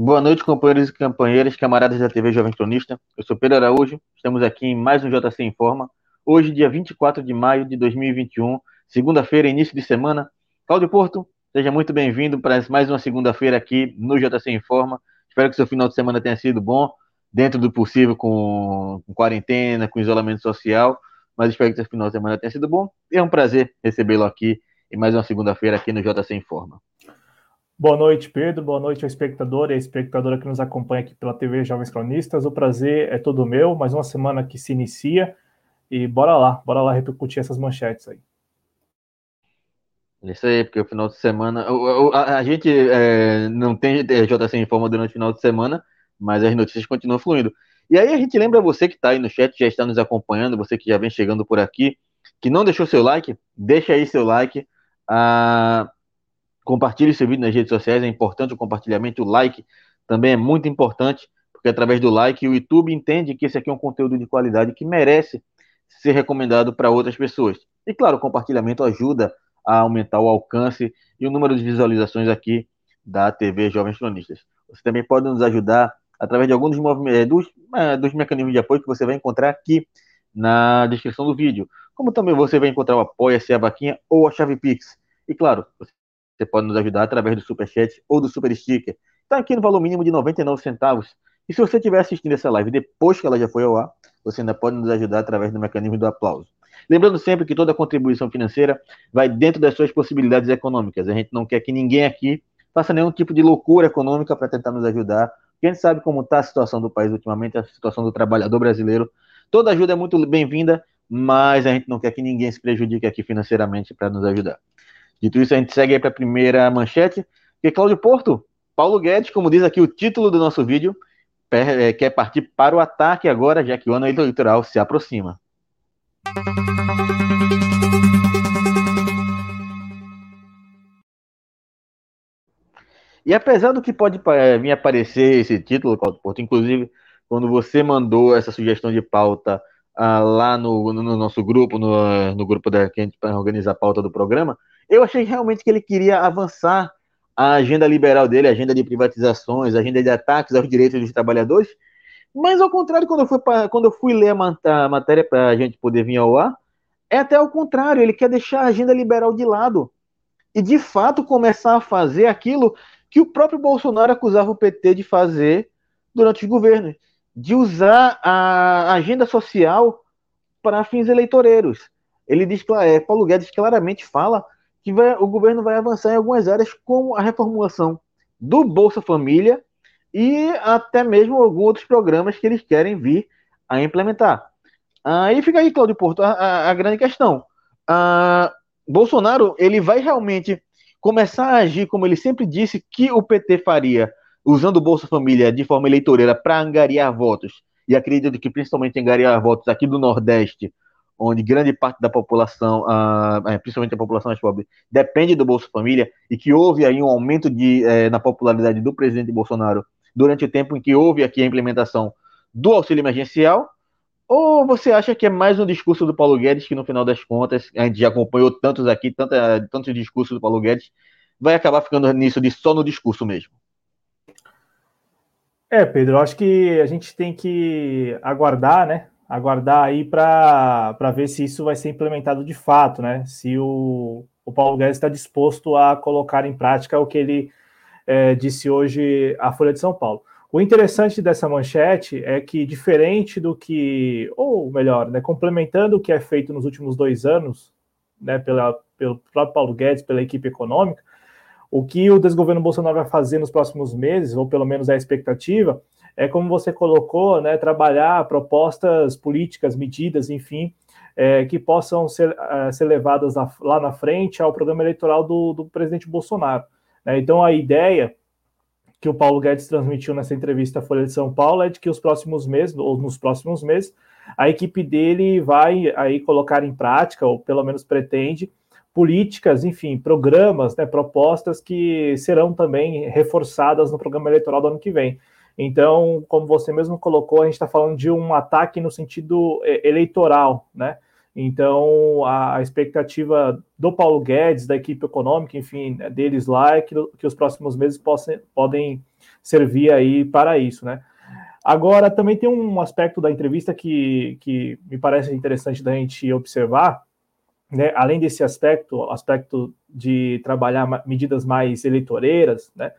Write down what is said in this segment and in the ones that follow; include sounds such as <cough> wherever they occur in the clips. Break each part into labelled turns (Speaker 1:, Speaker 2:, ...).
Speaker 1: Boa noite, companheiros e companheiras, camaradas da TV Jovem Cronista. Eu sou Pedro Araújo, estamos aqui em mais um JC Informa. Hoje, dia 24 de maio de 2021, segunda-feira, início de semana. Cláudio Porto, seja muito bem-vindo para mais uma segunda-feira aqui no JC Informa. Espero que seu final de semana tenha sido bom, dentro do possível, com, com quarentena, com isolamento social, mas espero que seu final de semana tenha sido bom. E é um prazer recebê-lo aqui em mais uma segunda-feira aqui no JC Informa.
Speaker 2: Boa noite, Pedro. Boa noite ao espectador e à espectadora que nos acompanha aqui pela TV Jovens Cronistas. O prazer é todo meu. Mais uma semana que se inicia e bora lá, bora lá repercutir essas manchetes aí.
Speaker 1: Isso aí, porque o final de semana. A, a gente é, não tem JC em forma durante o final de semana, mas as notícias continuam fluindo. E aí a gente lembra você que está aí no chat, já está nos acompanhando, você que já vem chegando por aqui, que não deixou seu like, deixa aí seu like. Ah, Compartilhe esse vídeo nas redes sociais, é importante o compartilhamento, o like também é muito importante, porque através do like o YouTube entende que esse aqui é um conteúdo de qualidade que merece ser recomendado para outras pessoas. E claro, o compartilhamento ajuda a aumentar o alcance e o número de visualizações aqui da TV Jovens Cronistas. Você também pode nos ajudar através de alguns dos, eh, dos, eh, dos mecanismos de apoio que você vai encontrar aqui na descrição do vídeo. Como também você vai encontrar o Apoia-se, a Vaquinha ou a Chave Pix. E claro, você pode nos ajudar através do Super Chat ou do Super Sticker. Está aqui no valor mínimo de 99 centavos. E se você estiver assistindo essa live depois que ela já foi ao ar, você ainda pode nos ajudar através do mecanismo do aplauso. Lembrando sempre que toda contribuição financeira vai dentro das suas possibilidades econômicas. A gente não quer que ninguém aqui faça nenhum tipo de loucura econômica para tentar nos ajudar. Gente sabe como está a situação do país ultimamente, a situação do trabalhador brasileiro. Toda ajuda é muito bem-vinda, mas a gente não quer que ninguém se prejudique aqui financeiramente para nos ajudar. Dito isso, a gente segue para a primeira manchete, que Cláudio Porto, Paulo Guedes, como diz aqui o título do nosso vídeo, é, quer partir para o ataque agora, já que o ano eleitoral se aproxima. E apesar do que pode vir aparecer esse título, Cláudio Porto, inclusive quando você mandou essa sugestão de pauta ah, lá no, no, nosso grupo, no, no grupo da que a gente organiza a pauta do programa, eu achei realmente que ele queria avançar a agenda liberal dele, a agenda de privatizações, a agenda de ataques aos direitos dos trabalhadores. Mas ao contrário, quando eu fui, pra, quando eu fui ler a matéria para a gente poder vir ao ar, é até o contrário, ele quer deixar a agenda liberal de lado e de fato começar a fazer aquilo que o próprio Bolsonaro acusava o PT de fazer durante os governos, de usar a agenda social para fins eleitoreiros. Ele diz é, Paulo Guedes claramente fala que vai, o governo vai avançar em algumas áreas, como a reformulação do Bolsa Família e até mesmo alguns outros programas que eles querem vir a implementar. Aí fica aí, Cláudio Porto, a, a, a grande questão. A, Bolsonaro ele vai realmente começar a agir como ele sempre disse que o PT faria, usando o Bolsa Família de forma eleitoreira para angariar votos, e acredito que principalmente angariar votos aqui do Nordeste, onde grande parte da população, uh, principalmente a população mais pobre, depende do Bolsa Família, e que houve aí um aumento de, eh, na popularidade do presidente Bolsonaro durante o tempo em que houve aqui a implementação do auxílio emergencial, ou você acha que é mais um discurso do Paulo Guedes, que no final das contas, a gente já acompanhou tantos aqui, tantos discursos do Paulo Guedes, vai acabar ficando nisso de só no discurso mesmo?
Speaker 2: É, Pedro, acho que a gente tem que aguardar, né? aguardar aí para ver se isso vai ser implementado de fato, né? Se o, o Paulo Guedes está disposto a colocar em prática o que ele é, disse hoje à Folha de São Paulo. O interessante dessa manchete é que, diferente do que, ou melhor, né, complementando o que é feito nos últimos dois anos, né, pela, pelo próprio Paulo Guedes, pela equipe econômica, o que o desgoverno Bolsonaro vai fazer nos próximos meses, ou pelo menos é a expectativa, é como você colocou, né, trabalhar propostas políticas, medidas, enfim, é, que possam ser, uh, ser levadas lá na frente ao programa eleitoral do, do presidente Bolsonaro. Né? Então, a ideia que o Paulo Guedes transmitiu nessa entrevista à Folha de São Paulo é de que os próximos meses, ou nos próximos meses, a equipe dele vai aí colocar em prática, ou pelo menos pretende, políticas, enfim, programas, né, propostas que serão também reforçadas no programa eleitoral do ano que vem. Então, como você mesmo colocou, a gente está falando de um ataque no sentido é, eleitoral, né? Então, a, expectativa do Paulo Guedes, da equipe econômica, enfim, deles lá, é que, que os próximos meses possam, podem servir aí para isso, né? Agora, também tem um aspecto da entrevista que, que me parece interessante da gente observar, né? além desse aspecto, aspecto de trabalhar medidas mais eleitoreiras, né?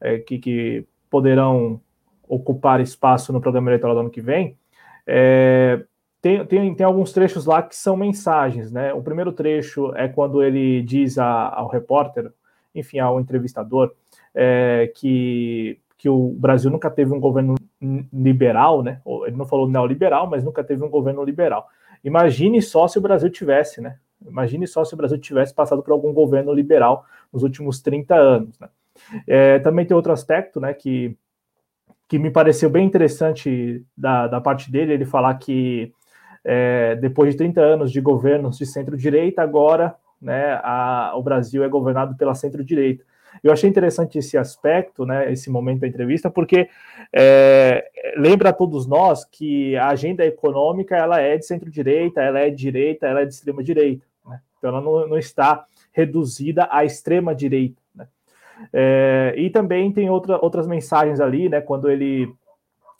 Speaker 2: É, que, que poderão ocupar espaço no programa eleitoral do ano que vem, é, tem, tem, tem alguns trechos lá que são mensagens, né? O primeiro trecho é quando ele diz a, ao repórter, enfim, ao entrevistador, é, que, que o Brasil nunca teve um governo liberal, né? Ele não falou neoliberal, mas nunca teve um governo liberal. Imagine só se o Brasil tivesse, né? Imagine só se o Brasil tivesse passado por algum governo liberal nos últimos 30 anos, né? É, também tem outro aspecto, né, que, que me pareceu bem interessante da, da parte dele, ele falar que é, depois de 30 anos de governos de centro-direita, agora né, a, o Brasil é governado pela centro-direita. Eu achei interessante esse aspecto, né, esse momento da entrevista, porque é, lembra a todos nós que a agenda econômica ela é de centro-direita, ela é de direita, ela é de extrema-direita. Né? Então ela não, não, está reduzida à extrema-direita. Né? É, e também tem outra, outras mensagens ali, né, quando ele,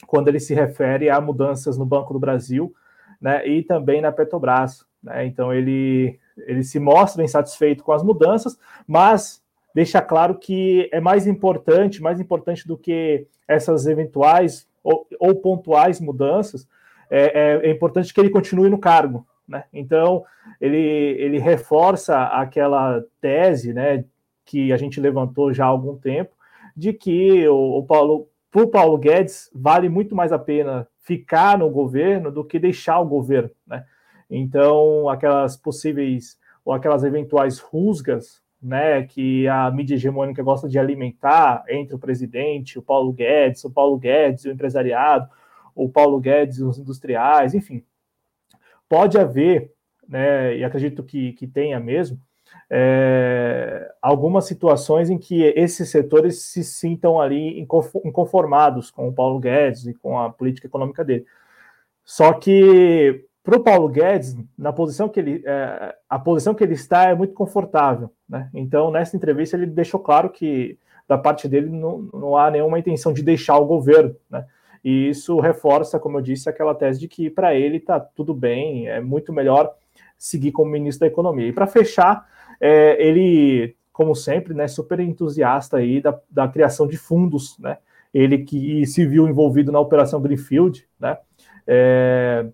Speaker 2: quando ele se refere a mudanças no Banco do Brasil, né, e também na Petrobras. Né? Então ele, ele se mostra insatisfeito com as mudanças, mas deixa claro que é mais importante, mais importante do que essas eventuais ou, ou pontuais mudanças, é, é, é, importante que ele continue no cargo. Né? Então ele, ele reforça aquela tese né, que a gente levantou já há algum tempo, de que o, o Paulo, para o Paulo Guedes, vale muito mais a pena ficar no governo do que deixar o governo, né? Então, aquelas possíveis ou aquelas eventuais rusgas, né, que a mídia hegemônica gosta de alimentar entre o presidente, o Paulo Guedes, o Paulo Guedes e o empresariado, o Paulo Guedes e os industriais, enfim, pode haver, né, e acredito que, que tenha mesmo, é, algumas situações em que esses setores se sintam ali inconformados com o Paulo Guedes e com a política econômica dele. Só que para o Paulo Guedes, na posição que ele, é, a posição que ele está é muito confortável, né? Então nessa entrevista ele deixou claro que da parte dele não, não há nenhuma intenção de deixar o governo, né? E isso reforça, como eu disse, aquela tese de que para ele está tudo bem, é muito melhor seguir como ministro da Economia. E para fechar, é, ele, como sempre, né, super entusiasta aí da, da criação de fundos, né? Ele que se viu envolvido na Operação Greenfield, né? É,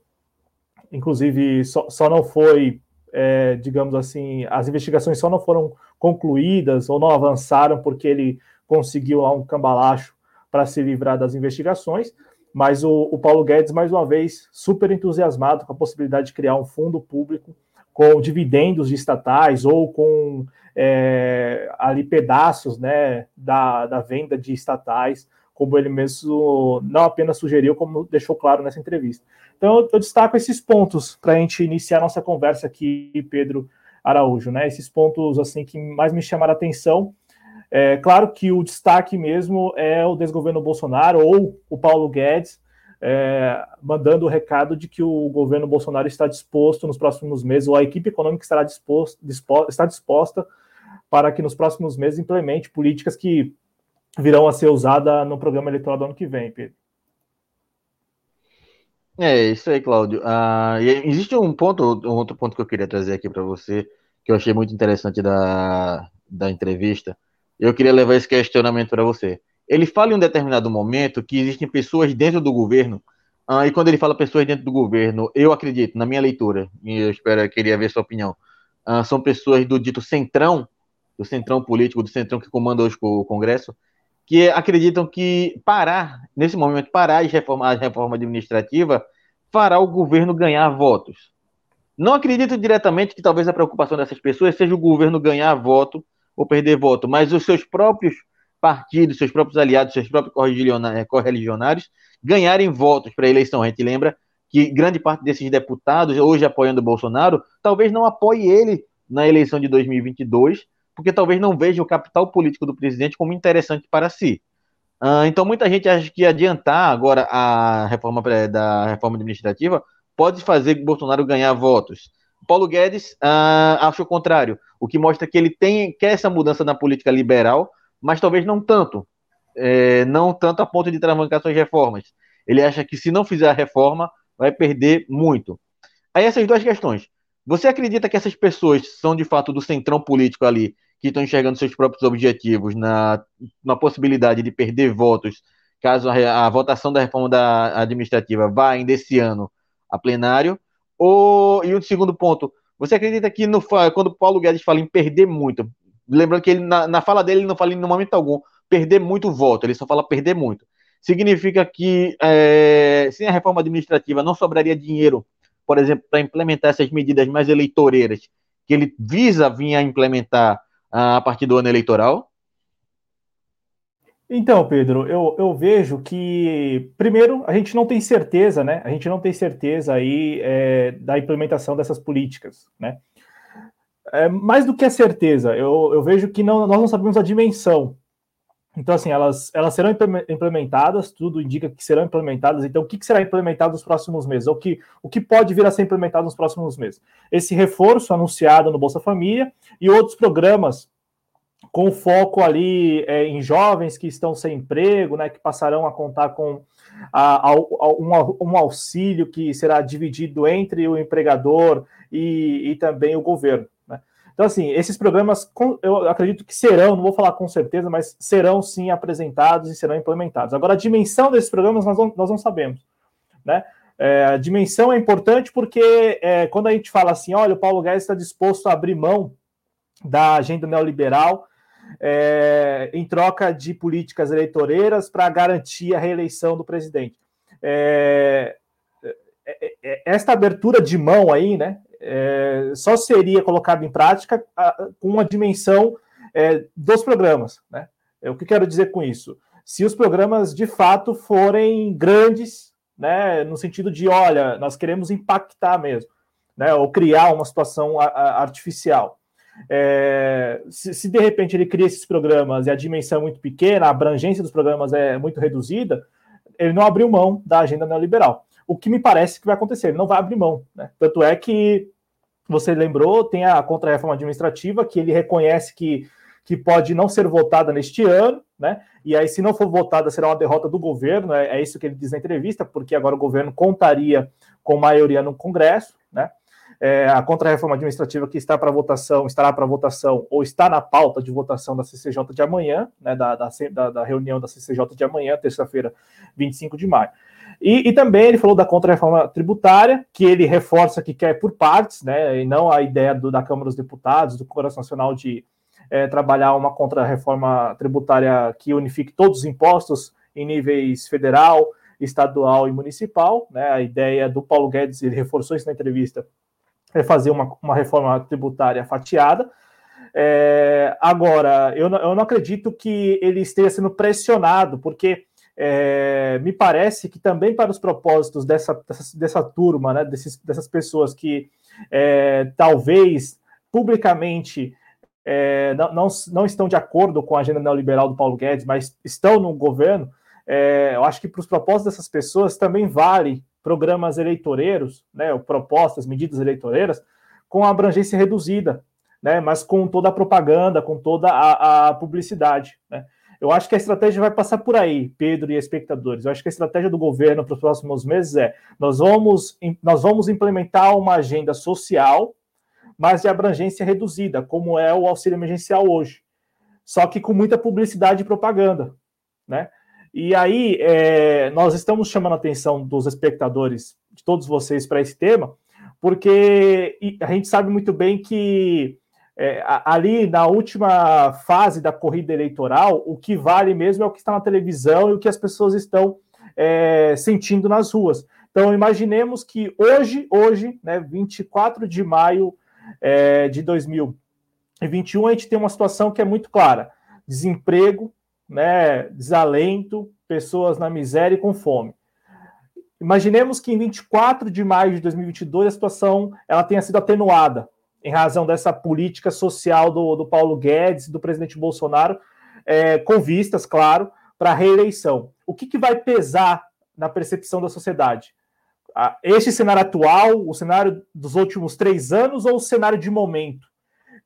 Speaker 2: inclusive, só, só não foi, é, digamos assim, as investigações só não foram concluídas ou não avançaram porque ele conseguiu lá um cambalacho para se livrar das investigações, mas o, o, Paulo Guedes, mais uma vez, super entusiasmado com a possibilidade de criar um fundo público com dividendos de estatais ou com é, ali pedaços né, da, da venda de estatais, como ele mesmo não apenas sugeriu, como deixou claro nessa entrevista. Então, eu destaco esses pontos para a gente iniciar nossa conversa aqui, Pedro Araújo, né? Esses pontos assim que mais me chamaram a atenção. É claro que o destaque mesmo é o desgoverno Bolsonaro ou o Paulo Guedes, é, mandando o recado de que o governo Bolsonaro está disposto nos próximos meses, ou a equipe econômica estará disposto, disposta, está disposta para que nos próximos meses implemente políticas que virão a ser usadas no programa eleitoral do ano que vem, Pedro.
Speaker 1: É, isso aí, Cláudio. Ah, existe um ponto, um outro ponto que eu queria trazer aqui para você, que eu achei muito interessante da, da entrevista. Eu queria levar esse questionamento para você. Ele fala em um determinado momento que existem pessoas dentro do governo, uh, e quando ele fala pessoas dentro do governo, eu acredito, na minha leitura, e eu espero, eu queria ver sua opinião, uh, são pessoas do dito centrão, do centrão político, do centrão que comanda hoje o Congresso, que acreditam que parar, nesse momento, parar as reforma, a reforma administrativa fará o governo ganhar votos. Não acredito diretamente que talvez a preocupação dessas pessoas seja o governo ganhar voto ou perder voto, mas os seus próprios partidos, seus próprios aliados, seus próprios eh, correligionários ganharem votos para a eleição. A gente lembra que grande parte desses deputados, hoje apoiando o Bolsonaro, talvez não apoie ele na eleição de 2022, porque talvez não veja o capital político do presidente como interessante para si. Uh, então, muita gente acha que adiantar agora a reforma da reforma administrativa pode fazer Bolsonaro ganhar votos. Paulo Guedes uh, acha o contrário, o que mostra que ele tem quer essa mudança na política liberal, mas talvez não tanto. é, não tanto a ponto de travancar suas reformas. Ele acha que se não fizer a reforma, vai perder muito. Aí essas duas questões. Você acredita que essas pessoas são de fato do centrão político ali, que estão enxergando seus próprios objetivos na, na possibilidade de perder votos caso a, a votação da reforma da administrativa vá ainda esse ano a plenário? Ou, e o segundo ponto, você acredita que no, quando Paulo Guedes fala em perder muito, lembrando que ele, na, na fala dele ele não fala em momento algum perder muito voto, ele só fala perder muito. Significa que é, sem a reforma administrativa não sobraria dinheiro, por exemplo, para implementar essas medidas mais eleitoreiras que ele visa vir a implementar a partir do ano eleitoral?
Speaker 2: Então, Pedro, eu, eu vejo que, primeiro, a gente não tem certeza, né? A gente não tem certeza aí é, da implementação dessas políticas, né? É, mais do que a certeza, eu, eu vejo que não, nós não sabemos a dimensão. Então, assim, elas, elas serão implementadas, tudo indica que serão implementadas. Então, o que, que será implementado nos próximos meses? O que, o que pode vir a ser implementado nos próximos meses? Esse reforço anunciado no Bolsa Família e outros programas com foco ali é, em jovens que estão sem emprego, né, que passarão a contar com a, a, um, um, auxílio que será dividido entre o empregador e, e também o governo. Então, assim, esses programas eu acredito que serão, não vou falar com certeza, mas serão sim apresentados e serão implementados. Agora, a dimensão desses programas nós não, nós não sabemos. Né? É, a dimensão é importante porque é, quando a gente fala assim, olha, o Paulo Guedes está disposto a abrir mão da agenda neoliberal é, em troca de políticas eleitoreiras para garantir a reeleição do presidente. É, é, é, esta abertura de mão aí, né, é, só seria colocada em prática com uma dimensão é, dos programas. Né? O que quero dizer com isso? Se os programas de fato forem grandes, né, no sentido de, olha, nós queremos impactar mesmo, né, ou criar uma situação artificial. É, se, se, de repente ele cria esses programas e a dimensão é muito pequena, a abrangência dos programas é muito reduzida, ele não abriu mão da agenda neoliberal. O que me parece que vai acontecer, ele não vai abrir mão. Né? Tanto é que você lembrou, tem a contra-reforma administrativa, que ele reconhece que, que pode não ser votada neste ano, né? E aí, se não for votada, será uma derrota do governo, é, é isso que ele diz na entrevista, porque agora o governo contaria com maioria no Congresso, né? É, a contra-reforma administrativa que está para votação, estará para votação, ou está na pauta de votação da CCJ de amanhã, né, da, da, da reunião da CCJ de amanhã, terça-feira, 25 de maio. E, e, também ele falou da contra-reforma tributária, que ele reforça que quer por partes, né, e não a ideia do, da Câmara dos Deputados, do Congresso Nacional de é, trabalhar uma contra-reforma tributária que unifique todos os impostos em níveis federal, estadual e municipal. Né, a ideia do Paulo Guedes, ele reforçou isso na entrevista, é fazer uma, uma reforma tributária fatiada. É, agora, eu não, eu não acredito que ele esteja sendo pressionado, porque é, me parece que também para os propósitos dessa, dessa, dessa turma, né, desses, dessas pessoas que é, talvez publicamente é, não, não, não, estão de acordo com a agenda neoliberal do Paulo Guedes, mas estão no governo, é, eu acho que para os propósitos dessas pessoas também vale programas eleitoreiros, né, propostas, medidas eleitoreiras, com abrangência reduzida, né, mas com toda a propaganda, com toda a, a publicidade. Né. Eu acho que a estratégia vai passar por aí, Pedro e espectadores. Eu acho que a estratégia do governo para os próximos meses é: nós vamos, nós vamos implementar uma agenda social, mas de abrangência reduzida, como é o auxílio emergencial hoje. Só que com muita publicidade e propaganda, né? E aí, é, nós estamos chamando a atenção dos espectadores, de todos vocês, para esse tema, porque a gente sabe muito bem que é, ali na última fase da corrida eleitoral, o que vale mesmo é o que está na televisão e o que as pessoas estão é, sentindo nas ruas. Então, imaginemos que hoje, hoje, né, 24 de maio é, de 2021, a gente tem uma situação que é muito clara: desemprego, né, desalento, pessoas na miséria e com fome. Imaginemos que em 24 de maio de 2022 a situação ela tenha sido atenuada em razão dessa política social do, do Paulo Guedes e do presidente Bolsonaro, é, com vistas, claro, para a reeleição. O que, que vai pesar na percepção da sociedade? Este cenário atual, o cenário dos últimos três anos ou o cenário de momento?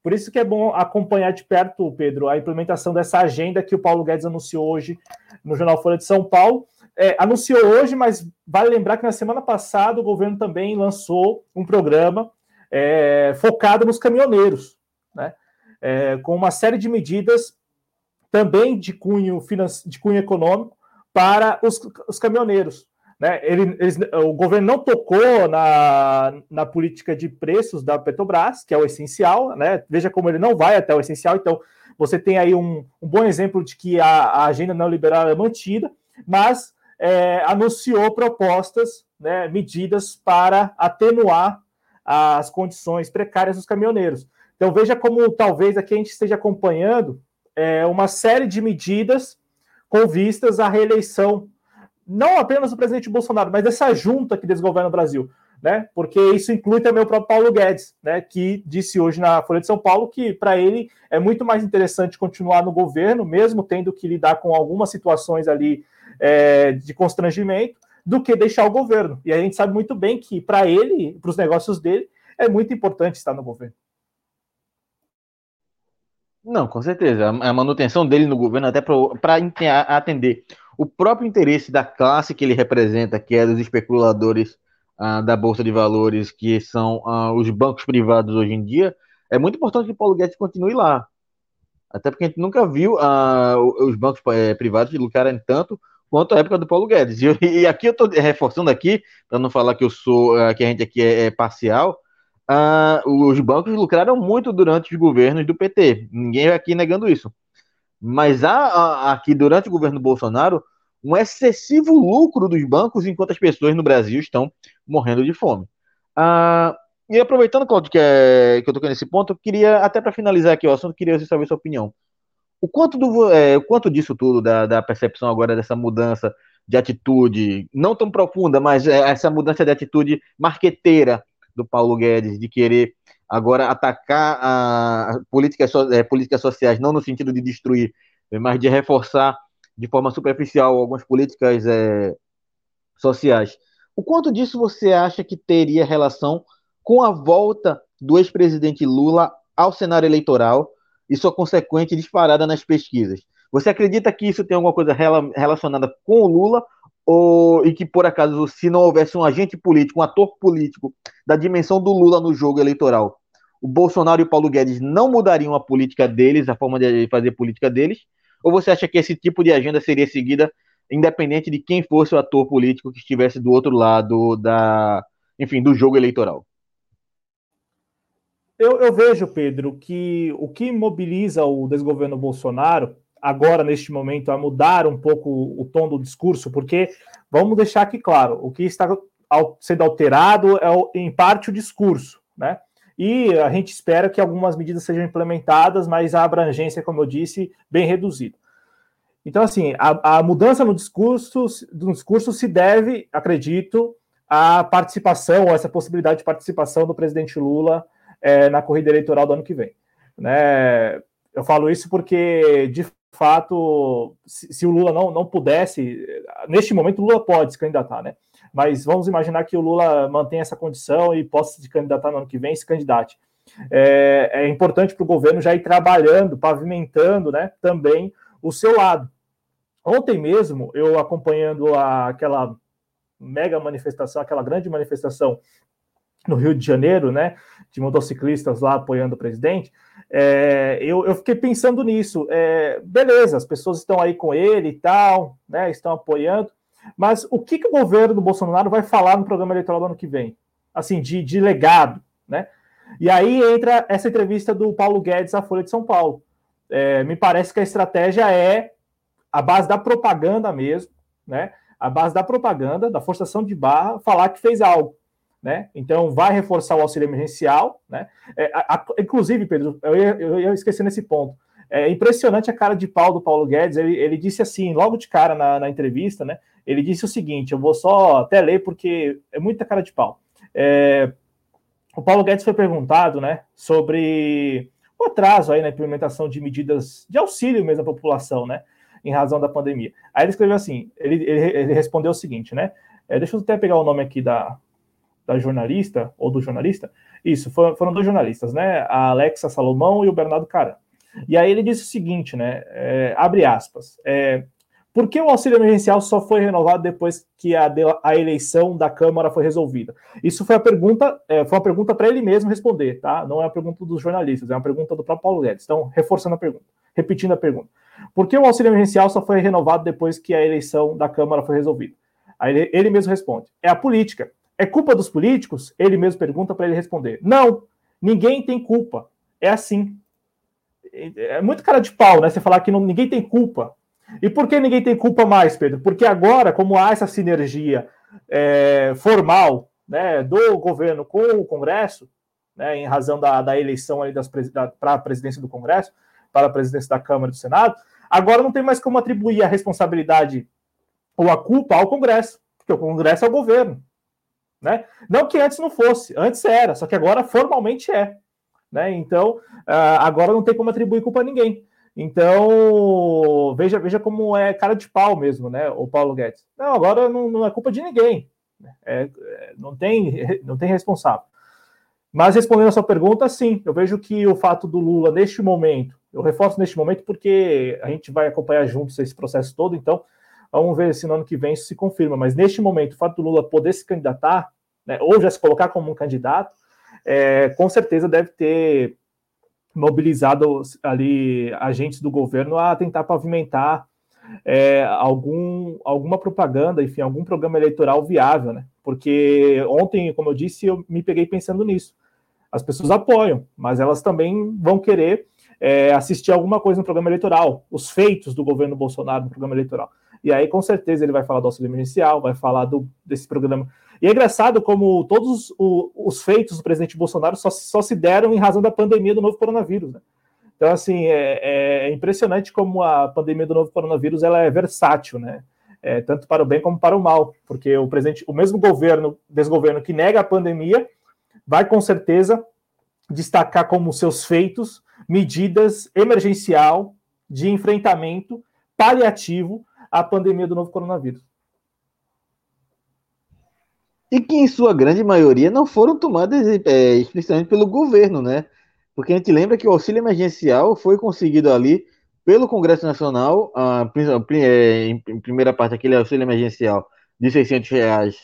Speaker 2: Por isso que é bom acompanhar de perto, Pedro, a implementação dessa agenda que o Paulo Guedes anunciou hoje no Jornal Folha de São Paulo. É, anunciou hoje, mas vale lembrar que na semana passada o governo também lançou um programa é, focado nos caminhoneiros, né? É, com uma série de medidas também de cunho, de cunho econômico para os, os caminhoneiros. Né? Ele, eles, o governo não tocou na, na política de preços da Petrobras, que é o essencial. Né? Veja como ele não vai até o essencial. Então, você tem aí um, um bom exemplo de que a, a agenda neoliberal é mantida, mas é, anunciou propostas, né, medidas para atenuar as condições precárias dos caminhoneiros. Então, veja como talvez aqui a gente esteja acompanhando é, uma série de medidas com vistas à reeleição, não apenas do presidente Bolsonaro, mas dessa junta que desgoverna o Brasil. Né? Porque isso inclui também o próprio Paulo Guedes, né? Que disse hoje na Folha de São Paulo que para ele é muito mais interessante continuar no governo, mesmo tendo que lidar com algumas situações ali é, de constrangimento, do que deixar o governo. E a gente sabe muito bem que para ele, para os negócios dele, é muito importante estar no governo.
Speaker 1: Não, com certeza. A manutenção dele no governo, até para atender o próprio interesse da classe que ele representa, que é dos especuladores ah, da Bolsa de Valores, que são ah, os bancos privados hoje em dia, é muito importante que o Paulo Guedes continue lá. Até porque a gente nunca viu ah, os bancos eh, privados lucrarem tanto quanto a época do Paulo Guedes. E, e aqui eu estou reforçando aqui, para não falar que eu sou, que a gente aqui é, é parcial, uh, os bancos lucraram muito durante os governos do PT. Ninguém aqui negando isso. Mas há, há aqui, durante o governo Bolsonaro, um excessivo lucro dos bancos, enquanto as pessoas no Brasil estão morrendo de fome. Uh, e aproveitando, Claudio, que, é, que eu estou nesse ponto, eu queria, até para finalizar aqui o assunto, queria saber sua opinião. O quanto, do, é, o quanto disso tudo, da, da percepção agora dessa mudança de atitude, não tão profunda, mas é, essa mudança de atitude marqueteira do Paulo Guedes de querer agora atacar a políticas, é, políticas sociais, não no sentido de destruir, mas de reforçar de forma superficial algumas políticas é, sociais. O quanto disso você acha que teria relação com a volta do ex-presidente Lula ao cenário eleitoral e sua consequente disparada nas pesquisas? Você acredita que isso tem alguma coisa relacionada com o Lula ou, e que, por acaso, se não houvesse um agente político, um ator político da dimensão do Lula no jogo eleitoral, o Bolsonaro e o Paulo Guedes não mudariam a política deles, a forma de fazer política deles? Ou você acha que esse tipo de agenda seria seguida independente de quem fosse o ator político que estivesse do outro lado da, enfim, do jogo eleitoral?
Speaker 2: Eu, eu vejo, Pedro, que o que mobiliza o desgoverno Bolsonaro agora, neste momento, a mudar um pouco o tom do discurso, porque vamos deixar aqui claro: o que está sendo alterado é, em parte, o discurso, né? E a gente espera que algumas medidas sejam implementadas, mas a abrangência, como eu disse, bem reduzida. Então, assim, a, a mudança no discurso, no discurso se deve, acredito, à participação, ou essa possibilidade de participação do presidente Lula é, na corrida eleitoral do ano que vem. Né? Eu falo isso porque, de fato, se, se, o Lula não, não pudesse, neste momento o Lula pode se candidatar, né? Mas vamos imaginar que o Lula mantenha essa condição e possa se candidatar no ano que vem, se candidate. É, é importante para o governo já ir trabalhando, pavimentando, né, também o seu lado. Ontem mesmo, eu acompanhando a, aquela mega manifestação, aquela grande manifestação no Rio de Janeiro, né, de motociclistas lá apoiando o presidente, é, eu, eu, fiquei pensando nisso. É, beleza, as pessoas estão aí com ele e tal, né, estão apoiando, mas o que, que o governo do Bolsonaro vai falar no programa eleitoral do ano que vem? Assim, de, de legado, né? E aí entra essa entrevista do Paulo Guedes à Folha de São Paulo. É, me parece que a estratégia é a base da propaganda mesmo, né? A base da propaganda, da forçação de barra, falar que fez algo né? Então vai reforçar o auxílio emergencial, né? É, a, a, inclusive, Pedro, eu ia, eu ia esquecer nesse ponto. É impressionante a cara de pau do Paulo Guedes. Ele, ele disse assim, logo de cara na, na, entrevista, né? Ele disse o seguinte: eu vou só até ler porque é muita cara de pau. É, o Paulo Guedes foi perguntado, né, sobre o atraso aí na implementação de medidas de auxílio mesmo à população, né, em razão da pandemia. Aí ele escreveu assim: ele, ele, ele respondeu o seguinte, né? É, deixa eu até pegar o nome aqui da, da jornalista, ou do jornalista, isso, foram, foram dois jornalistas, né? A Alexa Salomão e o Bernardo Caran. E aí ele disse o seguinte, né? É, abre aspas. É, por que o auxílio emergencial só foi renovado depois que a, a eleição da Câmara foi resolvida? Isso foi a pergunta, é, foi uma pergunta para ele mesmo responder, tá? Não é uma pergunta dos jornalistas, é uma pergunta do próprio Paulo Guedes. Então, reforçando a pergunta, repetindo a pergunta. Por que o auxílio emergencial só foi renovado depois que a eleição da Câmara foi resolvida? Aí ele, ele mesmo responde: é a política. É culpa dos políticos? Ele mesmo pergunta para ele responder: não, ninguém tem culpa. É assim. É muito cara de pau, né? Você falar que não, ninguém tem culpa. E por que ninguém tem culpa mais, Pedro? Porque agora, como há essa sinergia é, formal né, do governo com o Congresso, né, em razão da, da eleição para a presidência do Congresso, para a presidência da Câmara e do Senado, agora não tem mais como atribuir a responsabilidade ou a culpa ao Congresso, porque o Congresso é o governo. Né? Não que antes não fosse, antes era, só que agora formalmente é. Né? Então, ah, agora não tem como atribuir culpa a ninguém. Então, veja, veja como é cara de pau mesmo, né? O Paulo Guedes. Não, agora não, não é culpa de ninguém. Né? É, é, não, tem, <laughs> não tem responsável. Mas respondendo a sua pergunta, sim, eu vejo que o fato do Lula, neste momento, eu reforço neste momento porque a gente vai acompanhar juntos esse processo todo, então vamos ver se no ano que vem isso se confirma. Mas neste momento, o fato do Lula poder se candidatar, né, ou já se colocar como um candidato, é, com certeza deve ter mobilizado ali agentes do governo a tentar pavimentar é, algum, alguma propaganda, enfim, algum programa eleitoral viável, né? Porque ontem, como eu disse, eu me peguei pensando nisso. As pessoas apoiam, mas elas também vão querer é, assistir alguma coisa no programa eleitoral, os feitos do governo Bolsonaro no programa eleitoral. E aí, com certeza, ele vai falar do auxílio emergencial, vai falar do, desse programa e é engraçado como todos os, os feitos do presidente Bolsonaro só, só, se deram em razão da pandemia do novo coronavírus. Né? Então, assim, é, é, impressionante como a pandemia do novo coronavírus ela é versátil, né? É, tanto para o bem como para o mal, porque o presidente, o mesmo governo, desgoverno que nega a pandemia, vai com certeza destacar como seus feitos medidas emergencial de enfrentamento paliativo à pandemia do novo coronavírus
Speaker 1: e que em sua grande maioria não foram tomadas é, explicitamente pelo governo, né? Porque a gente lembra que o auxílio emergencial foi conseguido ali pelo Congresso Nacional, a, é, em primeira parte, aquele auxílio emergencial de 600 reais,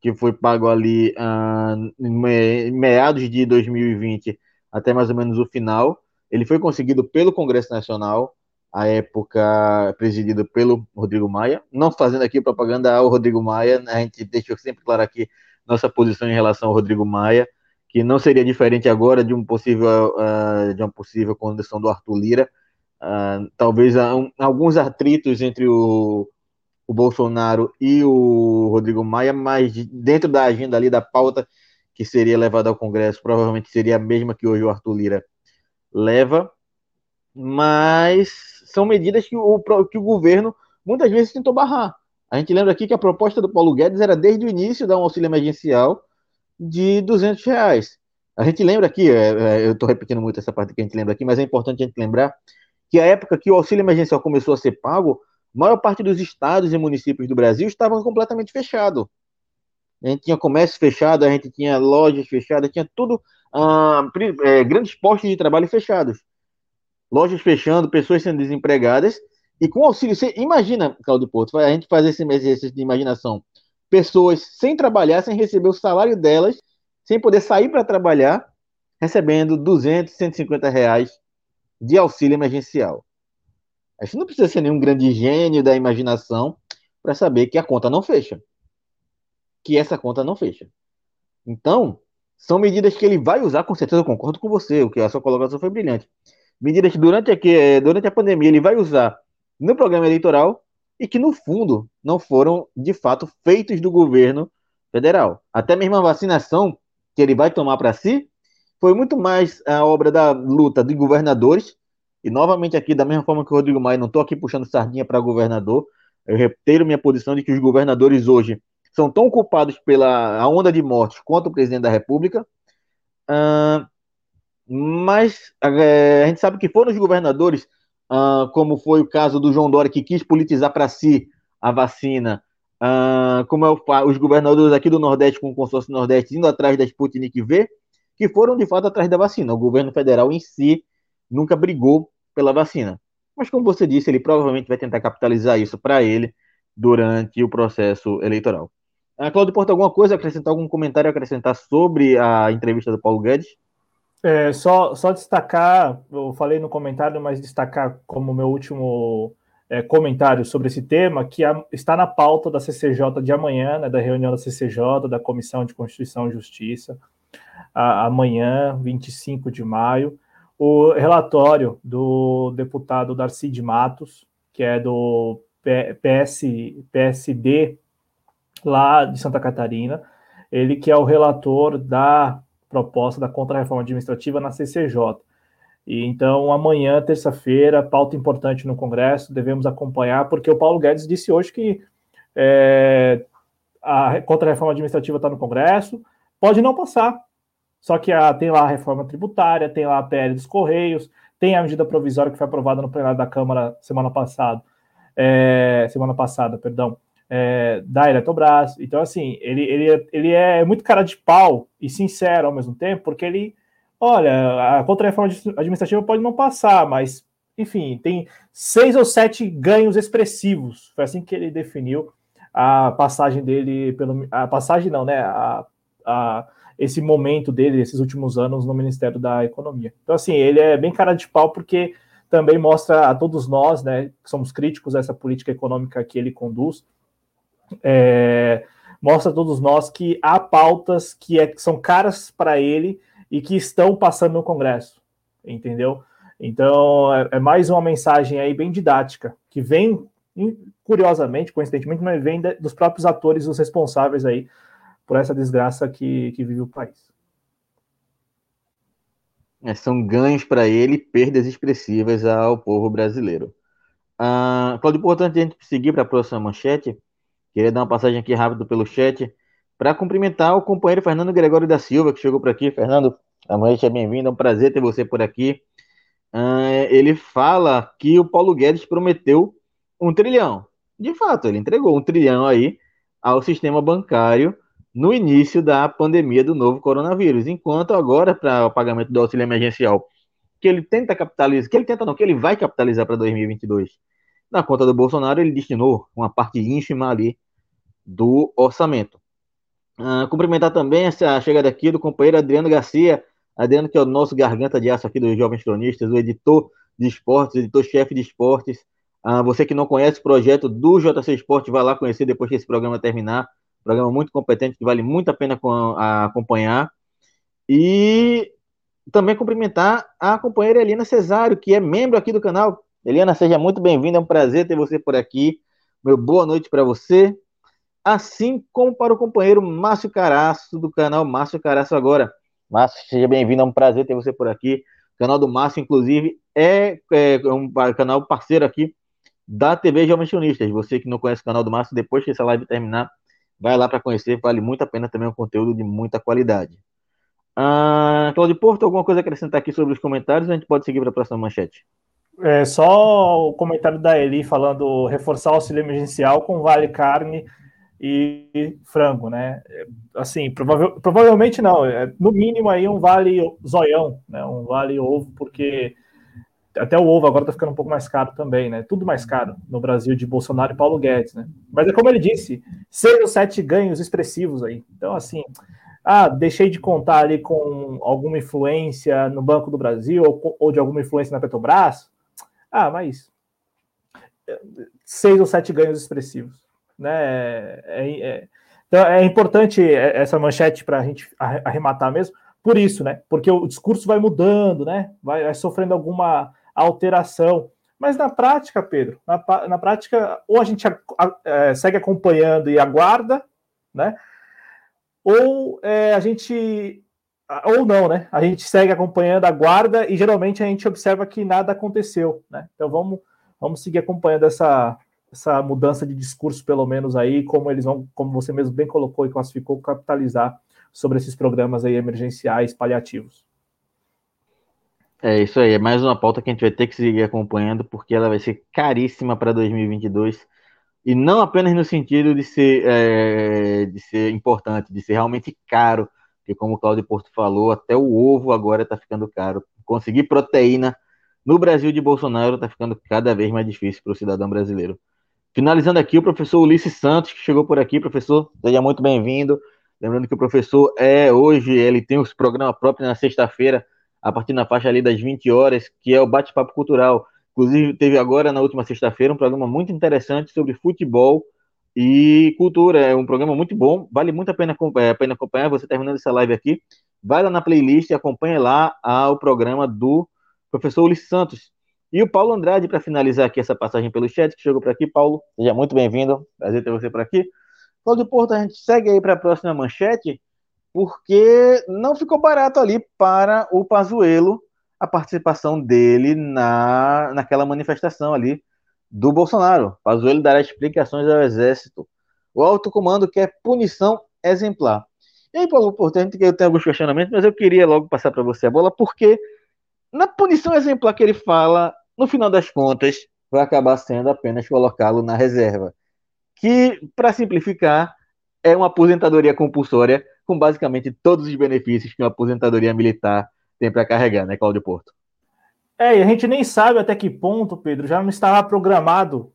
Speaker 1: que foi pago ali ah, em meados de 2020 até mais ou menos o final. Ele foi conseguido pelo Congresso Nacional, à época presidido pelo Rodrigo Maia. Não fazendo aqui propaganda ao Rodrigo Maia, a gente deixou sempre claro aqui nossa posição em relação ao Rodrigo Maia, que não seria diferente agora de um possível uh, de uma possível condição do Arthur Lira. Uh, talvez um, alguns atritos entre o, o Bolsonaro e o Rodrigo Maia, mas dentro da agenda ali da pauta que seria levada ao Congresso, provavelmente seria a mesma que hoje o Arthur Lira leva mas são medidas que o, que o governo muitas vezes tentou barrar. A gente lembra aqui que a proposta do Paulo Guedes era desde o início dar um auxílio emergencial de 200 reais. A gente lembra aqui, é, é, eu estou repetindo muito essa parte que a gente lembra aqui, mas é importante a gente lembrar que a época que o auxílio emergencial começou a ser pago, a maior parte dos estados e municípios do Brasil estavam completamente fechados. A gente tinha comércio fechado, a gente tinha lojas fechadas, tinha tudo, ah, é, grandes postos de trabalho fechados lojas fechando, pessoas sendo desempregadas, e com auxílio, você imagina, Claudio Porto, a gente fazer esse exercício de imaginação, pessoas sem trabalhar, sem receber o salário delas, sem poder sair para trabalhar, recebendo 200, 150 reais de auxílio emergencial. A gente não precisa ser nenhum grande gênio da imaginação para saber que a conta não fecha. Que essa conta não fecha. Então, são medidas que ele vai usar, com certeza eu concordo com você, o que a sua colocação foi brilhante medidas que durante a, eh, durante a pandemia ele vai usar no programa eleitoral e que, no fundo, não foram, de fato, feitos do governo federal. Até mesmo a vacinação que ele vai tomar para si foi muito mais a obra da luta de governadores. E, novamente, aqui, da mesma forma que o Rodrigo Maia, não estou aqui puxando sardinha para governador, eu reitero minha posição de que os governadores hoje são tão culpados pela onda de mortes quanto o presidente da República. Uh, mas é, a gente sabe que foram os governadores, ah, como foi o caso do João Dória, que quis politizar para si a vacina uh, como é o, os governadores aqui do Nordeste com o consórcio Nordeste indo atrás da Sputnik V, que foram de fato atrás da vacina. O governo federal em si nunca brigou pela vacina. Mas como você disse, ele provavelmente vai tentar capitalizar isso para ele durante o processo eleitoral. Uh, Cláudio Porto, alguma coisa acrescentar, algum comentário acrescentar sobre a entrevista do Paulo Guedes?
Speaker 2: É, só, só destacar, eu falei no comentário, mas destacar como meu último é, comentário sobre esse tema, que a, está na pauta da CCJ de amanhã, né, da reunião da CCJ, da Comissão de Constituição e Justiça, a, amanhã, 25 de maio, o relatório do deputado Darcy de Matos, que é do PS, PSD lá de Santa Catarina, ele que é o relator da proposta da contra-reforma administrativa na CCJ. E então, amanhã, terça-feira, pauta importante no Congresso, devemos acompanhar, porque o Paulo Guedes disse hoje que é, a contra-reforma administrativa está no Congresso, pode não passar. Só que a, tem lá a reforma tributária, tem lá a PL dos Correios, tem a medida provisória que foi aprovada no plenário da Câmara semana passada, é, semana passada, perdão, é, da Eletrobras. Então, assim, ele, ele, ele é muito cara de pau e sincero ao mesmo tempo, porque ele, olha, a contra-reforma administrativa pode não passar, mas, enfim, tem seis ou sete ganhos expressivos. Foi assim que ele definiu a passagem dele, pelo, a passagem não, né, a, a, esse momento dele, esses últimos anos no Ministério da Economia. Então, assim, ele é bem cara de pau porque também mostra a todos nós, né, que somos críticos a essa política econômica que ele conduz, é, mostra a todos nós que há pautas que, é, que são caras para ele e que estão passando no Congresso, entendeu? Então, é, é, mais uma mensagem aí bem didática, que vem, curiosamente, coincidentemente, mas vem de, dos próprios atores, os responsáveis aí por essa desgraça que, que vive o país.
Speaker 1: É, são ganhos para ele, perdas expressivas ao povo brasileiro. Uh, Claudio, importante a gente seguir para a próxima manchete. Queria dar uma passagem aqui rápido pelo chat para cumprimentar o companheiro Fernando Gregório da Silva, que chegou por aqui. Fernando, a noite é bem-vindo, é um prazer ter você por aqui. Uh, ele fala que o Paulo Guedes prometeu um trilhão. De fato, ele entregou um trilhão aí ao sistema bancário no início da pandemia do novo coronavírus. Enquanto agora, para o pagamento do auxílio emergencial, que ele tenta capitalizar, que ele tenta não, que ele vai capitalizar para 2022, na conta do Bolsonaro, ele destinou uma parte ínfima ali do orçamento. Uh, cumprimentar também essa chegada aqui do companheiro Adriano Garcia, Adriano que é o nosso garganta de aço aqui dos Jovens Cronistas, o editor de esportes, editor-chefe de esportes. Uh, você que não conhece o projeto do JC Esporte, vai lá conhecer depois que esse programa terminar. Programa muito competente, que vale muito a pena acompanhar. E também cumprimentar a companheira Helena Cesário, que é membro aqui do canal. Eliana, seja muito bem-vinda, é um prazer ter você por aqui. Meu boa noite para você. Assim como para o companheiro Márcio Caraço, do canal Márcio Caraço Agora. Márcio, seja bem-vindo, é um prazer ter você por aqui. O canal do Márcio, inclusive, é, é um canal parceiro aqui da TV Jovens Sionistas. Você que não conhece o canal do Márcio, depois que essa live terminar, vai lá para conhecer, vale muito a pena também, é um conteúdo de muita qualidade. Ah, Claudio Porto, alguma coisa a acrescentar aqui sobre os comentários? A gente pode seguir para a próxima manchete.
Speaker 2: É só o comentário da Eli falando reforçar o auxílio emergencial com vale carne e frango, né? Assim, provável, provavelmente não, é, no mínimo aí um vale zoião, né? Um vale ovo, porque até o ovo agora tá ficando um pouco mais caro também, né? Tudo mais caro no Brasil de Bolsonaro e Paulo Guedes, né? Mas é como ele disse, seis ou sete ganhos expressivos aí. Então, assim, ah, deixei de contar ali com alguma influência no Banco do Brasil ou, ou de alguma influência na Petrobras, ah, mas seis ou sete ganhos expressivos. Né? É, é, então é importante essa manchete para a gente arrematar mesmo, por isso, né? Porque o discurso vai mudando, né? Vai, vai sofrendo alguma alteração. Mas na prática, Pedro, na, na prática, ou a gente a, a, é, segue acompanhando e aguarda, né? Ou é, a gente ou não, né? A gente segue acompanhando a guarda e geralmente a gente observa que nada aconteceu, né? Então vamos, vamos seguir acompanhando essa, essa mudança de discurso, pelo menos aí, como eles vão, como você mesmo bem colocou e classificou, capitalizar sobre esses programas aí emergenciais paliativos.
Speaker 1: É isso aí, é mais uma pauta que a gente vai ter que seguir acompanhando, porque ela vai ser caríssima para 2022. e não apenas no sentido de ser, é, de ser importante, de ser realmente caro, porque como o Claudio Porto falou, até o ovo agora está ficando caro. Conseguir proteína no Brasil de Bolsonaro está ficando cada vez mais difícil para o cidadão brasileiro. Finalizando aqui, o professor Ulisses Santos, que chegou por aqui. Professor, seja muito bem-vindo. Lembrando que o professor é hoje, ele tem os programas próprios na sexta-feira, a partir da faixa ali das 20 horas, que é o Bate-Papo Cultural. Inclusive, teve agora, na última sexta-feira, um programa muito interessante sobre futebol e cultura. É um programa muito bom, vale muito a pena, é, a pena acompanhar. Você terminando essa live aqui, vai lá na playlist e acompanha lá o programa do professor Ulisses Santos. E o Paulo Andrade, para finalizar aqui essa passagem pelo chat, que chegou por aqui. Paulo, seja muito bem-vindo. Prazer ter você por aqui. Cláudio Porto, a gente segue aí para a próxima manchete, porque não ficou barato ali para o Pazuello a participação dele na, naquela manifestação ali do Bolsonaro. Pazuello dará explicações ao Exército. O alto comando quer punição exemplar. E aí, Paulo, importante que eu tenho alguns questionamentos, mas eu queria logo passar para você a bola, porque na punição exemplar que ele fala, no final das contas, vai acabar sendo apenas colocá-lo na reserva. Que, para simplificar, é uma aposentadoria compulsória com basicamente todos os benefícios que uma aposentadoria militar tem para carregar, né, Cláudio Porto?
Speaker 2: É, e a gente nem sabe até que ponto, Pedro, já não estava programado,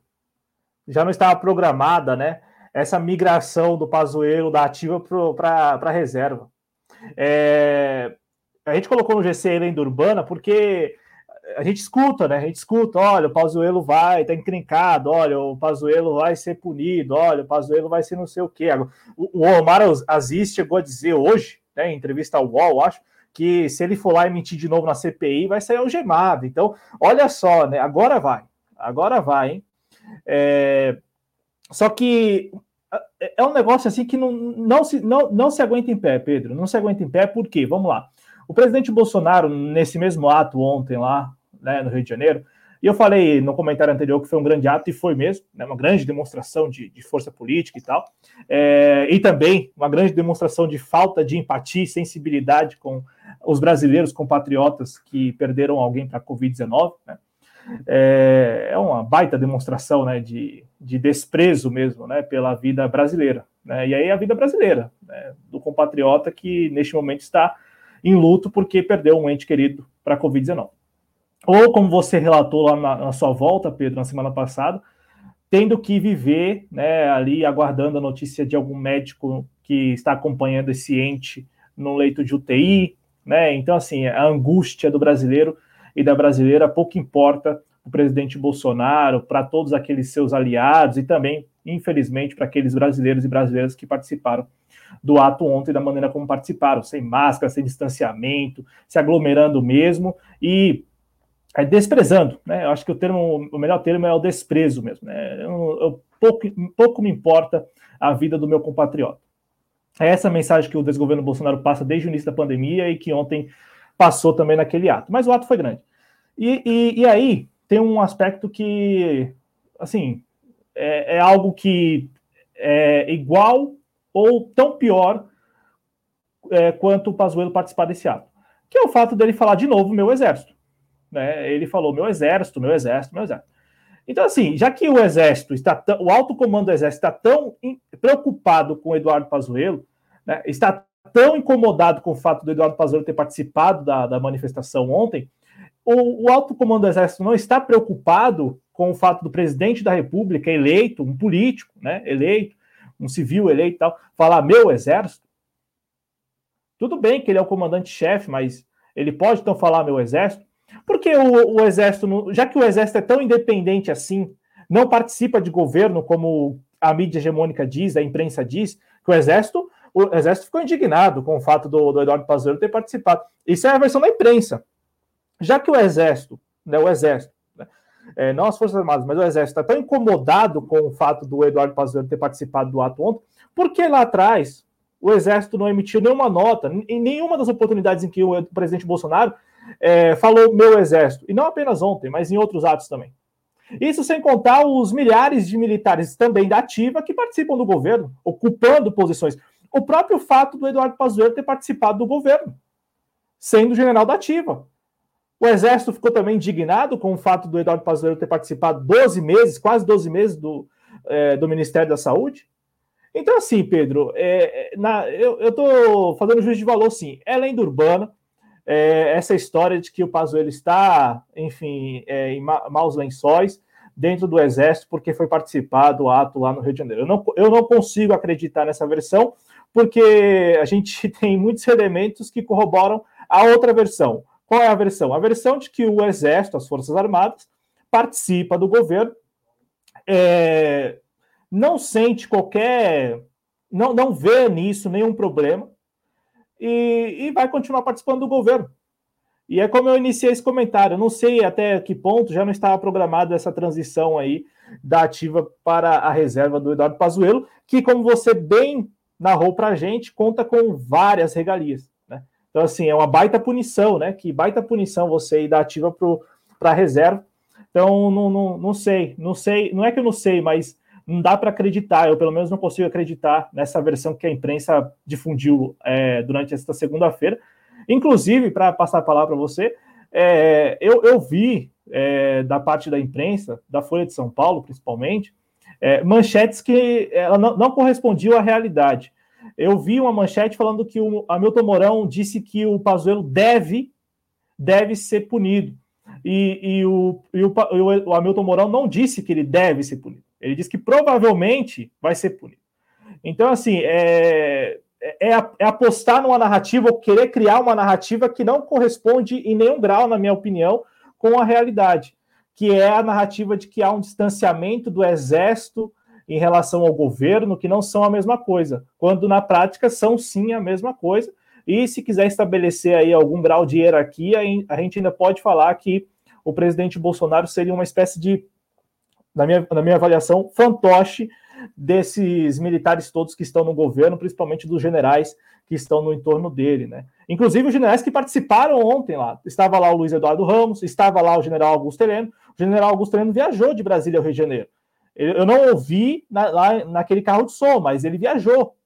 Speaker 2: já não estava programada, né, essa migração do Pazuello da ativa para a reserva. É, a gente colocou no GC a lenda urbana porque a gente escuta, né? A gente escuta, olha, o Pazuello vai, tá encrencado, olha, o Pazuello vai ser punido, olha, o Pazuello vai ser não sei o quê. O, o Omar Aziz chegou a dizer hoje, né, em entrevista ao UOL, acho, que se ele for lá e mentir de novo na CPI, vai sair algemado. Então, olha só, né? Agora vai. Agora vai, hein? É... Só que é um negócio assim que não, não, se, não, não se aguenta em pé, Pedro. Não se aguenta em pé, por quê? Vamos lá. O presidente Bolsonaro, nesse mesmo ato ontem lá, né, no Rio de Janeiro, e eu falei no comentário anterior que foi um grande ato, e foi mesmo, né, uma grande demonstração de, de força política e tal, é, e também uma grande demonstração de falta de empatia e sensibilidade com os brasileiros compatriotas que perderam alguém para a Covid-19, né? É, é, uma baita demonstração né, de, de desprezo mesmo né, pela vida brasileira. Né? E aí a vida brasileira, né, do compatriota que neste momento está em luto porque perdeu um ente querido para a Covid-19. Ou, como você relatou lá na, na, sua volta, Pedro, na semana passada, tendo que viver né, ali aguardando a notícia de algum médico que está acompanhando esse ente no leito de UTI, né? Então, assim, a angústia do brasileiro e da brasileira pouco importa o presidente Bolsonaro, para todos aqueles seus aliados e também, infelizmente, para aqueles brasileiros e brasileiras que participaram do ato ontem, da maneira como participaram, sem máscara, sem distanciamento, se aglomerando mesmo e é, desprezando, né? Eu acho que o termo, o melhor termo é o desprezo mesmo, né? Eu, eu, pouco, pouco me importa a vida do meu compatriota. É essa mensagem que o desgoverno Bolsonaro passa desde o início da pandemia e que ontem passou também naquele ato. Mas o ato foi grande. E, e, e aí tem um aspecto que, assim, é, é, algo que é igual ou tão pior é, quanto o Pazuello participar desse ato, que é o fato dele falar de novo meu exército. Né? Ele falou meu exército, meu exército, meu exército. Então, assim, já que o Exército está o alto comando do Exército está tão preocupado com o Eduardo Pazuello, né, está tão incomodado com o fato do Eduardo Pazuello ter participado da, da manifestação ontem, o, o, alto comando do Exército não está preocupado com o fato do presidente da República eleito, um político, né, eleito, um civil eleito e tal, falar meu exército. Tudo bem que ele é o comandante-chefe, mas ele pode então falar meu exército. Porque o, o Exército, já que o Exército é tão independente assim, não participa de governo, como a mídia hegemônica diz, a imprensa diz, que o Exército, o Exército ficou indignado com o fato do, do Eduardo Pazuello ter participado. Isso é a versão da imprensa. Já que o Exército, né, o Exército, né, é, não as Forças Armadas, mas o Exército está tão incomodado com o fato do Eduardo Pazuello ter participado do ato ontem, por que lá atrás o Exército não emitiu nenhuma nota, em nenhuma das oportunidades em que o presidente Bolsonaro é, falou meu exército, e não apenas ontem, mas em outros atos também. Isso sem contar os milhares de militares também da ativa que participam do governo, ocupando posições. O próprio fato do Eduardo Pazuello ter participado do governo, sendo general da ativa. O Exército ficou também indignado com o fato do Eduardo Pazuello ter participado 12 meses, quase 12 meses do, é, do Ministério da Saúde? Então, assim, Pedro, é, na, eu estou fazendo juízo de valor, sim. É lenda urbana, é, essa história de que o Pazuello está, enfim, é, em ma maus lençóis dentro do Exército porque foi participar do ato lá no Rio de Janeiro. Eu não, eu não consigo acreditar nessa versão porque a gente <laughs> tem muitos elementos que corroboram a outra versão. Qual é a versão? A versão de que o Exército, as Forças Armadas, participa do governo, é, não sente qualquer. Não, não vê nisso nenhum problema e, e vai continuar participando do governo. E é como eu iniciei esse comentário, eu não sei até que ponto já não estava programada essa transição aí da ativa para a reserva do Eduardo Pazuello, que, como você bem narrou para a gente, conta com várias regalias. Né? Então, assim, é uma baita punição, né? Que baita punição você ir da ativa para a reserva. Então, não, não, não sei, não sei, não é que eu não sei, mas não dá para acreditar, eu pelo menos não consigo acreditar nessa versão que a imprensa difundiu é, durante esta segunda-feira, Inclusive, para passar a palavra para você, é, eu, eu, vi é, da parte da imprensa, da Folha de São Paulo, principalmente, é, manchetes que ela não, não correspondiam à realidade. Eu vi uma manchete falando que o Hamilton Mourão disse que o Pazuello deve, deve ser punido. E, e, o, e o, o Hamilton Mourão não disse que ele deve ser punido. Ele disse que provavelmente vai ser punido. Então, assim, é, é, é, é, apostar numa narrativa ou querer criar uma narrativa que não corresponde em nenhum grau, na minha opinião, com a realidade, que é a narrativa de que há um distanciamento do exército em relação ao governo, que não são a mesma coisa, quando na prática são sim a mesma coisa. E se quiser estabelecer aí algum grau de hierarquia, a gente ainda pode falar que o presidente Bolsonaro seria uma espécie de, na minha, na minha avaliação, fantoche desses militares todos que estão no governo, principalmente dos generais que estão no entorno dele, né? Inclusive os generais que participaram ontem lá. Estava lá o Luiz Eduardo Ramos, estava lá o general Augusto Heleno. O general Augusto Heleno viajou de Brasília ao Rio de Janeiro. Eu não ouvi na, lá naquele carro de som, mas ele viajou.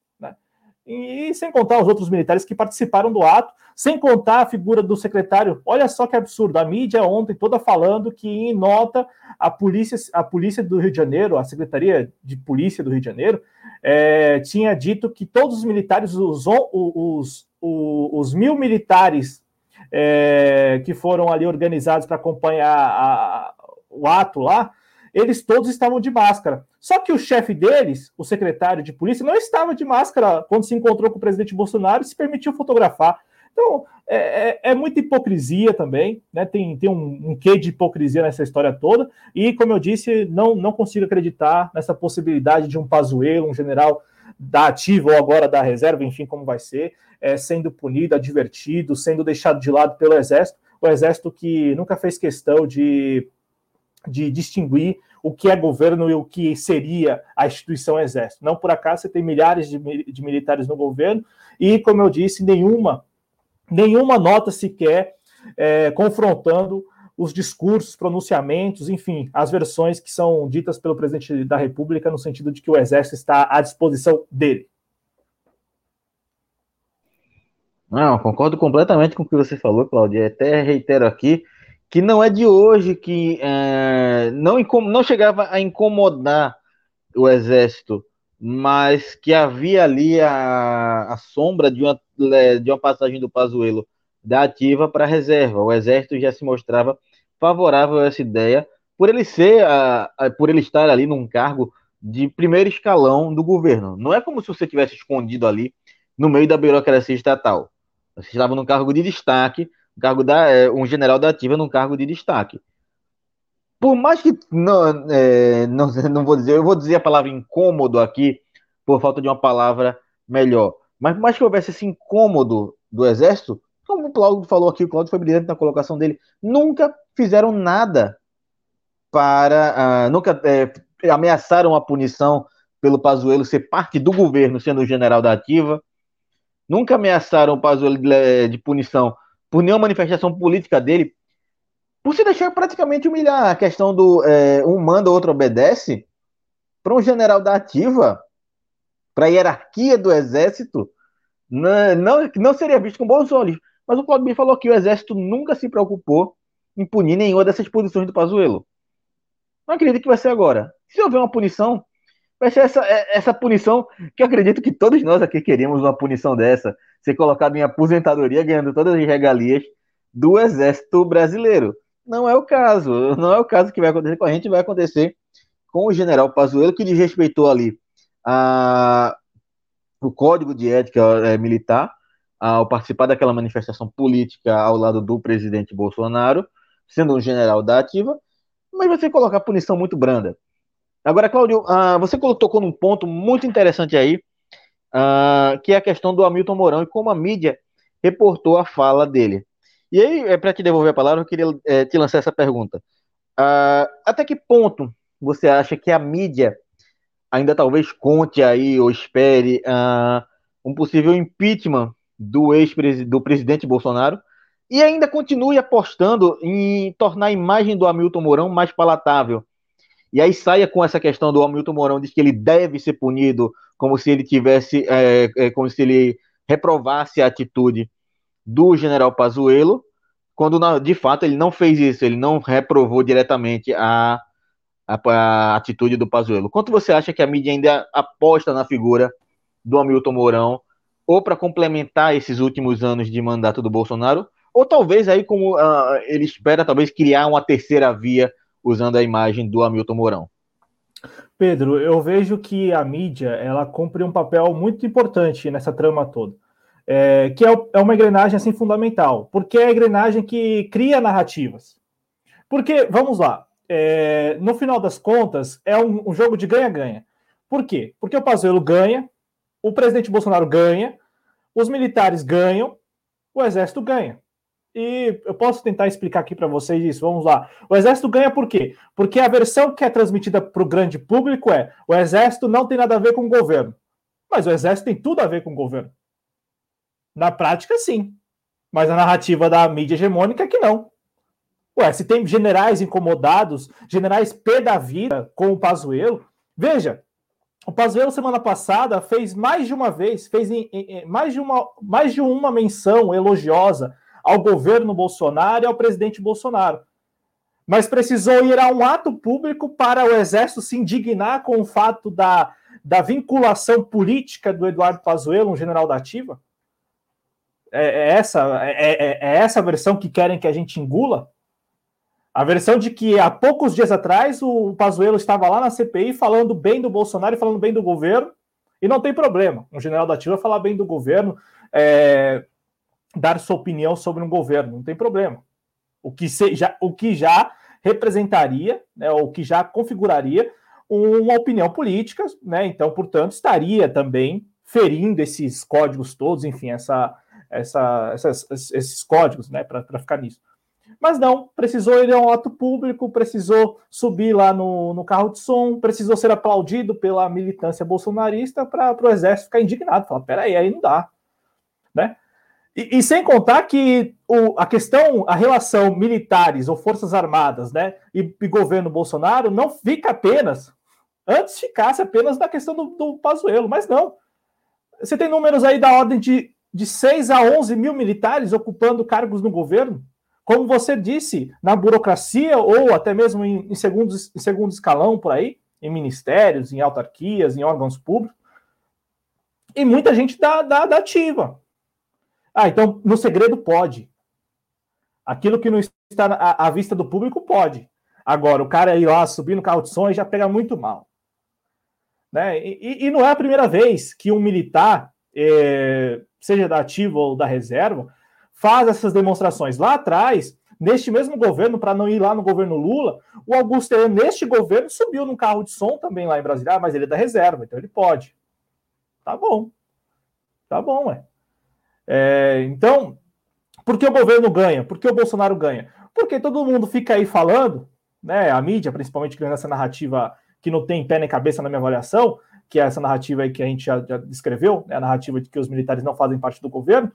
Speaker 2: E sem contar os outros militares que participaram do ato, sem contar a figura do secretário. Olha só que absurdo. A mídia ontem toda falando que, em nota, a polícia, a polícia do Rio de Janeiro, a Secretaria de Polícia do Rio de Janeiro, é, tinha dito que todos os militares, os, os, os, os mil militares é, que foram ali organizados para acompanhar a, o ato lá, eles todos estavam de máscara. Só que o chefe deles, o secretário de polícia, não estava de máscara quando se encontrou com o presidente Bolsonaro e se permitiu fotografar. Então, é, é, é, muita hipocrisia também, né? Tem, tem um, um quê de hipocrisia nessa história toda. E, como eu disse, não, não consigo acreditar nessa possibilidade de um Pazuello, um general da ativa ou agora da reserva, enfim, como vai ser, é, sendo punido, advertido, sendo deixado de lado pelo Exército. O Exército que nunca fez questão de, de distinguir o que é governo e o que seria a instituição Exército. Não por acaso você tem milhares de, de militares no governo e, como eu disse, nenhuma nenhuma nota sequer é, confrontando os discursos, pronunciamentos, enfim, as versões que são ditas pelo presidente da República no sentido de que o Exército está à disposição dele.
Speaker 1: Não, concordo completamente com o que você falou, Claudia. Até reitero aqui que não é de hoje que é, não, não chegava a incomodar o Exército, mas que havia ali a, a sombra de uma de uma passagem do Pazuello da ativa para a reserva. O exército já se mostrava favorável a essa ideia por ele ser, a, a, por ele estar ali num cargo de primeiro escalão do governo. Não é como se você tivesse escondido ali no meio da burocracia estatal. Você estava num cargo de destaque, cargo da é, um general da ativa num cargo de destaque. Por mais que não, é, não, <laughs> não vou dizer, eu vou dizer a palavra incômodo aqui por falta de uma palavra melhor. Mas por mais que houvesse esse incômodo do exército, como o Claudio falou aqui, o Claudio foi brilhante na colocação dele, nunca fizeram nada para. Uh, nunca é, ameaçaram a punição pelo Pazuello ser parte do governo, sendo general da ativa. Nunca ameaçaram o Pazuello de, de punição por nenhuma manifestação política dele, por se deixar praticamente humilhar a questão do é, um manda, outro obedece, para um general da ativa para a hierarquia do exército, não, não, não seria visto com bons olhos. Mas o Claudio falou que o exército nunca se preocupou em punir nenhuma dessas posições do Pazuello. Não acredito que vai ser agora. Se houver uma punição, ser essa, é, essa punição que eu acredito que todos nós aqui queríamos uma punição dessa, ser colocado em aposentadoria ganhando todas as regalias do exército brasileiro. Não é o caso, <laughs> não é o caso que vai acontecer com a gente, vai acontecer com o general Pazuello, que desrespeitou ali a, o código de ética é, militar ao participar daquela manifestação política ao lado do presidente Bolsonaro, sendo um general da ativa, mas você colocar punição muito branda. Agora, Cláudio, uh, você tocou num ponto muito interessante aí, uh, que é a questão do Hamilton Mourão e como a mídia reportou a fala dele. E aí, é, para te devolver a palavra, eu queria é, te lançar essa pergunta. Uh, até que ponto você acha que a mídia ainda talvez conte aí ou espere uh, um possível impeachment do ex do presidente Bolsonaro e ainda continue apostando em tornar a imagem do Hamilton Mourão mais palatável. E aí saia com essa questão do Hamilton Mourão diz que ele deve ser punido como se ele tivesse, é, é, como se ele reprovasse a atitude do General Pazuello, quando de fato ele não fez isso, ele não reprovou diretamente a a, a atitude do Pazuello. Quanto você acha que a mídia ainda aposta na figura do Hamilton Mourão, ou para complementar esses últimos anos de mandato do Bolsonaro, ou talvez aí como uh, ele espera talvez criar uma terceira via usando a imagem do Hamilton Mourão?
Speaker 2: Pedro, eu vejo que a mídia ela cumpre um papel muito importante nessa trama toda, é, que é, é uma engrenagem assim fundamental, porque é a engrenagem que cria narrativas. Porque, vamos lá, é, no final das contas, é um, um jogo de ganha-ganha. Por quê? Porque o Pazuello ganha, o presidente Bolsonaro ganha, os militares ganham, o exército ganha. E eu posso tentar explicar aqui para vocês isso. Vamos lá. O exército ganha por quê? Porque a versão que é transmitida para o grande público é: o exército não tem nada a ver com o governo. Mas o exército tem tudo a ver com o governo. Na prática, sim. Mas a narrativa da mídia hegemônica é que não. Ué, se tem generais incomodados, generais pé da vida com o Pazuello, veja, o Pazuello semana passada fez mais de uma vez, fez em, em, mais, de uma, mais de uma menção elogiosa ao governo Bolsonaro e ao presidente Bolsonaro. Mas precisou ir a um ato público para o Exército se indignar com o fato da, da vinculação política do Eduardo Pazuello, um general da ativa? É, é essa, é, é, é essa a versão que querem que a gente engula? A versão de que há poucos dias atrás o Pazuello estava lá na CPI falando bem do Bolsonaro e falando bem do governo, e não tem problema. Um general da ativa falar bem do governo, é, dar sua opinião sobre um governo, não tem problema. O que, se, já, o que já representaria, né, ou que já configuraria uma opinião política, né? Então, portanto, estaria também ferindo esses códigos todos, enfim, essa, essa, essas, esses códigos, né, para ficar nisso. Mas não, precisou ir a um ato público, precisou subir lá no, no carro de som, precisou ser aplaudido pela militância bolsonarista para o exército ficar indignado. Falar, peraí, aí não dá. Né? E, e sem contar que o, a questão, a relação militares ou forças armadas né, e, e governo Bolsonaro não fica apenas, antes ficasse apenas na questão do, do Pazuello, mas não. Você tem números aí da ordem de, de 6 a 11 mil militares ocupando cargos no governo, como você disse, na burocracia ou até mesmo em, em, segundos, em segundo escalão por aí, em ministérios, em autarquias, em órgãos públicos, e muita gente da, da, da ativa. Ah, então no segredo pode. Aquilo que não está à, à vista do público pode. Agora, o cara ir lá subir no carro de som já pega muito mal. Né? E, e, não é a primeira vez que um militar, eh, seja da ativa ou da reserva, faz essas demonstrações. Lá atrás, neste mesmo governo, para não ir lá no governo Lula, o Augusto neste governo, subiu num carro de som também lá em Brasília, ah, mas ele é da reserva, então ele pode. Tá bom. Tá bom, é. É então, por que o governo ganha? Por que o Bolsonaro ganha? Porque todo mundo fica aí falando, né? A mídia, principalmente, ganhando essa narrativa que não tem pé nem cabeça na minha avaliação, que é essa narrativa aí que a gente já, já descreveu, né, a narrativa de que os militares não fazem parte do governo,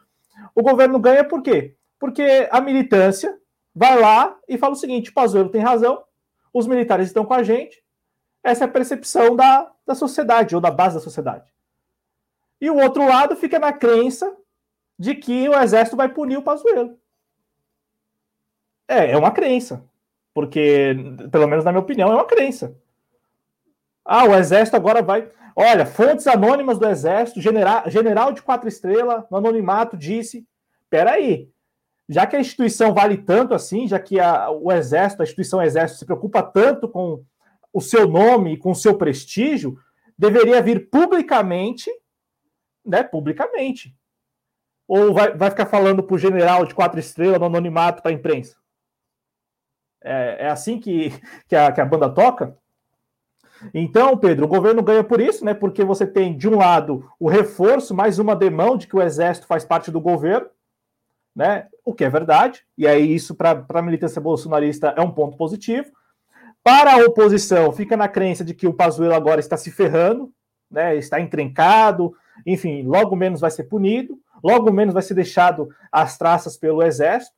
Speaker 2: o governo ganha por quê? Porque a militância vai lá e fala o seguinte: Pazuello tem razão, os militares estão com a gente, essa é a percepção da, da sociedade, ou da base da sociedade. E o outro lado fica na crença de que o exército vai punir o Pazuello. É, é uma crença. Porque, pelo menos na minha opinião, é uma crença. Ah, o exército agora vai. Olha, fontes anônimas do exército, general, general de quatro estrelas, no anonimato, disse. Peraí, já que a instituição vale tanto assim, já que a, o exército, a instituição exército se preocupa tanto com o seu nome e com o seu prestígio, deveria vir publicamente, né? Publicamente. Ou vai, vai ficar falando para o general de quatro estrelas no anonimato para a imprensa? É, é assim que, que, a, que a banda toca? Então, Pedro, o governo ganha por isso, né? Porque você tem, de um lado, o reforço, mais uma demão de que o exército faz parte do governo, né? O que é verdade, e aí isso para a militância bolsonarista é um ponto positivo. Para a oposição, fica na crença de que o Pazuello agora está se ferrando, né? Está encrencado, enfim, logo menos vai ser punido, logo menos vai ser deixado às traças pelo exército,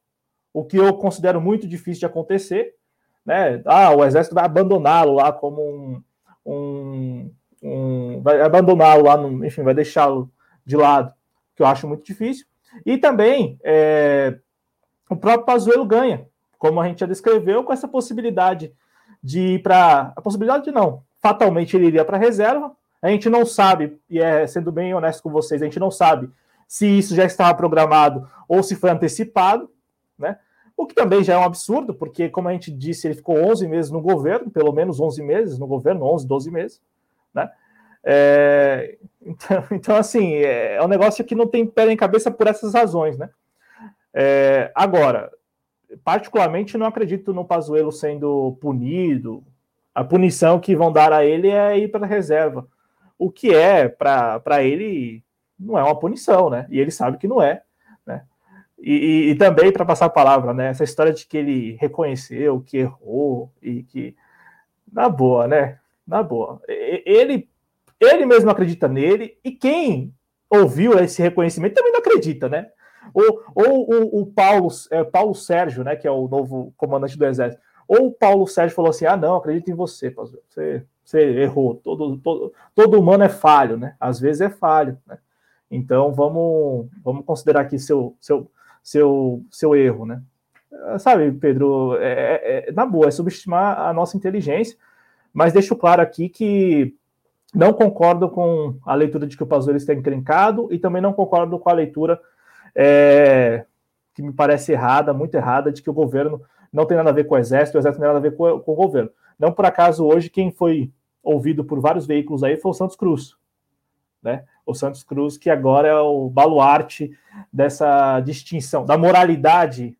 Speaker 2: o que eu considero muito difícil de acontecer, né? Ah, o exército vai abandoná-lo lá como um, um, um vai abandoná-lo lá, no, enfim, vai deixá-lo de lado, que eu acho muito difícil. E também é, o próprio Pazuello ganha, como a gente já descreveu, com essa possibilidade de ir para. A possibilidade de não, fatalmente ele iria para reserva. A gente não sabe, e é sendo bem honesto com vocês, a gente não sabe se isso já estava programado ou se foi antecipado, né? O que também já é um absurdo, porque, como a gente disse, ele ficou 11 meses no governo, pelo menos 11 meses no governo, 11, 12 meses, né? É, então, <laughs> então, assim, é, é um negócio que não tem pé nem cabeça por essas razões, né? É, agora, particularmente, não acredito no Pazuello sendo punido. A punição que vão dar a ele é ir para a reserva. O que é, para ele, não é uma punição, né? E ele sabe que não é. E, e, e também para passar a palavra, né? Essa história de que ele reconheceu que errou e que. Na boa, né? Na boa. Ele, ele mesmo acredita nele, e quem ouviu esse reconhecimento também não acredita, né? Ou, ou o, o Paulo, é, Paulo Sérgio, né, que é o novo comandante do Exército, ou o Paulo Sérgio falou assim: ah, não, acredito em você, você, você errou, todo, todo, todo humano é falho, né? Às vezes é falho, né? Então vamos, vamos considerar aqui seu, seu, seu, seu erro, né? Sabe, Pedro, é, é, é, na boa, é subestimar a nossa inteligência, mas deixo claro aqui que não concordo com a leitura de que o Pazuello está encrencado e também não concordo com a leitura é, que me parece errada, muito errada, de que o governo não tem nada a ver com o exército, o exército não tem nada a ver com, com o governo. Não por acaso hoje quem foi ouvido por vários veículos aí foi o Santos Cruz, né? o Santos Cruz, que agora é o baluarte dessa distinção, da moralidade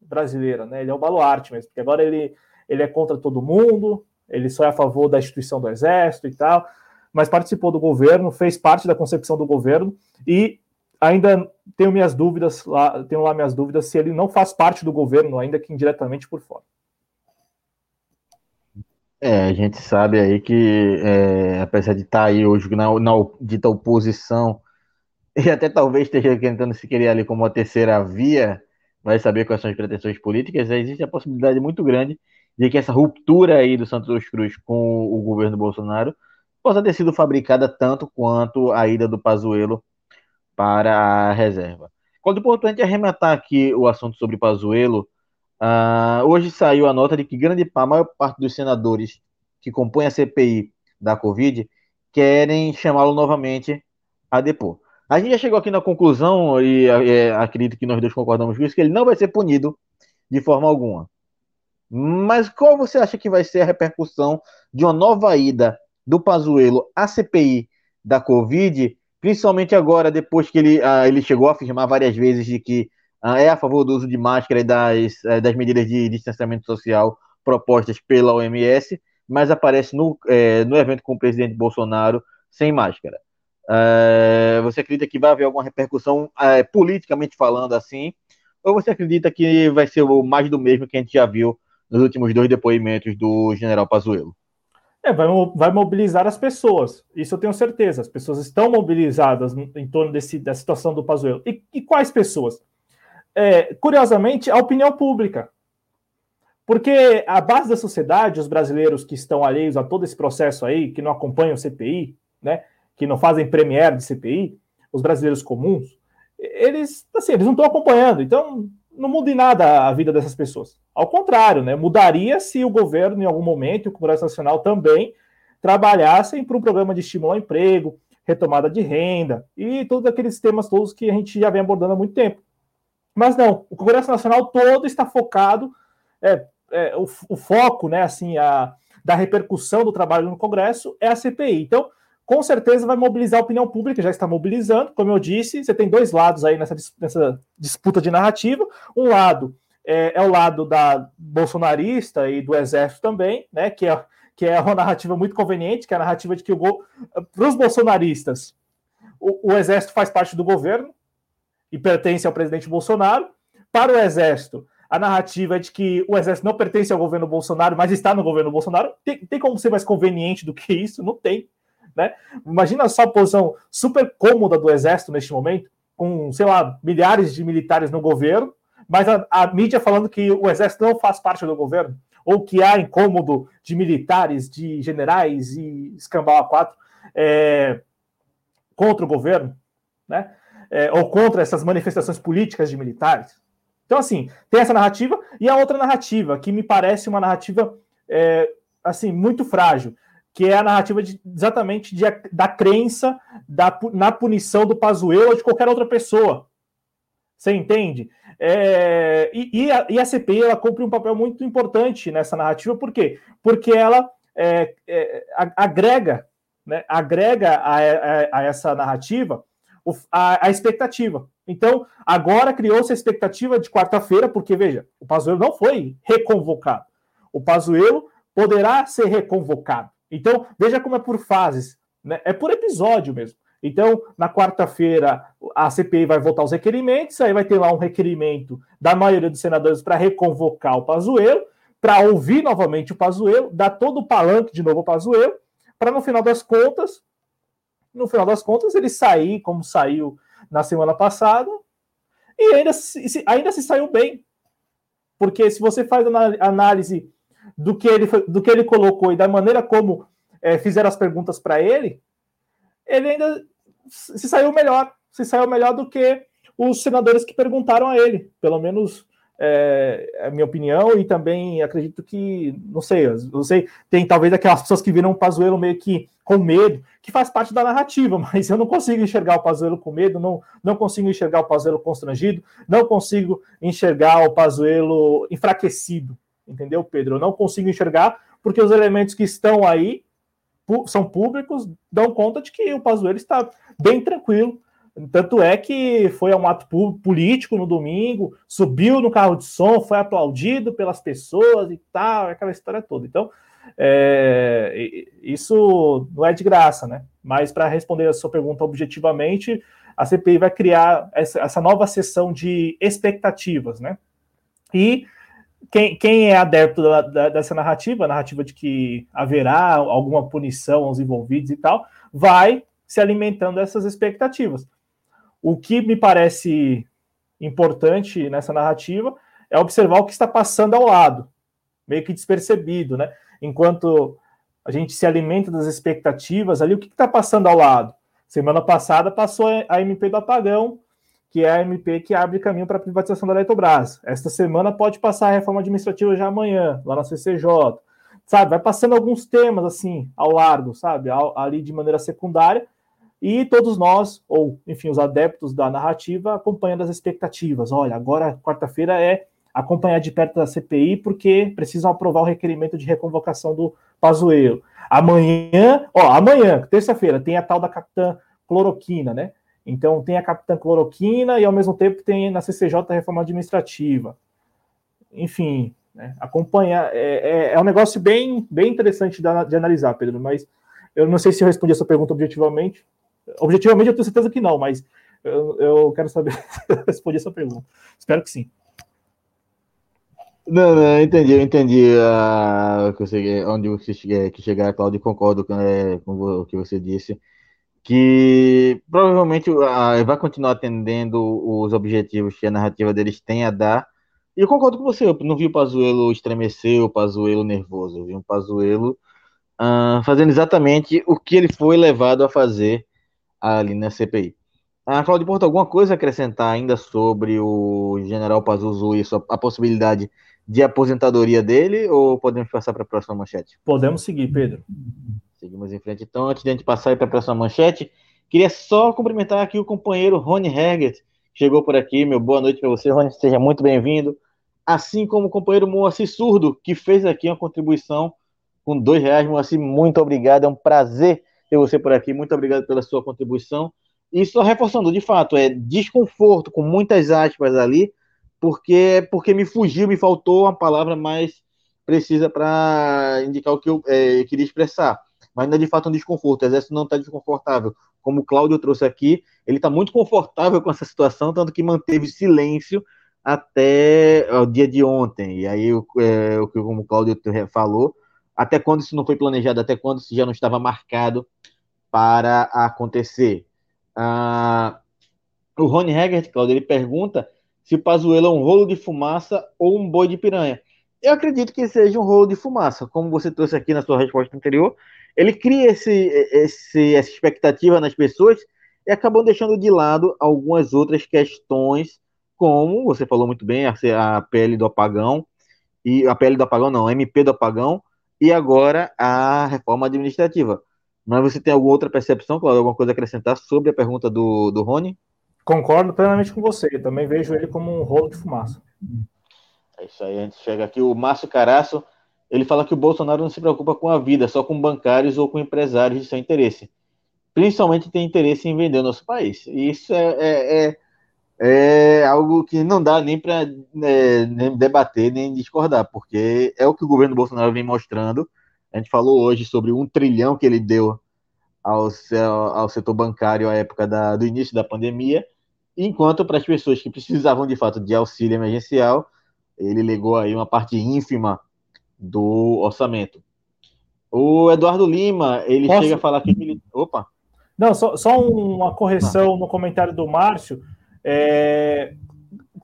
Speaker 2: brasileira, né? Ele é o baluarte mesmo, porque agora ele, ele é contra todo mundo, ele só é a favor da instituição do Exército e tal, mas participou do governo, fez parte da concepção do governo e ainda tenho minhas dúvidas lá, tenho lá minhas dúvidas se ele não faz parte do governo, ainda que indiretamente por fora.
Speaker 1: É, a gente sabe aí que, é, apesar de estar tá aí hoje na, na dita oposição, <laughs> e até talvez esteja tentando se querer ali como uma terceira via, vai saber quais são as pretensões políticas, existe a possibilidade muito grande de que essa ruptura aí do Santos Cruz com o governo Bolsonaro possa ter sido fabricada tanto quanto a ida do Pazuello para a reserva. Quando é importante arrematar aqui o assunto sobre Pazuello, Uh, hoje saiu a nota de que grande a maior parte dos senadores que compõem a CPI da Covid querem chamá-lo novamente a depor. A gente já chegou aqui na conclusão, e é, acredito que nós dois concordamos com isso, que ele não vai ser punido de forma alguma. Mas qual você acha que vai ser a repercussão de uma nova ida do Pazuello à CPI da Covid, principalmente agora, depois que ele, uh, ele chegou a afirmar várias vezes de que ah, é a favor do uso de máscara e das, eh, das medidas de distanciamento social propostas pela OMS, mas aparece no, é, no evento com o presidente Bolsonaro sem máscara. É, você acredita que vai haver alguma repercussão é, politicamente falando assim? Ou você acredita que vai ser mais do mesmo que a gente já viu nos últimos dois depoimentos do general Pazuello?
Speaker 2: É, vai, vai mobilizar as pessoas, isso eu tenho certeza. As pessoas estão mobilizadas em torno desse, da situação do Pazuello. E, e quais pessoas? É, curiosamente, a opinião pública. Porque a base da sociedade, os brasileiros que estão alheios a todo esse processo aí, que não acompanham o CPI, né, que não fazem premiere de CPI, os brasileiros comuns, eles, assim, eles não estão acompanhando. Então, não muda em nada a vida dessas pessoas. Ao contrário, né, mudaria se o governo, em algum momento, e o Congresso Nacional também, trabalhassem para um programa de estímulo ao emprego, retomada de renda e todos aqueles temas todos que a gente já vem abordando há muito tempo. Mas não, o Congresso Nacional todo está focado, é, é, o, o, foco, né, assim, a, da repercussão do trabalho no Congresso é a CPI. Então, com certeza vai mobilizar a opinião pública, já está mobilizando, como eu disse, você tem dois lados aí nessa, nessa disputa de narrativa. Um lado é, é, o lado da bolsonarista e do exército também, né, que é, que é uma narrativa muito conveniente, que é a narrativa de que para os bolsonaristas o, o exército faz parte do governo e pertence ao presidente Bolsonaro. Para o exército, a narrativa é de que o exército não pertence ao governo Bolsonaro, mas está no governo Bolsonaro. Tem, tem como ser mais conveniente do que isso? Não tem. Né? Imagina só a posição super cômoda do exército neste momento, com, sei lá, milhares de militares no governo, mas a, a mídia falando que o exército não faz parte do governo, ou que há incômodo de militares, de generais e escambau a quatro é, contra o governo, né? É, ou contra essas manifestações políticas de militares. Então, assim, tem essa narrativa e a outra narrativa, que me parece uma narrativa é, assim muito frágil, que é a narrativa de, exatamente de, da crença da, na punição do Pazuello ou de qualquer outra pessoa. Você entende? É, e, e, a, e, a, CPI ela cumpre um papel muito importante nessa narrativa, por quê? Porque ela é, é, agrega, né, agrega a, a, a essa narrativa a, a, expectativa. Então, agora criou-se a expectativa de quarta-feira, porque, veja, o Pazuello não foi reconvocado. O Pazuello poderá ser reconvocado. Então, veja como é por fases, né? é por episódio mesmo. Então, na quarta-feira, a CPI vai votar os requerimentos, aí vai ter lá um requerimento da maioria dos senadores para reconvocar o Pazuello, para ouvir novamente o Pazuello, dar todo o palanque de novo ao Pazuello, para no final das contas, no final das contas, ele sair como saiu na semana passada, e ainda se, ainda se saiu bem. Porque se você faz análise do que ele, do que ele colocou e da maneira como é, fizeram as perguntas para ele, ele ainda se saiu melhor, se saiu melhor do que os senadores que perguntaram a ele, pelo menos é, é a minha opinião, e também acredito que, não sei, não sei, tem talvez aquelas pessoas que viram o Pazuello meio que com medo, que faz parte da narrativa, <laughs> mas eu não consigo enxergar o Pazuello com medo, não, não consigo enxergar o Pazuello constrangido, não consigo enxergar o Pazuello enfraquecido, entendeu, Pedro? Eu não consigo enxergar porque os elementos que estão aí são públicos, dão conta de que o Pazuello está bem tranquilo. Tanto é que foi um ato político no domingo, subiu no carro de som, foi aplaudido pelas pessoas e tal, aquela história toda. Então, é, isso não é de graça, né? Mas para responder a sua pergunta objetivamente, a CPI vai criar essa, essa nova sessão de expectativas, né? E quem, quem é adepto da, da, dessa narrativa, a narrativa de que haverá alguma punição aos envolvidos e tal, vai se alimentando dessas expectativas. O que me parece importante nessa narrativa é observar o que está passando ao lado, meio que despercebido, né? Enquanto a gente se alimenta das expectativas ali, o que está passando ao lado? Semana passada passou a MP do apagão, que é a MP que abre caminho para a privatização da Eletrobras. Esta semana pode passar a reforma administrativa já amanhã, lá na CCJ. Sabe, vai passando alguns temas assim ao largo, sabe, ali de maneira secundária, e todos nós, ou enfim, os adeptos da narrativa, acompanhando as expectativas. Olha, agora quarta-feira é acompanhar de perto da CPI, porque precisam aprovar o requerimento de reconvocação do Pazuello. Amanhã, ó, amanhã, terça-feira, tem a tal da capitã cloroquina, né? Então tem a Capitã Cloroquina e ao mesmo tempo tem na CCJ a reforma administrativa. Enfim, né, acompanhar é, é, é, um negócio bem, bem interessante de, analisar, Pedro, mas eu não sei se eu respondi essa pergunta objetivamente. Objetivamente eu tenho certeza que não, mas eu, eu quero saber <laughs> respondi essa pergunta. Espero que sim.
Speaker 1: Não, não, entendi, eu entendi uh, onde você chegar, que chegar, Claudio, concordo com, é, com o que você disse que provavelmente uh, vai continuar atendendo os objetivos que a narrativa deles tem a dar. E eu concordo com você, eu não vi o Pazuello estremecer, o Pazuello nervoso, eu vi um Pazuello uh, fazendo exatamente o que ele foi levado a fazer ali na CPI. Ah, Claudio Porto, alguma coisa a acrescentar ainda sobre o general Pazuzu e a possibilidade de aposentadoria dele, ou podemos passar para a próxima manchete?
Speaker 2: Podemos seguir, Pedro.
Speaker 1: Seguimos em frente. Então, antes de a gente passar para a próxima manchete, queria só cumprimentar aqui o companheiro Rony Herget, chegou por aqui. Meu boa noite para você, Rony. Seja muito bem-vindo. Assim como o companheiro Moacir Surdo, que fez aqui uma contribuição com dois reais. Moacir, muito obrigado. É um prazer ter você por aqui. Muito obrigado pela sua contribuição. E só reforçando, de fato, é desconforto, com muitas aspas ali, porque, porque me fugiu, me faltou uma palavra mais precisa para indicar o que eu é, queria expressar. Mas não é de fato um desconforto. O exército não está desconfortável. Como o Cláudio trouxe aqui, ele está muito confortável com essa situação, tanto que manteve silêncio até o dia de ontem. E aí, é, o que como o Cláudio falou, até quando isso não foi planejado, até quando isso já não estava marcado para acontecer. Ah, o Rony Hegert, Claudio, ele pergunta se o Pazuello é um rolo de fumaça ou um boi de piranha. Eu acredito que seja um rolo de fumaça, como você trouxe aqui na sua resposta anterior. Ele cria esse, esse, essa expectativa nas pessoas e acabam deixando de lado algumas outras questões, como você falou muito bem, a, a pele do apagão, e a pele do apagão não, a MP do apagão, e agora a reforma administrativa. Mas você tem alguma outra percepção, Claudio, alguma coisa a acrescentar sobre a pergunta do, do Rony?
Speaker 2: Concordo plenamente com você. Eu também vejo ele como um rolo de fumaça.
Speaker 1: É isso aí, a gente chega aqui. O Márcio Caraço, ele fala que o Bolsonaro não se preocupa com a vida, só com bancários ou com empresários de seu interesse. Principalmente tem interesse em vender o nosso país. E isso é, é, é, é algo que não dá nem para é, nem debater, nem discordar, porque é o que o governo Bolsonaro vem mostrando a gente falou hoje sobre um trilhão que ele deu ao, ao setor bancário à época da, do início da pandemia, enquanto para as pessoas que precisavam de fato de auxílio emergencial, ele legou aí uma parte ínfima do orçamento. O Eduardo Lima, ele Posso? chega a falar que. Opa!
Speaker 2: Não, só, só uma correção no comentário do Márcio. É,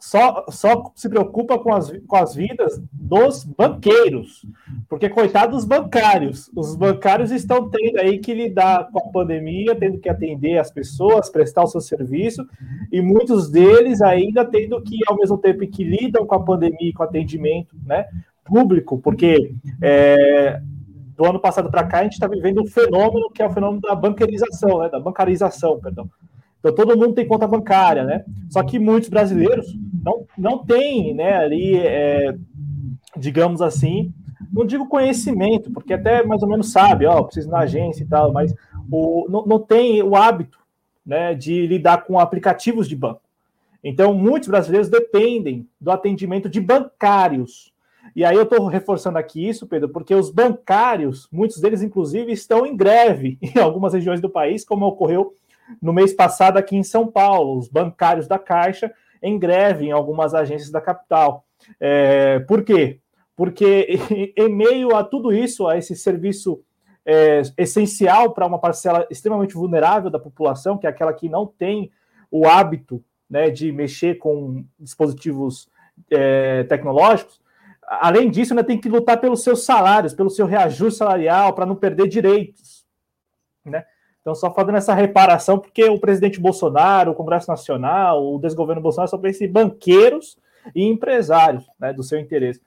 Speaker 2: só, só se preocupa com as, com as vidas dos banqueiros, porque coitados dos bancários, os bancários estão tendo aí que lidar com a pandemia, tendo que atender as pessoas, prestar o seu serviço, e muitos deles ainda tendo que, ao mesmo tempo que lidam com a pandemia e com o atendimento né, público, porque é, do ano passado para cá a gente está vivendo um fenômeno que é o fenômeno da bancarização, né, da bancarização, perdão. Então todo mundo tem conta bancária, né? Só que muitos brasileiros não, não têm, né, ali, é, digamos assim, não digo conhecimento, porque até mais ou menos sabe, ó, preciso ir na agência e tal, mas o, não, não tem o hábito, né, de lidar com aplicativos de banco. Então, muitos brasileiros dependem do atendimento de bancários. E aí eu estou reforçando aqui isso, Pedro, porque os bancários, muitos deles, inclusive, estão em greve <laughs> em algumas regiões do país, como ocorreu no mês passado aqui em São Paulo, os bancários da Caixa em greve em algumas agências da capital. É, por quê? Porque <laughs> em meio a tudo isso, a esse serviço é, essencial para uma parcela extremamente vulnerável da população, que é aquela que não tem o hábito né, de mexer com dispositivos é, tecnológicos, além disso, ainda tem que lutar pelos seus salários, pelo seu reajuste salarial, para não perder direitos. Né? Então, só fazendo essa reparação, porque o presidente Bolsonaro, o Congresso Nacional, o desgoverno Bolsonaro só pensa em banqueiros e empresários né, do seu interesse.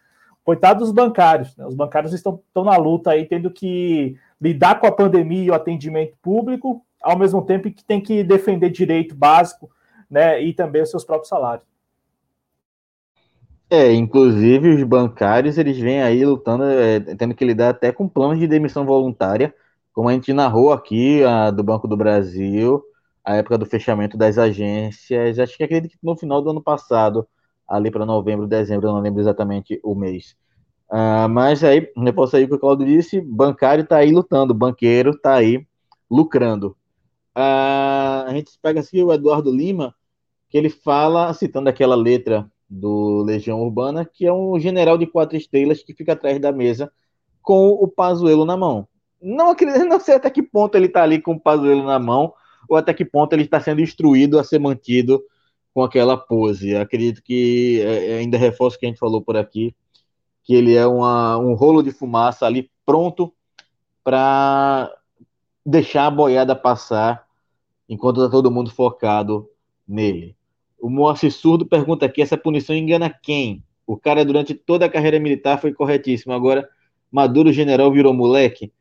Speaker 2: Coitados dos bancários, né? os bancários estão, estão na luta aí, tendo que lidar com a pandemia e o atendimento público, ao mesmo tempo que tem que defender direito básico né, e também os seus próprios salários.
Speaker 1: É, inclusive os bancários, eles vêm aí lutando, é, tendo que lidar até com planos de demissão voluntária, como a gente narrou aqui a, do Banco do Brasil, a época do fechamento das agências, acho que acredito que no final do ano passado, ali para novembro, dezembro, eu não lembro exatamente o mês. Uh, mas aí, depois aí o que o Claudio disse, bancário está aí lutando, banqueiro está aí lucrando. Uh, a gente pega aqui o Eduardo Lima, que ele fala, citando aquela letra do Legião Urbana, que é um general de quatro estrelas que fica atrás da mesa com o Pazuelo na mão. Não, não sei até que ponto ele está ali com o Pazuello na mão, ou até que ponto ele está sendo instruído a ser mantido com aquela pose. Acredito que é, é, ainda reforço o que a gente falou por aqui, que ele é uma, um rolo de fumaça ali pronto para deixar a boiada passar enquanto está todo mundo focado nele. O Moacir Surdo pergunta aqui: essa punição engana quem? O cara, durante toda a carreira militar, foi corretíssimo. Agora, Maduro General virou moleque.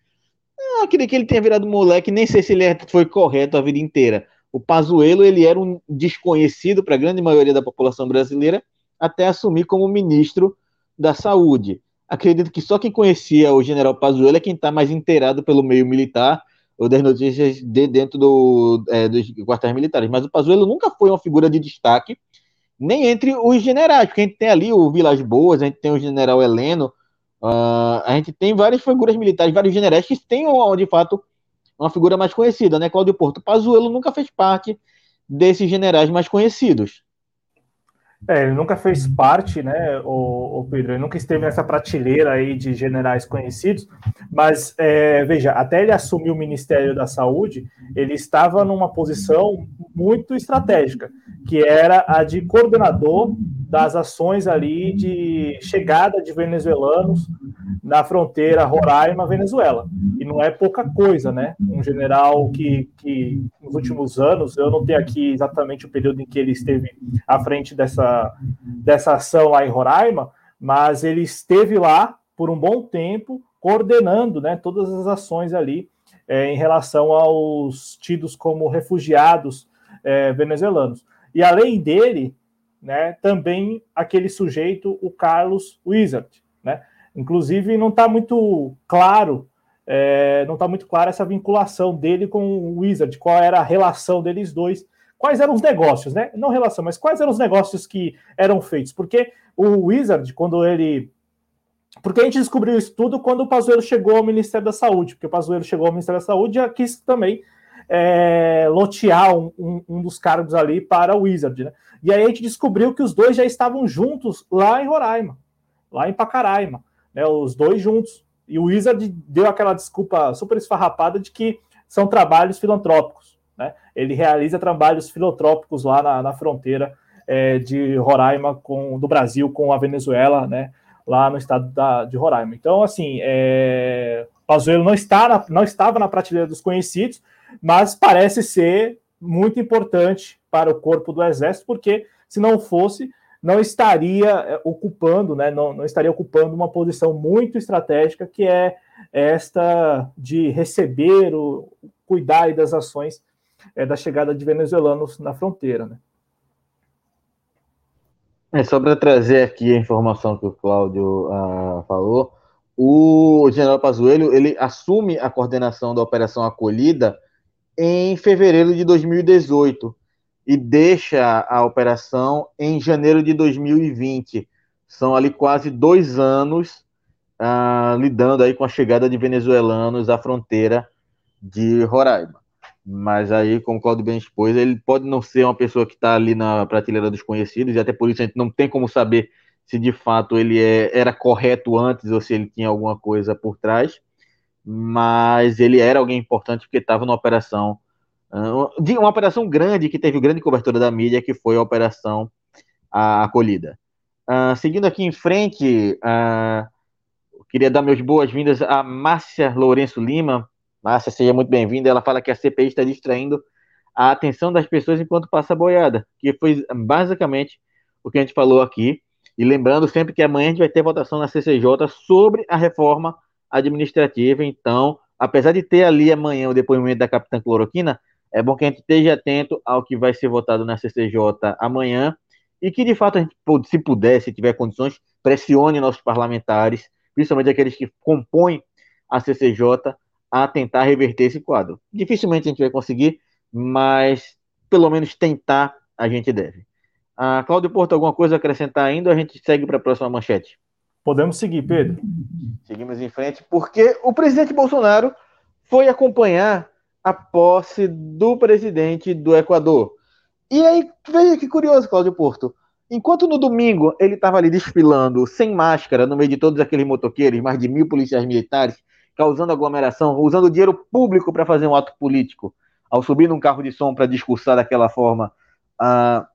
Speaker 1: Não, queria que ele tenha virado moleque, nem sei se ele é, foi correto a vida inteira. O Pazuello, ele era um desconhecido para a grande maioria da população brasileira, até assumir como ministro da Saúde. Acredito que só quem conhecia o general Pazuello é quem está mais inteirado pelo meio militar ou das notícias de dentro do, é, dos quartéis militares. Mas o Pazuello nunca foi uma figura de destaque, nem entre os generais, porque a gente tem ali o Vilas Boas, a gente tem o general Heleno, uh, a gente tem várias figuras militares, vários generais que têm, de fato, uma figura mais conhecida, né? Cláudio Porto. Pazuello nunca fez parte desses generais mais conhecidos.
Speaker 2: É, ele nunca fez parte, né, o, o, Pedro, ele nunca esteve nessa prateleira aí de generais conhecidos, mas é, veja, até ele assumir o Ministério da Saúde, ele estava numa posição muito estratégica, que era a de coordenador das ações ali de chegada de venezuelanos na fronteira Roraima-Venezuela. E não é pouca coisa, né? Um general que, que nos últimos anos, eu não tenho aqui exatamente o período em que ele esteve à frente dessa, dessa ação lá em Roraima, mas ele esteve lá por um bom tempo coordenando né, todas as ações ali é, em relação aos tidos como refugiados é, venezuelanos. E além dele, né, também aquele sujeito, o Carlos Wizard, né? Inclusive, não está muito claro, é, não está muito clara essa vinculação dele com o Wizard, qual era a relação deles dois, quais eram os negócios, né? Não relação, mas quais eram os negócios que eram feitos? Porque o Wizard, quando ele porque a gente descobriu isso tudo quando o Pazuello chegou ao Ministério da Saúde, porque o Pazuello chegou ao Ministério da Saúde e quis também é, lotear um, um, um, dos cargos ali para o Wizard, né? E aí a gente descobriu que os dois já estavam juntos lá em Roraima, lá em Pacaraima, né? Os dois juntos. E o Wizard deu aquela desculpa super esfarrapada de que são trabalhos filantrópicos, né? Ele realiza trabalhos filantrópicos lá na, na fronteira é, de Roraima com do Brasil com a Venezuela, né? Lá no estado da, de Roraima. Então, assim, é, Pazuello não, está na, não estava na prateleira dos conhecidos, mas parece ser muito importante para o corpo do Exército, porque se não fosse, não estaria eh, ocupando, né, não, não estaria ocupando uma posição muito estratégica, que é esta de receber, o, cuidar das ações é, da chegada de venezuelanos na fronteira. Né?
Speaker 1: É, só para trazer aqui a informação que o Cláudio uh, falou, o general Pazuello ele assume a coordenação da Operação Acolhida em fevereiro de 2018 e deixa a operação em janeiro de 2020. São ali quase dois anos ah, lidando aí com a chegada de venezuelanos à fronteira de Roraima. Mas aí, como o Claudio bem expôs, ele pode não ser uma pessoa que está ali na prateleira dos conhecidos, e até por isso a gente não tem como saber se de fato ele é, era correto antes ou se ele tinha alguma coisa por trás mas ele era alguém importante porque estava numa operação, de uma operação grande que teve grande cobertura da mídia, que foi a operação acolhida. Uh, seguindo aqui em frente, uh, queria dar meus boas-vindas a Márcia Lourenço Lima. Márcia, seja muito bem-vinda. Ela fala que a CPI está distraindo a atenção das pessoas enquanto passa a boiada, que foi basicamente o que a gente falou aqui. E lembrando sempre que amanhã a gente vai ter votação na CCJ sobre a reforma administrativa. Então, apesar de ter ali amanhã o depoimento da capitã Cloroquina, é bom que a gente esteja atento ao que vai ser votado na CCJ amanhã e que, de fato, a gente, se puder, se tiver condições, pressione nossos parlamentares, principalmente aqueles que compõem a CCJ, a tentar reverter esse quadro. Dificilmente a gente vai conseguir, mas pelo menos tentar a gente deve. Ah, Cláudio Porto, alguma coisa a acrescentar ainda? Ou a gente segue para a próxima manchete?
Speaker 2: Podemos seguir, Pedro.
Speaker 1: Seguimos em frente, porque o presidente Bolsonaro foi acompanhar a posse do presidente do Equador. E aí, veja que curioso, Cláudio Porto. Enquanto no domingo ele estava ali desfilando sem máscara no meio de todos aqueles motoqueiros, mais de mil policiais militares, causando aglomeração, usando dinheiro público para fazer um ato político, ao subir num carro de som para discursar daquela forma, ah,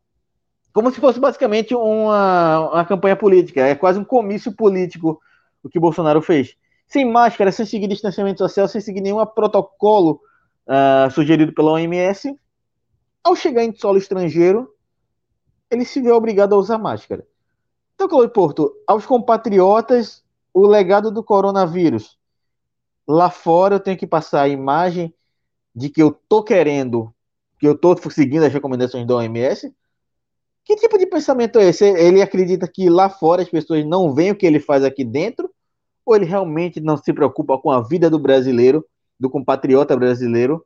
Speaker 1: como se fosse basicamente uma, uma campanha política. É quase um comício político o que Bolsonaro fez. Sem máscara, sem seguir distanciamento social, sem seguir nenhum protocolo uh, sugerido pela OMS. Ao chegar em solo estrangeiro, ele se vê obrigado a usar máscara. Então, Cláudio Porto, aos compatriotas, o legado do coronavírus lá fora eu tenho que passar a imagem de que eu tô querendo, que eu tô seguindo as recomendações da OMS. Que tipo de pensamento é esse? Ele acredita que lá fora as pessoas não veem o que ele faz aqui dentro? Ou ele realmente não se preocupa com a vida do brasileiro, do compatriota brasileiro,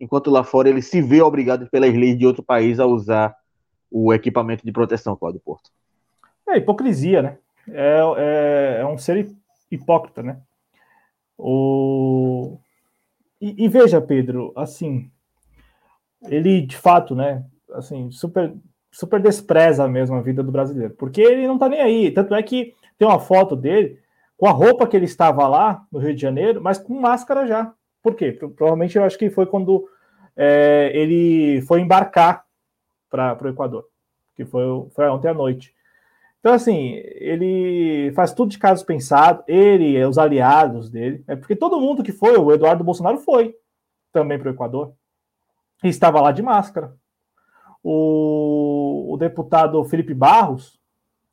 Speaker 1: enquanto lá fora ele se vê obrigado pelas leis de outro país a usar o equipamento de proteção, Cláudio Porto?
Speaker 2: É hipocrisia, né? É, é, é um ser hipócrita, né? O... E, e, veja, Pedro, assim, ele de fato, né, assim, super, super despreza mesmo a vida do brasileiro, porque ele não tá nem aí. Tanto é que tem uma foto dele com a roupa que ele estava lá no Rio de Janeiro, mas com máscara já. Por quê? Provavelmente eu acho que foi quando é, ele foi embarcar para o Equador, que foi, foi ontem à noite. Então, assim, ele faz tudo de caso pensado, ele, os aliados dele, é porque todo mundo que foi, o Eduardo Bolsonaro foi também para o Equador, e estava lá de máscara. O, o, deputado Felipe Barros,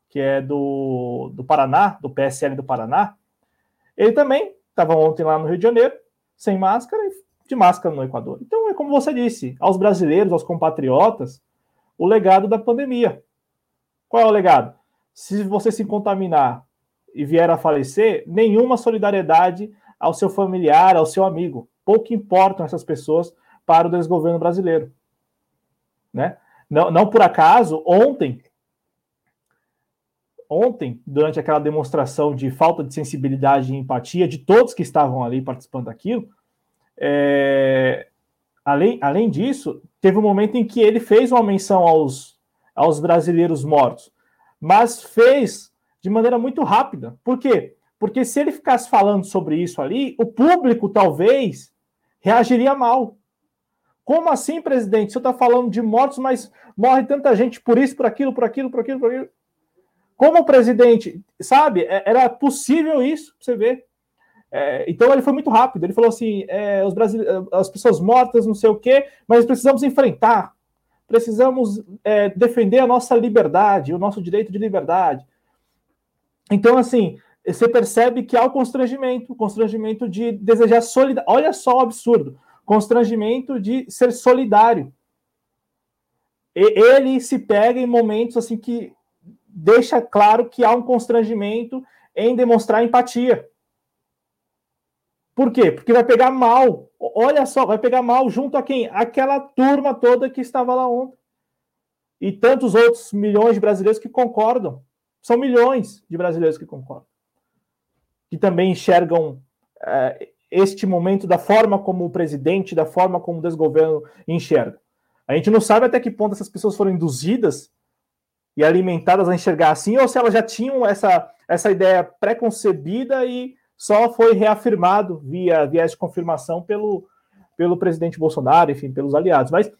Speaker 2: que é do, do Paraná, do PSL do Paraná, ele também estava ontem lá no Rio de Janeiro, sem máscara e de máscara no Equador. Então, é como você disse, aos brasileiros, aos compatriotas, o legado da pandemia. Qual é o legado? se você se contaminar e vier a falecer, nenhuma solidariedade ao seu familiar, ao seu amigo. Pouco importam essas pessoas para o desgoverno brasileiro. Né? Não, não por acaso, ontem, ontem, durante aquela demonstração de falta de sensibilidade e empatia de todos que estavam ali participando daquilo, é, além, além disso, teve um momento em que ele fez uma menção aos, aos brasileiros mortos mas fez de maneira muito rápida. Por quê? Porque se ele ficasse falando sobre isso ali, o público talvez reagiria mal. Como assim, presidente? Você está falando de mortos, mas morre tanta gente por isso, por aquilo, por aquilo, por aquilo, por aquilo. Como presidente, sabe? É, era possível isso, você ver. É, então ele foi muito rápido. Ele falou assim: é, os as pessoas mortas, não sei o quê, mas precisamos enfrentar precisamos é, defender a nossa liberdade, o nosso direito de liberdade. Então, assim, você percebe que há o constrangimento, o constrangimento de desejar solidariedade. Olha só o absurdo, constrangimento de ser solidário. E, ele se pega em momentos assim que deixa claro que há um constrangimento em demonstrar empatia. Por quê? Porque vai pegar mal. Olha só, vai pegar mal junto a quem? Aquela turma toda que estava lá ontem. E tantos outros milhões de brasileiros que concordam. São milhões de brasileiros que concordam. Que também enxergam é, este momento da forma como o presidente, da forma como o desgoverno enxerga. A gente não sabe até que ponto essas pessoas foram induzidas e alimentadas a enxergar assim, ou se elas já tinham essa, essa ideia pré-concebida e só foi reafirmado via viés de confirmação pelo, pelo presidente Bolsonaro, enfim, pelos aliados. Mas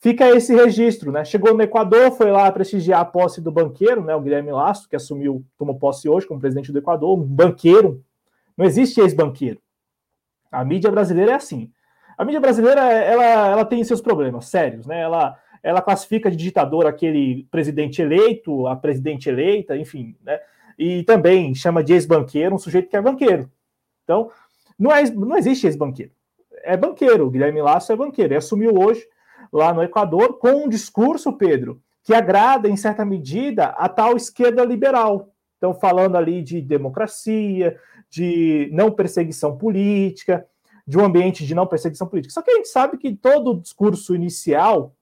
Speaker 2: fica esse registro, né? Chegou no Equador, foi lá prestigiar a posse do banqueiro, né? O Guilherme Lasso, que assumiu, tomou posse hoje como presidente do Equador, um banqueiro. Não existe ex-banqueiro. A mídia brasileira é assim. A mídia brasileira, ela, ela tem seus problemas sérios, né? Ela, ela classifica de ditador aquele presidente eleito, a presidente eleita, enfim, né? e também chama de ex-banqueiro um sujeito que é banqueiro. Então, não, é, não existe ex-banqueiro. É banqueiro. O Guilherme Lasso é banqueiro. Ele assumiu hoje, lá no Equador, com um discurso, Pedro, que agrada, em certa medida, a tal esquerda liberal. Então, falando ali de democracia, de não perseguição política, de um ambiente de não perseguição política. Só que a gente sabe que todo discurso inicial,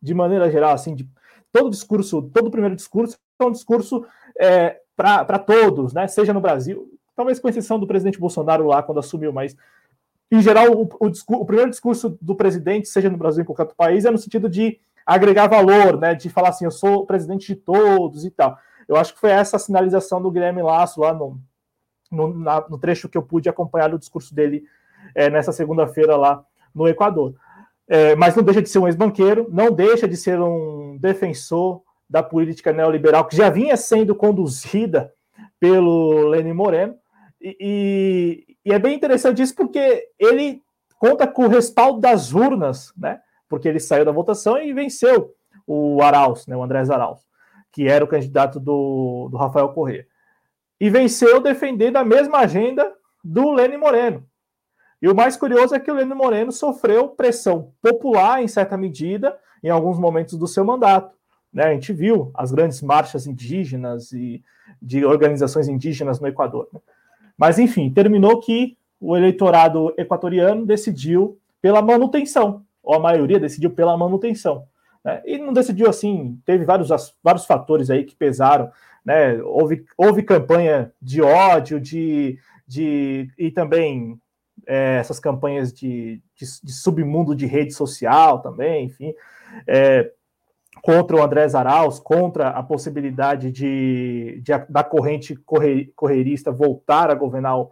Speaker 2: de maneira geral, assim, de, todo discurso, todo primeiro discurso é um discurso é, para todos, né? Seja no Brasil, talvez com exceção do presidente Bolsonaro lá quando assumiu, mas em geral o, o, o primeiro discurso do presidente, seja no Brasil ou em qualquer outro país, é no sentido de agregar valor, né? De falar assim, eu sou presidente de todos e tal. Eu acho que foi essa sinalização do Guilherme Lasso lá no, no, na, no trecho que eu pude acompanhar o discurso dele é, nessa segunda-feira lá no Equador. É, mas não deixa de ser um ex-banqueiro, não deixa de ser um defensor da política neoliberal que já vinha sendo conduzida pelo Lenin Moreno. E, e, e, é bem interessante isso porque ele conta com o respaldo das urnas, né? Porque ele saiu da votação e venceu o Arauz, né? O Andrés Arauz, que era o candidato do, do Rafael Corrêa. E venceu defendendo a mesma agenda do Lenin Moreno. E o mais curioso é que o Leandro Moreno sofreu pressão popular, em certa medida, em alguns momentos do seu mandato. Né? A gente viu as grandes marchas indígenas e de organizações indígenas no Equador. Né? Mas, enfim, terminou que o eleitorado equatoriano decidiu pela manutenção, ou a maioria decidiu pela manutenção. Né? E não decidiu assim, teve vários, vários fatores aí que pesaram. Né? Houve, houve campanha de ódio, de, de e também é, essas campanhas de, de, de, submundo de rede social também, enfim, é, contra o André Zaraus, contra a possibilidade de, de da corrente corre, correirista voltar a governar o,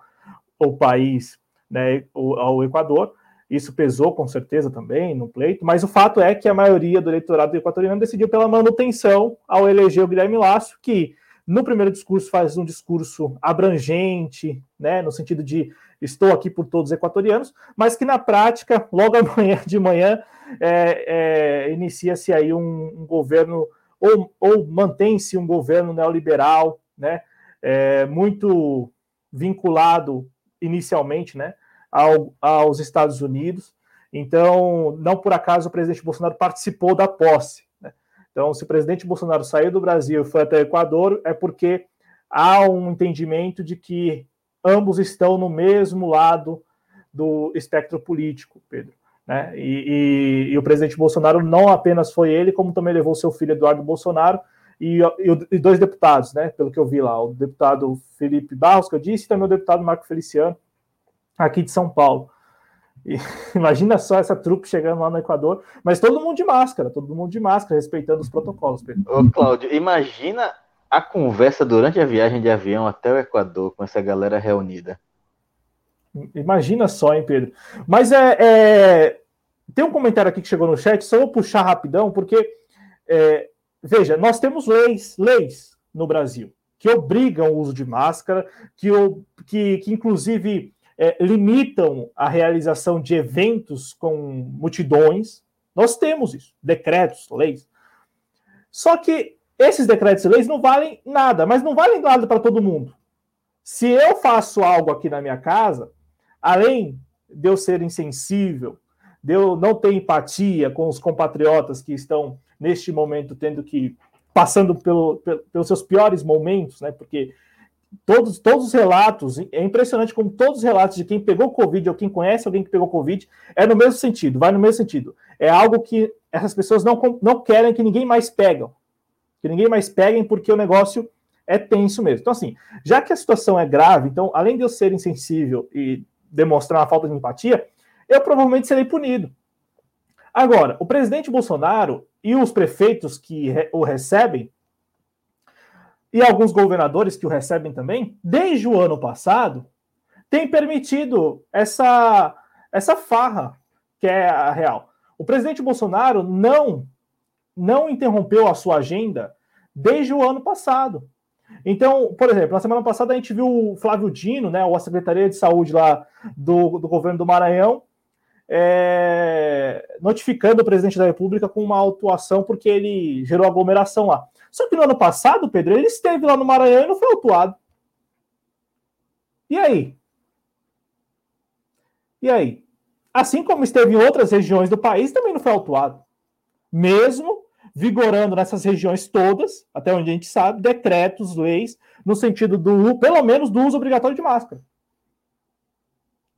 Speaker 2: o país, né, o, ao Equador. Isso pesou com certeza também no pleito, mas o fato é que a maioria do eleitorado equatoriano decidiu pela manutenção ao eleger o Guilherme Lácio, que no primeiro discurso faz um discurso abrangente, né, no sentido de estou aqui por todos os equatorianos, mas que na prática, <laughs> logo amanhã de manhã, é, é, inicia-se aí um, um, governo, ou, ou mantém-se um governo neoliberal, né, é, muito vinculado inicialmente, né, ao, aos Estados Unidos. Então, não por acaso o presidente Bolsonaro participou da posse. Então, se o presidente Bolsonaro saiu do Brasil e foi até o Equador, é porque há um entendimento de que ambos estão no mesmo lado do espectro político, Pedro. Né? E, e, e, o presidente Bolsonaro não apenas foi ele, como também levou seu filho Eduardo Bolsonaro e, e, dois deputados, né? Pelo que eu vi lá, o deputado Felipe Barros, que eu disse, e também o deputado Marco Feliciano, aqui de São Paulo. E, <laughs> imagina só essa trupe chegando lá no Equador, mas todo mundo de máscara, todo mundo de máscara, respeitando os protocolos. Pedro.
Speaker 1: Ô, Cláudio, imagina a conversa durante a viagem de avião até o Equador com essa galera reunida.
Speaker 2: Imagina só, hein, Pedro. Mas é, é, tem um comentário aqui que chegou no chat, só vou puxar rapidão, porque é, veja, nós temos leis, leis no Brasil que obrigam o uso de máscara, que, que, que inclusive é, limitam a realização de eventos com multidões. Nós temos isso, decretos, leis. Só que esses decretos e leis não valem nada, mas não valem nada para todo mundo. Se eu faço algo aqui na minha casa, além de eu ser insensível, de eu não ter empatia com os compatriotas que estão neste momento tendo que passando pelo, pelos seus piores momentos, né? Porque todos, todos os relatos, é impressionante como todos os relatos de quem pegou Covid ou quem conhece alguém que pegou Covid é no mesmo sentido, vai no mesmo sentido. É algo que essas pessoas não, não querem que ninguém mais pegam. Que ninguém mais peguem porque o negócio é tenso mesmo. Então, assim, já que a situação é grave, então, além de eu ser insensível e demonstrar uma falta de empatia, eu provavelmente serei punido. Agora, o presidente Bolsonaro e os prefeitos que o recebem e alguns governadores que o recebem também, desde o ano passado, têm permitido essa, essa farra que é a real. O presidente Bolsonaro não, não interrompeu a sua agenda desde o ano passado. Então, por exemplo, na semana passada a gente viu o Flávio Dino, né, a Secretaria de Saúde lá do, do governo do Maranhão, é, notificando o presidente da República com uma autuação porque ele gerou aglomeração lá. Só que no ano passado, Pedro, ele esteve lá no Maranhão e não foi autuado. E aí? E aí? Assim como esteve em outras regiões do país, também não foi autuado. Mesmo vigorando nessas regiões todas, até onde a gente sabe, decretos, leis, no sentido do, pelo menos, do uso obrigatório de máscara.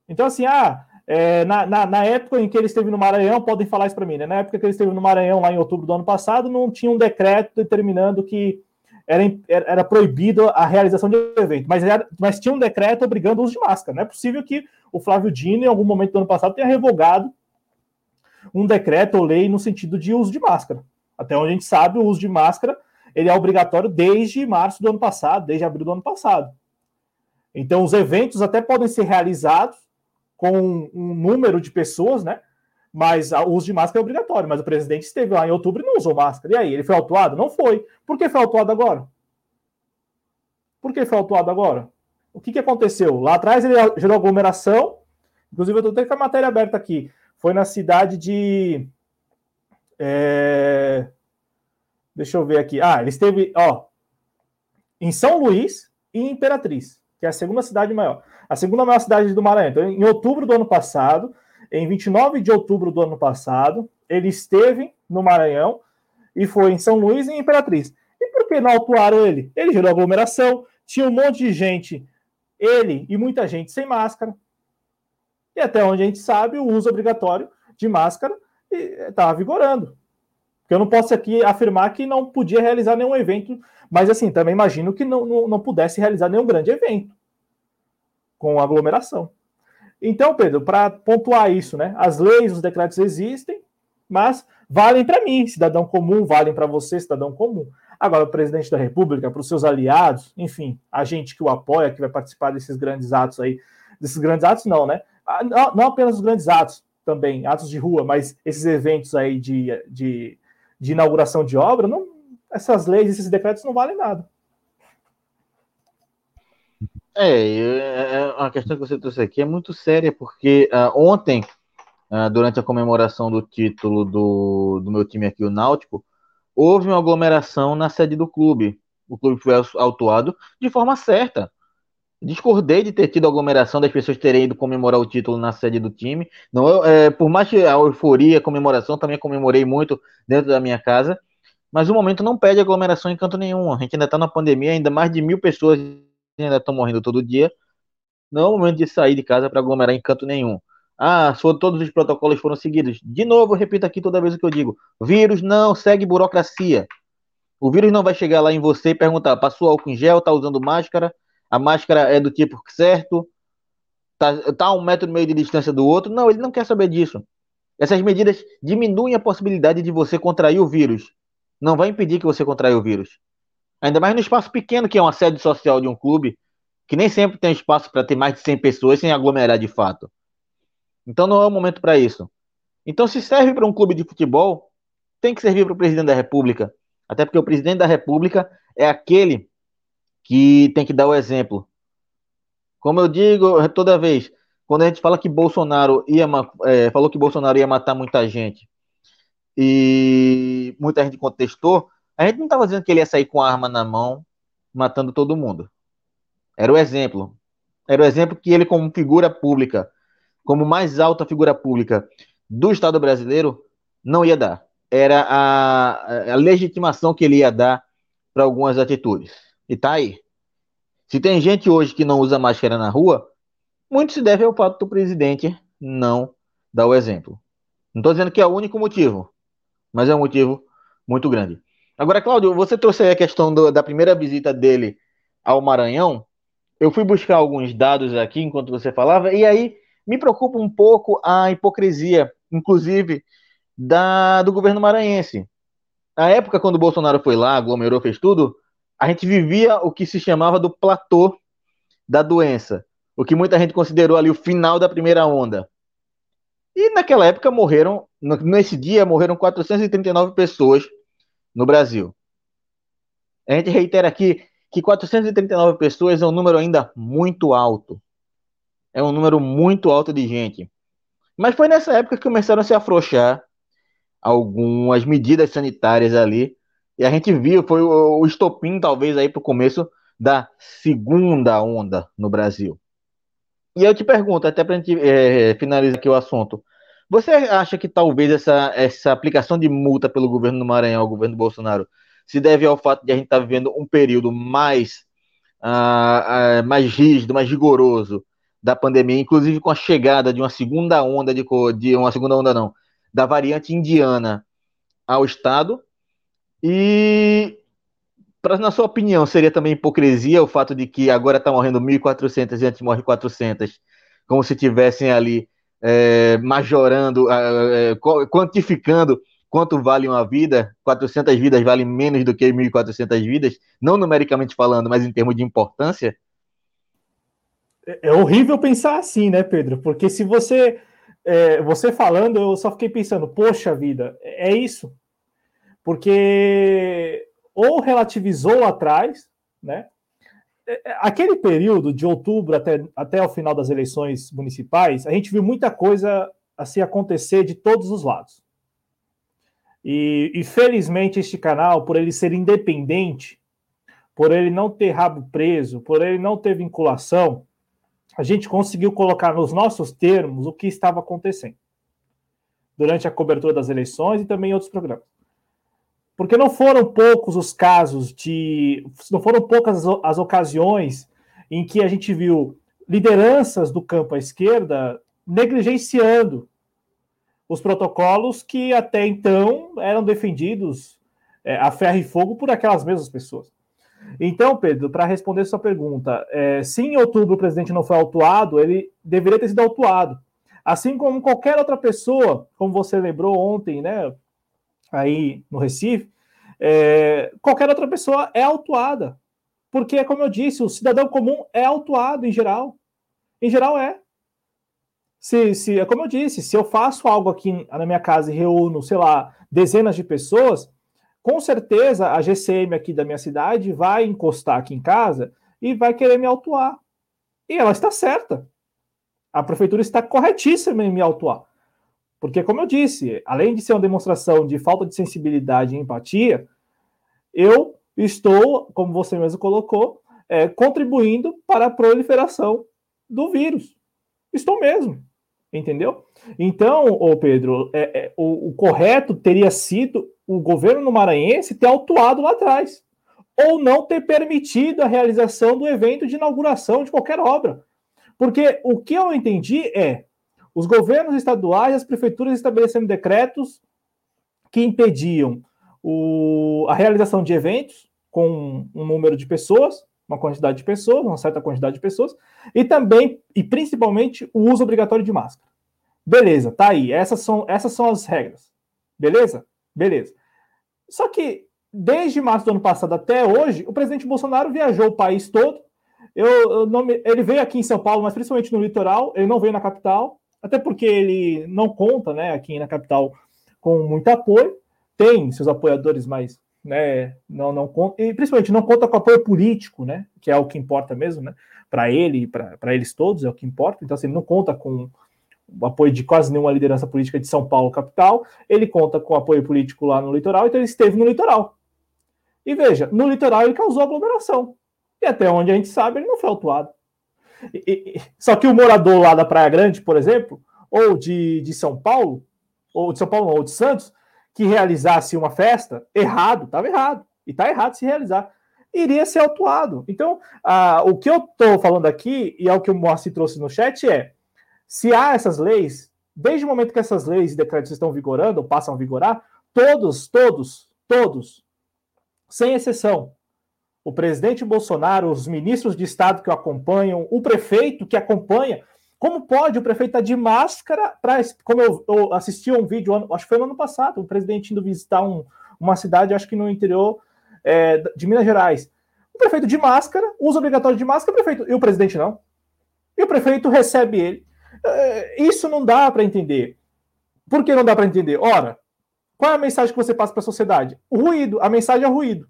Speaker 2: Então, assim, ah, é, na, na, na, época em que ele esteve no Maranhão, podem falar isso para mim, né? Na época que ele esteve no Maranhão, lá em outubro do ano passado, não tinha um decreto determinando que era, era proibido a realização de evento, mas, era, mas tinha um decreto obrigando o uso de máscara. Não é possível que o Flávio Dino, em algum momento do ano passado, tenha revogado um decreto ou lei no sentido de uso de máscara. Até onde a gente sabe, o uso de máscara ele é obrigatório desde março do ano passado, desde abril do ano passado. Então, os eventos até podem ser realizados com um número de pessoas, né? Mas o uso de máscara é obrigatório. Mas o presidente esteve lá em outubro e não usou máscara. E aí, ele foi autuado? Não foi. Por que foi autuado agora? Por que foi autuado agora? O que, que aconteceu? Lá atrás ele gerou aglomeração. Inclusive, eu estou até com a matéria aberta aqui. Foi na cidade de. É... Deixa eu ver aqui. Ah, ele esteve, ó, em São Luís e em Imperatriz que é a segunda cidade maior, a segunda maior cidade do Maranhão. Então, em outubro do ano passado, em 29 de outubro do ano passado, ele esteve no Maranhão e foi em São Luís e em Imperatriz. E por que não autuaram ele? Ele gerou aglomeração, tinha um monte de gente, ele e muita gente sem máscara. E até onde a gente sabe, o uso obrigatório de máscara estava vigorando. Porque eu não posso aqui afirmar que não podia realizar nenhum evento, mas assim, também imagino que não, não, não pudesse realizar nenhum grande evento com aglomeração. Então, Pedro, para pontuar isso, né? As leis, os decretos existem, mas valem para mim, cidadão comum, valem para você, cidadão comum. Agora, o presidente da República, para os seus aliados, enfim, a gente que o apoia, que vai participar desses grandes atos aí, desses grandes atos, não, né? Ah, não apenas os grandes atos também, atos de rua, mas esses eventos aí de, de, de inauguração de obra, não, essas leis, esses decretos não valem nada.
Speaker 1: É, é, é, a questão que você trouxe aqui é muito séria, porque uh, ontem, uh, durante a comemoração do título do, do meu time aqui, o Náutico, houve uma aglomeração na sede do clube. O clube foi autuado de forma certa. Discordei de ter tido aglomeração das pessoas terem ido comemorar o título na sede do time. Não, é, por mais que a euforia, a comemoração, também comemorei muito dentro da minha casa. Mas o momento não pede aglomeração em canto nenhum. A gente ainda está na pandemia, ainda mais de mil pessoas ainda estão morrendo todo dia. Não é o momento de sair de casa para aglomerar em canto nenhum. Ah, todos os protocolos foram seguidos. De novo, repito aqui toda vez o que eu digo: vírus não segue burocracia. O vírus não vai chegar lá em você e perguntar: passou álcool em gel, tá usando máscara, a máscara é do tipo certo, tá, tá um metro e meio de distância do outro. Não, ele não quer saber disso. Essas medidas diminuem a possibilidade de você contrair o vírus. Não vai impedir que você contraia o vírus. Ainda mais no espaço pequeno, que é uma sede social de um clube, que nem sempre tem espaço para ter mais de 100 pessoas sem aglomerar de fato. Então não é o momento para isso. Então, se serve para um clube de futebol, tem que servir para o presidente da República. Até porque o presidente da República é aquele que tem que dar o exemplo. Como eu digo toda vez, quando a gente fala que Bolsonaro ia é, falou que Bolsonaro ia matar muita gente e muita gente contestou, a gente não estava dizendo que ele ia sair com a arma na mão matando todo mundo. Era o exemplo. Era o exemplo que ele, como figura pública, como mais alta figura pública do Estado brasileiro, não ia dar. Era a, a legitimação que ele ia dar para algumas atitudes. E tá aí. Se tem gente hoje que não usa máscara na rua, muito se deve ao fato do presidente não dar o exemplo. Não estou dizendo que é o único motivo, mas é um motivo muito grande. Agora, Cláudio, você trouxe a questão do, da primeira visita dele ao Maranhão. Eu fui buscar alguns dados aqui enquanto você falava, e aí me preocupa um pouco a hipocrisia, inclusive, da, do governo maranhense. Na época, quando o Bolsonaro foi lá, aglomerou, fez tudo, a gente vivia o que se chamava do platô da doença, o que muita gente considerou ali o final da primeira onda. E naquela época morreram, nesse dia morreram 439 pessoas no Brasil. A gente reitera aqui que 439 pessoas é um número ainda muito alto. É um número muito alto de gente. Mas foi nessa época que começaram a se afrouxar algumas medidas sanitárias ali e a gente viu, foi o, estopim, talvez, aí para o começo da segunda onda no Brasil. E eu te pergunto, até para a gente é, finalizar aqui o assunto, você acha que talvez essa, essa aplicação de multa pelo governo do Maranhão, o governo Bolsonaro, se deve ao fato de a gente estar tá vivendo um período mais, uh, uh, mais rígido, mais rigoroso da pandemia, inclusive com a chegada de uma segunda onda de, de uma segunda onda não, da variante indiana ao estado, e, pra, na sua opinião, seria também hipocrisia o fato de que agora está morrendo 1.400 e antes morre 400, como se tivessem ali é, majorando, é, quantificando quanto vale uma vida, 400 vidas valem menos do que 1.400 vidas, não numericamente falando, mas em termos de importância?
Speaker 2: É, é horrível pensar assim, né, Pedro? Porque se você, é, você falando, eu só fiquei pensando, poxa vida, é isso porque ou relativizou atrás, né? É, é, aquele período de outubro até, até o final das eleições municipais, a gente viu muita coisa assim acontecer de todos os lados. E, e felizmente este canal, por ele ser independente, por ele não ter rabo preso, por ele não ter vinculação, a gente conseguiu colocar nos nossos termos o que estava acontecendo durante a cobertura das eleições e também em outros programas. Porque não foram poucos os casos de. Não foram poucas as ocasiões em que a gente viu lideranças do campo à esquerda negligenciando os protocolos que até então eram defendidos é, a ferro e fogo por aquelas mesmas pessoas. Então, Pedro, para responder sua pergunta, é, se em outubro o presidente não foi autuado, ele deveria ter sido autuado. Assim como qualquer outra pessoa, como você lembrou ontem, né, aí no Recife, é, qualquer outra pessoa é autuada. Porque, como eu disse, o cidadão comum é autuado em geral. Em geral é. Se, se, é como eu disse, se eu faço algo aqui na minha casa e reúno, sei lá, dezenas de pessoas, com certeza a GCM aqui da minha cidade vai encostar aqui em casa e vai querer me autuar. E ela está certa. A prefeitura está corretíssima em me autuar. Porque, como eu disse, além de ser uma demonstração de falta de sensibilidade e empatia, eu estou, como você mesmo colocou, é, contribuindo para a proliferação do vírus. Estou mesmo. Entendeu? Então, ô Pedro, é, é, o, o, correto teria sido o governo maranhense ter autuado lá atrás, ou não ter permitido a realização do evento de inauguração de qualquer obra. Porque o que eu entendi é os governos estaduais, as prefeituras estabelecendo decretos que impediam o, a realização de eventos com um número de pessoas, uma quantidade de pessoas, uma certa quantidade de pessoas, e também, e principalmente, o uso obrigatório de máscara. Beleza, tá aí. Essas são, essas são as regras. Beleza? Beleza. Só que, desde março do ano passado até hoje, o presidente Bolsonaro viajou o país todo. Eu, eu não ele veio aqui em São Paulo, mas principalmente no litoral, ele não veio na capital, até porque ele não conta, né, aqui na capital com muito apoio. Tem seus apoiadores, mas né, não, não conta, e principalmente não conta com apoio político, né, que é o que importa mesmo, né, para ele e para eles todos é o que importa, então assim, ele não conta com o apoio de quase nenhuma liderança política de São Paulo, capital, ele conta com apoio político lá no litoral, então ele esteve no litoral. E veja, no litoral ele causou aglomeração, e até onde a gente sabe, ele não foi autuado. E, e, só que o morador lá da Praia Grande, por exemplo, ou de, de São Paulo, ou de São Paulo, ou de Santos, que realizasse uma festa, errado, estava errado. E está errado se realizar. Iria ser autuado. Então, ah, o que eu estou falando aqui, e é o que o Moacir trouxe no chat, é: se há essas leis, desde o momento que essas leis e decretos estão vigorando, ou passam a vigorar, todos, todos, todos, sem exceção, o presidente Bolsonaro, os ministros de Estado que o acompanham, o prefeito que acompanha, como pode o prefeito estar de máscara para. Como eu, eu, assisti um vídeo, acho que foi no ano passado, o presidente indo visitar um, uma cidade, acho que no interior é, de Minas Gerais. O prefeito de máscara, uso obrigatório de máscara, prefeito. E o presidente não. E o prefeito recebe ele. É, isso não dá para entender. Por que não dá para entender? Ora, qual é a mensagem que você passa para a sociedade? O ruído. A mensagem é ruído.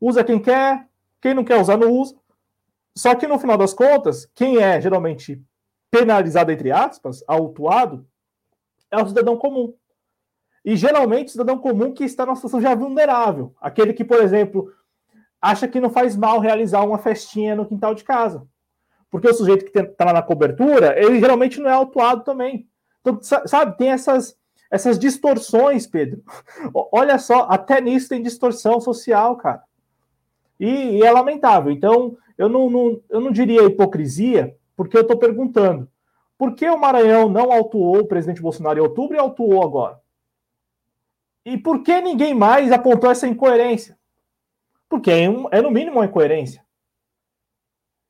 Speaker 2: Usa quem quer, quem não quer usar, não usa. Só que no final das contas, quem é geralmente penalizado, entre aspas, autuado, é o cidadão comum. E geralmente o cidadão comum que está numa situação já vulnerável. Aquele que, por exemplo, acha que não faz mal realizar uma festinha no quintal de casa. Porque o sujeito que está lá na cobertura, ele geralmente não é autuado também. Então, sabe, tem essas, essas distorções, Pedro. <laughs> Olha só, até nisso tem distorção social, cara. E, e é lamentável. Então, eu não, não, eu não diria hipocrisia, porque eu estou perguntando: por que o Maranhão não autuou o presidente Bolsonaro em outubro e autuou agora? E por que ninguém mais apontou essa incoerência? Porque é, um, é no mínimo uma incoerência.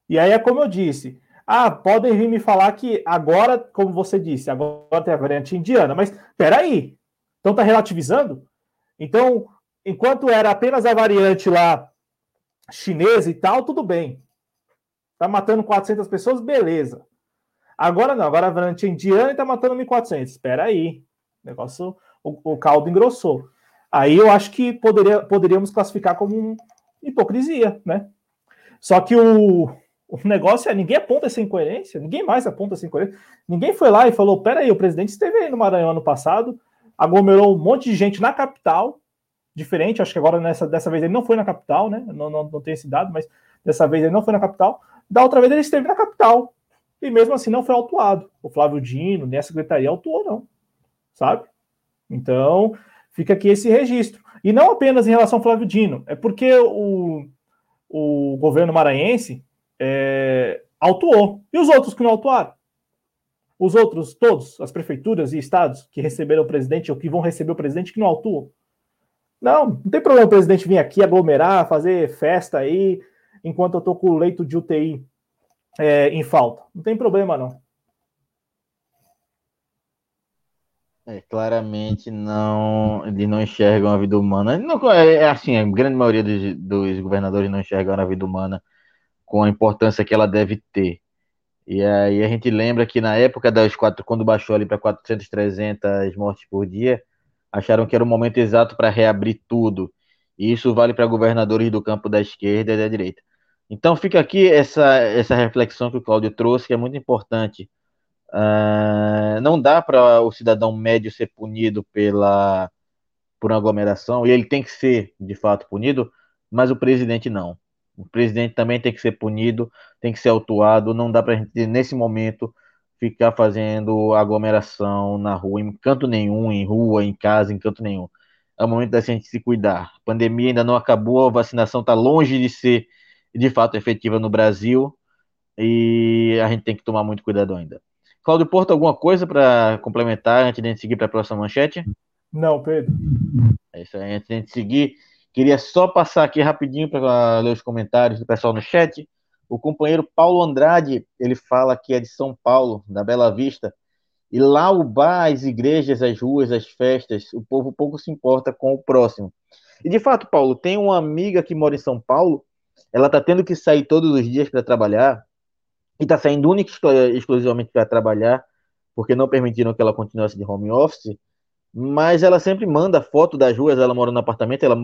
Speaker 2: E aí é como eu disse. Ah, podem vir me falar que agora, como você disse, agora tem a variante indiana, mas peraí, então tá relativizando? Então, enquanto era apenas a variante lá chinesa e tal, tudo bem. Tá matando 400 pessoas, beleza. Agora não, agora a variante indiana está matando 1.400. Espera aí. O negócio, o, o, caldo engrossou. Aí eu acho que poderia, poderíamos classificar como hipocrisia, né? Só que o, o negócio é ninguém aponta essa incoerência, ninguém mais aponta essa incoerência. Ninguém foi lá e falou: peraí, o presidente esteve aí no Maranhão ano passado, aglomerou um monte de gente na capital, diferente. Acho que agora nessa, dessa vez ele não foi na capital, né? Não, não, não tem esse dado, mas dessa vez ele não foi na capital. Da outra vez ele esteve na capital. E mesmo assim não foi autuado. O Flávio Dino, nem a secretaria autuou, não. Sabe? Então, fica aqui esse registro. E não apenas em relação ao Flávio Dino, é porque o, o governo maranhense é, autuou. E os outros que não autuaram? Os outros, todos, as prefeituras e estados que receberam o presidente ou que vão receber o presidente que não autuam? Não, não tem problema o presidente vir aqui aglomerar, fazer festa aí, enquanto eu tô com o leito de UTI é, em falta. Não tem problema, não.
Speaker 1: É, claramente não, eles não enxergam a vida humana. Não, é, é assim, a grande maioria dos, dos, governadores não enxergam a vida humana com a importância que ela deve ter. E aí a gente lembra que na época das quatro, quando baixou ali para 400, 300 mortes por dia, acharam que era o momento exato para reabrir tudo. E isso vale para governadores do campo da esquerda e da direita. Então fica aqui essa, essa reflexão que o Cláudio trouxe, que é muito importante. Uh, não dá para o cidadão médio ser punido pela por aglomeração, e ele tem que ser, de fato, punido, mas o presidente não. O presidente também tem que ser punido, tem que ser autuado, não dá para a gente, nesse momento, ficar fazendo aglomeração na rua, em canto nenhum, em rua, em casa, em canto nenhum. É o momento da gente se cuidar. A pandemia ainda não acabou, a vacinação está longe de ser de fato efetiva no Brasil e a gente tem que tomar muito cuidado ainda. Cláudio Porto, alguma coisa para complementar antes de a gente seguir para a próxima manchete?
Speaker 2: Não, Pedro.
Speaker 1: É isso aí, antes de a gente seguir, queria só passar aqui rapidinho para ler os comentários do pessoal no chat. O companheiro Paulo Andrade, ele fala que é de São Paulo, da Bela Vista, e lá o bar, as igrejas, as ruas, as festas, o povo pouco se importa com o próximo. E de fato, Paulo, tem uma amiga que mora em São Paulo, ela está tendo que sair todos os dias para trabalhar, e está saindo única e exclusivamente para trabalhar, porque não permitiram que ela continuasse de home office, mas ela sempre manda foto das ruas, ela mora no apartamento, ela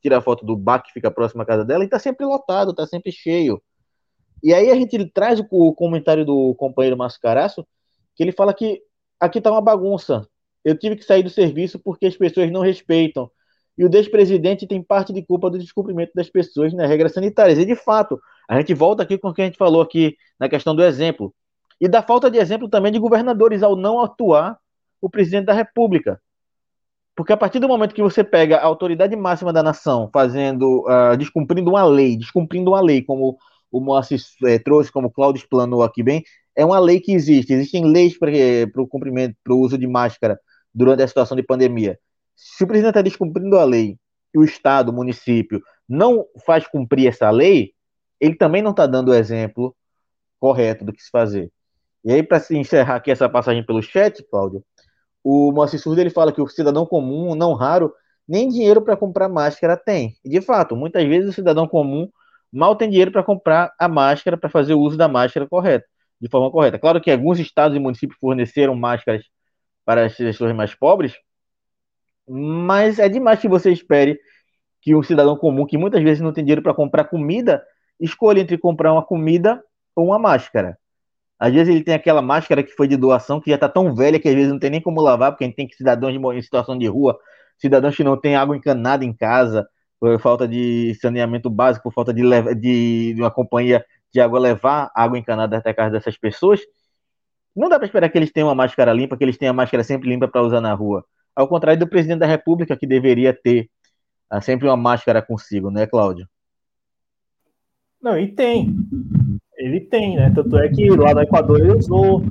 Speaker 1: tira a foto do bar que fica próximo à casa dela e está sempre lotado, está sempre cheio. E aí a gente traz o comentário do companheiro Mascaraço, que ele fala que aqui está uma bagunça. Eu tive que sair do serviço porque as pessoas não respeitam. E o despresidente tem parte de culpa do descumprimento das pessoas nas regras sanitárias. E de fato, a gente volta aqui com o que a gente falou aqui na questão do exemplo. E da falta de exemplo também de governadores ao não atuar o presidente da República. Porque a partir do momento que você pega a autoridade máxima da nação fazendo, uh, descumprindo uma lei, descumprindo uma lei, como o Moacir é, trouxe, como o Cláudio explanou aqui bem, é uma lei que existe. Existem leis para o cumprimento, para o uso de máscara durante a situação de pandemia. Se o presidente está descumprindo a lei e o Estado, o município, não faz cumprir essa lei, ele também não está dando o exemplo correto do que se fazer. E aí, para encerrar aqui essa passagem pelo chat, Cláudio, o Moacir Surdo ele fala que o cidadão comum, não raro, nem dinheiro para comprar máscara tem. E de fato, muitas vezes o cidadão comum mal tem dinheiro para comprar a máscara, para fazer o uso da máscara correto, de forma correta. Claro que alguns estados e municípios forneceram máscaras para as pessoas mais pobres, mas é demais que você espere que um cidadão comum, que muitas vezes não tem dinheiro para comprar comida, escolha entre comprar uma comida ou uma máscara. Às vezes ele tem aquela máscara que foi de doação, que já está tão velha que às vezes não tem nem como lavar, porque a gente tem cidadãos em situação de rua, cidadãos que não têm água encanada em casa, por falta de saneamento básico, por falta de, de, de uma companhia de água levar água encanada até a casa dessas pessoas, não dá para esperar que eles tenham uma máscara limpa, que eles tenham a máscara sempre limpa para usar na rua. Ao contrário do presidente da República, que deveria ter ah, sempre uma máscara consigo, né, Cláudio?
Speaker 2: Não, e tem. Ele tem, né? Tanto é que lá no Equador ele usou,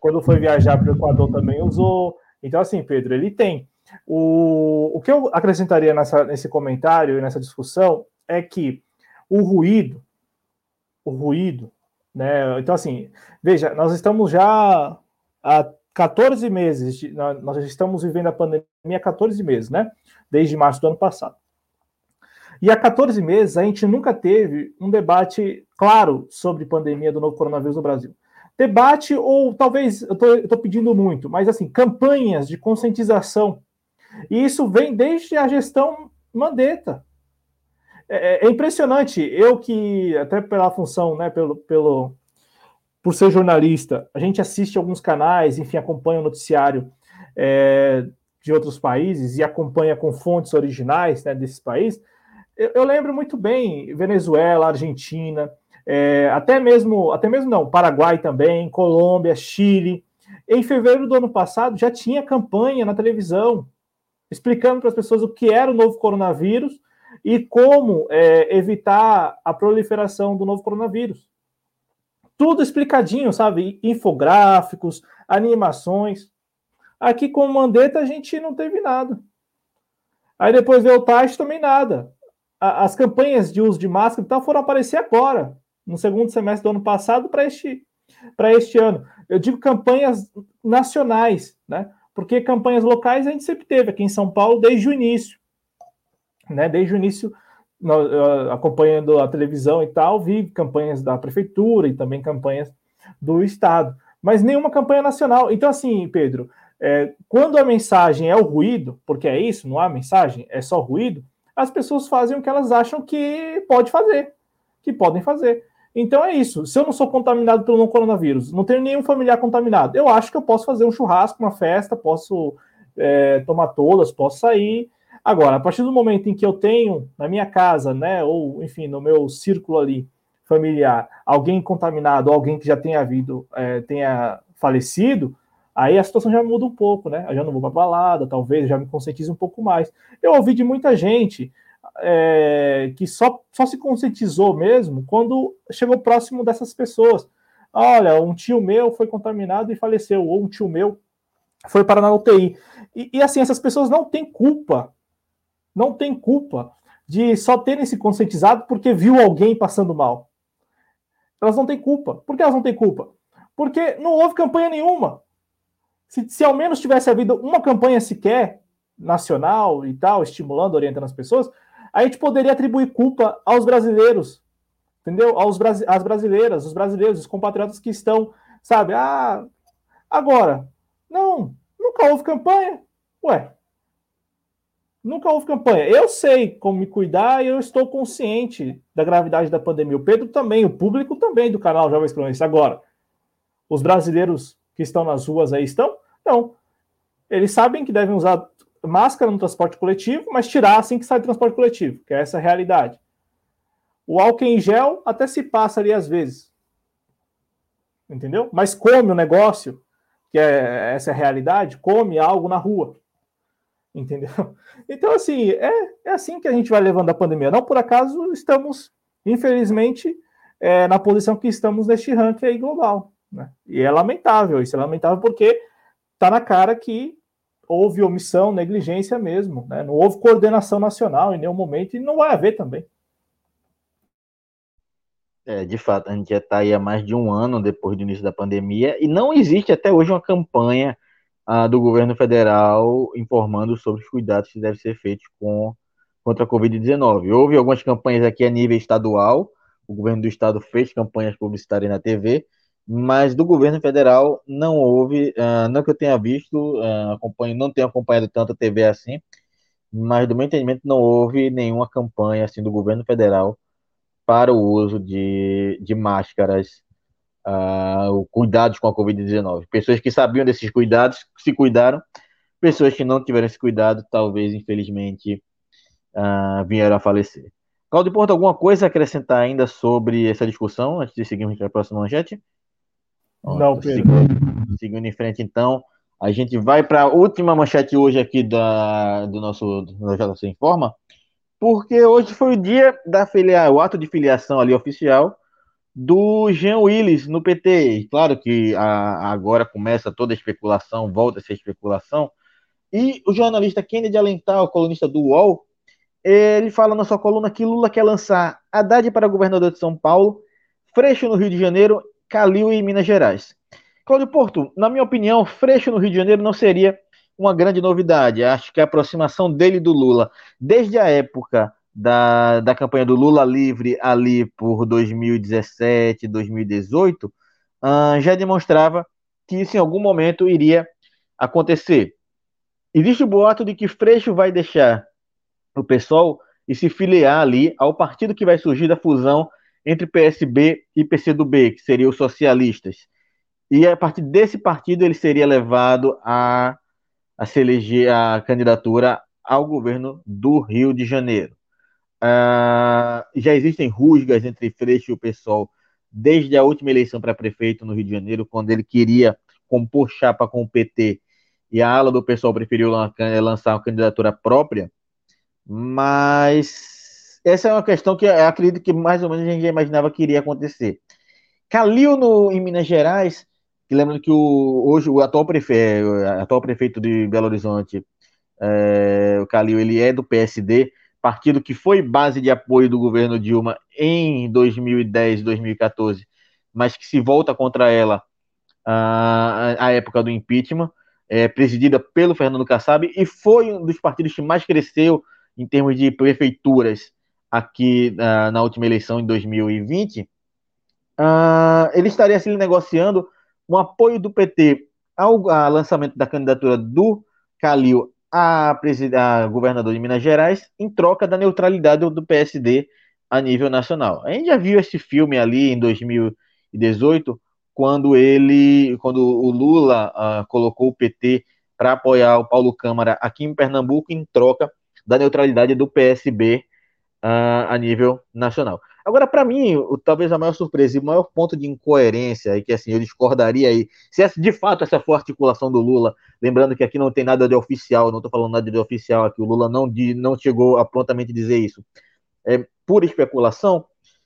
Speaker 2: quando foi viajar para o Equador também usou. Então, assim, Pedro, ele tem. O, o que eu acrescentaria nessa, nesse comentário e nessa discussão é que o ruído, o ruído, né? Então, assim, veja, nós estamos já há 14 meses, nós estamos vivendo a pandemia há 14 meses, né? Desde março do ano passado. E há 14 meses a gente nunca teve um debate claro sobre pandemia do novo coronavírus no Brasil. Debate, ou talvez, eu estou pedindo muito, mas assim, campanhas de conscientização e isso vem desde a gestão Mandetta. É, é, é, impressionante. Eu que, até pela função, né, pelo, pelo, por ser jornalista, a gente assiste alguns canais, enfim, acompanha o noticiário é, de outros países e acompanha com fontes originais né, desses países, eu, eu, lembro muito bem Venezuela, Argentina, é, até mesmo, até mesmo não, Paraguai também, Colômbia, Chile. Em fevereiro do ano passado já tinha campanha na televisão explicando para as pessoas o que era o novo coronavírus e como é, evitar a proliferação do novo coronavírus. Tudo explicadinho, sabe? Infográficos, animações. Aqui com o Mandetta a gente não teve nada. Aí depois veio o Tati também nada. as campanhas de uso de máscara e tal foram aparecer agora, no segundo semestre do ano passado para este, este ano. Eu digo campanhas nacionais, né? Porque campanhas locais a gente sempre teve aqui em São Paulo desde o início. Né? Desde o início, acompanhando a televisão e tal, vi campanhas da prefeitura e também campanhas do Estado, mas nenhuma campanha nacional. Então, assim, Pedro, é, quando a mensagem é o ruído, porque é isso, não há mensagem, é só ruído, as pessoas fazem o que elas acham que pode fazer, que podem fazer. Então é isso. Se eu não sou contaminado pelo coronavírus, não tenho nenhum familiar contaminado, eu acho que eu posso fazer um churrasco, uma festa, posso é, tomar todas, posso sair. Agora, a partir do momento em que eu tenho na minha casa, né, ou enfim, no meu círculo ali familiar, alguém contaminado, alguém que já tenha havido, é, tenha falecido, aí a situação já muda um pouco, né? Eu já não vou para balada, talvez já me conscientize um pouco mais. Eu ouvi de muita gente é, que só, só se conscientizou mesmo quando chegou próximo dessas pessoas. Olha, um tio meu foi contaminado e faleceu, ou um tio meu foi para na UTI. E, e assim, essas pessoas não têm culpa, não têm culpa de só terem se conscientizado porque viu alguém passando mal. Elas não têm culpa. Por que elas não têm culpa? Porque não houve campanha nenhuma. Se, se ao menos tivesse havido uma campanha sequer, nacional e tal, estimulando, orientando as pessoas, a gente poderia atribuir culpa aos brasileiros, entendeu? Aos as brasileiras, os brasileiros, os compatriotas que estão, sabe? Ah, agora, não, nunca houve campanha. Ué, nunca houve campanha. Eu sei como me cuidar e eu estou consciente da gravidade da pandemia. O Pedro também, o público também do canal Jovens Cronistas. Agora, os brasileiros que estão nas ruas aí estão? Não. Eles sabem que devem usar máscara no transporte coletivo, mas tirar assim que sai do transporte coletivo, que é essa a realidade. O álcool em gel até se passa ali às vezes. Entendeu? Mas come o negócio, que é essa é a realidade, come algo na rua. Entendeu? <laughs> Então, assim, é, é assim que a gente vai levando a pandemia. Não por acaso estamos, infelizmente, é, na posição que estamos neste ranking aí global. Né? E é lamentável, isso é lamentável porque está na cara que houve omissão, negligência mesmo. Né? Não houve coordenação nacional em nenhum momento e não vai haver também.
Speaker 1: É, de fato, a gente já está aí há mais de um ano depois do início da pandemia e não existe até hoje uma campanha ah, do governo federal informando sobre os cuidados que devem ser feitos com, contra a Covid-19. Houve algumas campanhas aqui a nível estadual, o governo do estado fez campanhas publicitárias na TV, mas do governo federal não houve, uh, não que eu tenha visto, uh, acompanho, não tenho acompanhado tanto a TV assim, mas do meu entendimento não houve nenhuma campanha assim do governo federal para o uso de, de máscaras, uh, cuidados com a Covid-19. Pessoas que sabiam desses cuidados se cuidaram, pessoas que não tiveram esse cuidado, talvez, infelizmente, uh, vieram a falecer. Claudio Porto, alguma coisa a acrescentar ainda sobre essa discussão, antes de seguirmos para a próxima manchete?
Speaker 2: Não, Pedro.
Speaker 1: Seguindo, seguindo, em frente, então, a gente vai para a última manchete hoje aqui da, do nosso do JC Informa, porque hoje foi o dia da filia, o ato de filiação ali oficial do Jean Willis no PT. Claro que a, agora começa toda a especulação, volta a ser especulação. E o jornalista Kennedy Alental, colunista do UOL, ele fala na sua coluna que Lula quer lançar Haddad para governador de São Paulo, Freixo no Rio de Janeiro Calil em Minas Gerais. Cláudio Porto, na minha opinião, Freixo no Rio de Janeiro não seria uma grande novidade. Acho que a aproximação dele do Lula, desde a época da, da campanha do Lula livre ali por 2017, 2018, uh, já demonstrava que isso em algum momento iria acontecer. Existe o boato de que Freixo vai deixar o pessoal e se filiar ali ao partido que vai surgir da fusão entre PSB e PCdoB, que seriam os socialistas. E a partir desse partido ele seria levado a, a se eleger a candidatura ao governo do Rio de Janeiro. Uh, já existem rusgas entre Freixo e o PSOL desde a última eleição para prefeito no Rio de Janeiro, quando ele queria compor chapa com o PT e a ala do PSOL preferiu lançar uma candidatura própria, mas essa é uma questão que eu acredito que mais ou menos a gente imaginava que iria acontecer. Calil no, em Minas Gerais, que lembrando que o, hoje o atual prefeito, atual prefeito de Belo Horizonte, é, o Calil, ele é do PSD, partido que foi base de apoio do governo Dilma em 2010, 2014, mas que se volta contra ela a época do impeachment, é, presidida pelo Fernando Kassab, e foi um dos partidos que mais cresceu em termos de prefeituras aqui uh, na última eleição em 2020. Uh, ah, ele estaria se negociando um apoio do PT ao, lançamento da candidatura do Calil a, a governador de Minas Gerais em troca da neutralidade do PSD a nível nacional. A gente já viu esse filme ali em 2018, quando ele, quando o Lula uh, colocou o PT para apoiar o Paulo Câmara aqui em Pernambuco em troca da neutralidade do PSB uh, a nível nacional. Agora, para mim, o, talvez a maior surpresa e o maior ponto de incoerência, e que assim, eu discordaria aí, se essa, de fato essa for articulação do Lula, lembrando que aqui não tem nada de oficial, não estou falando nada de oficial aqui, o Lula não, de, não chegou a prontamente dizer isso, é pura especulação,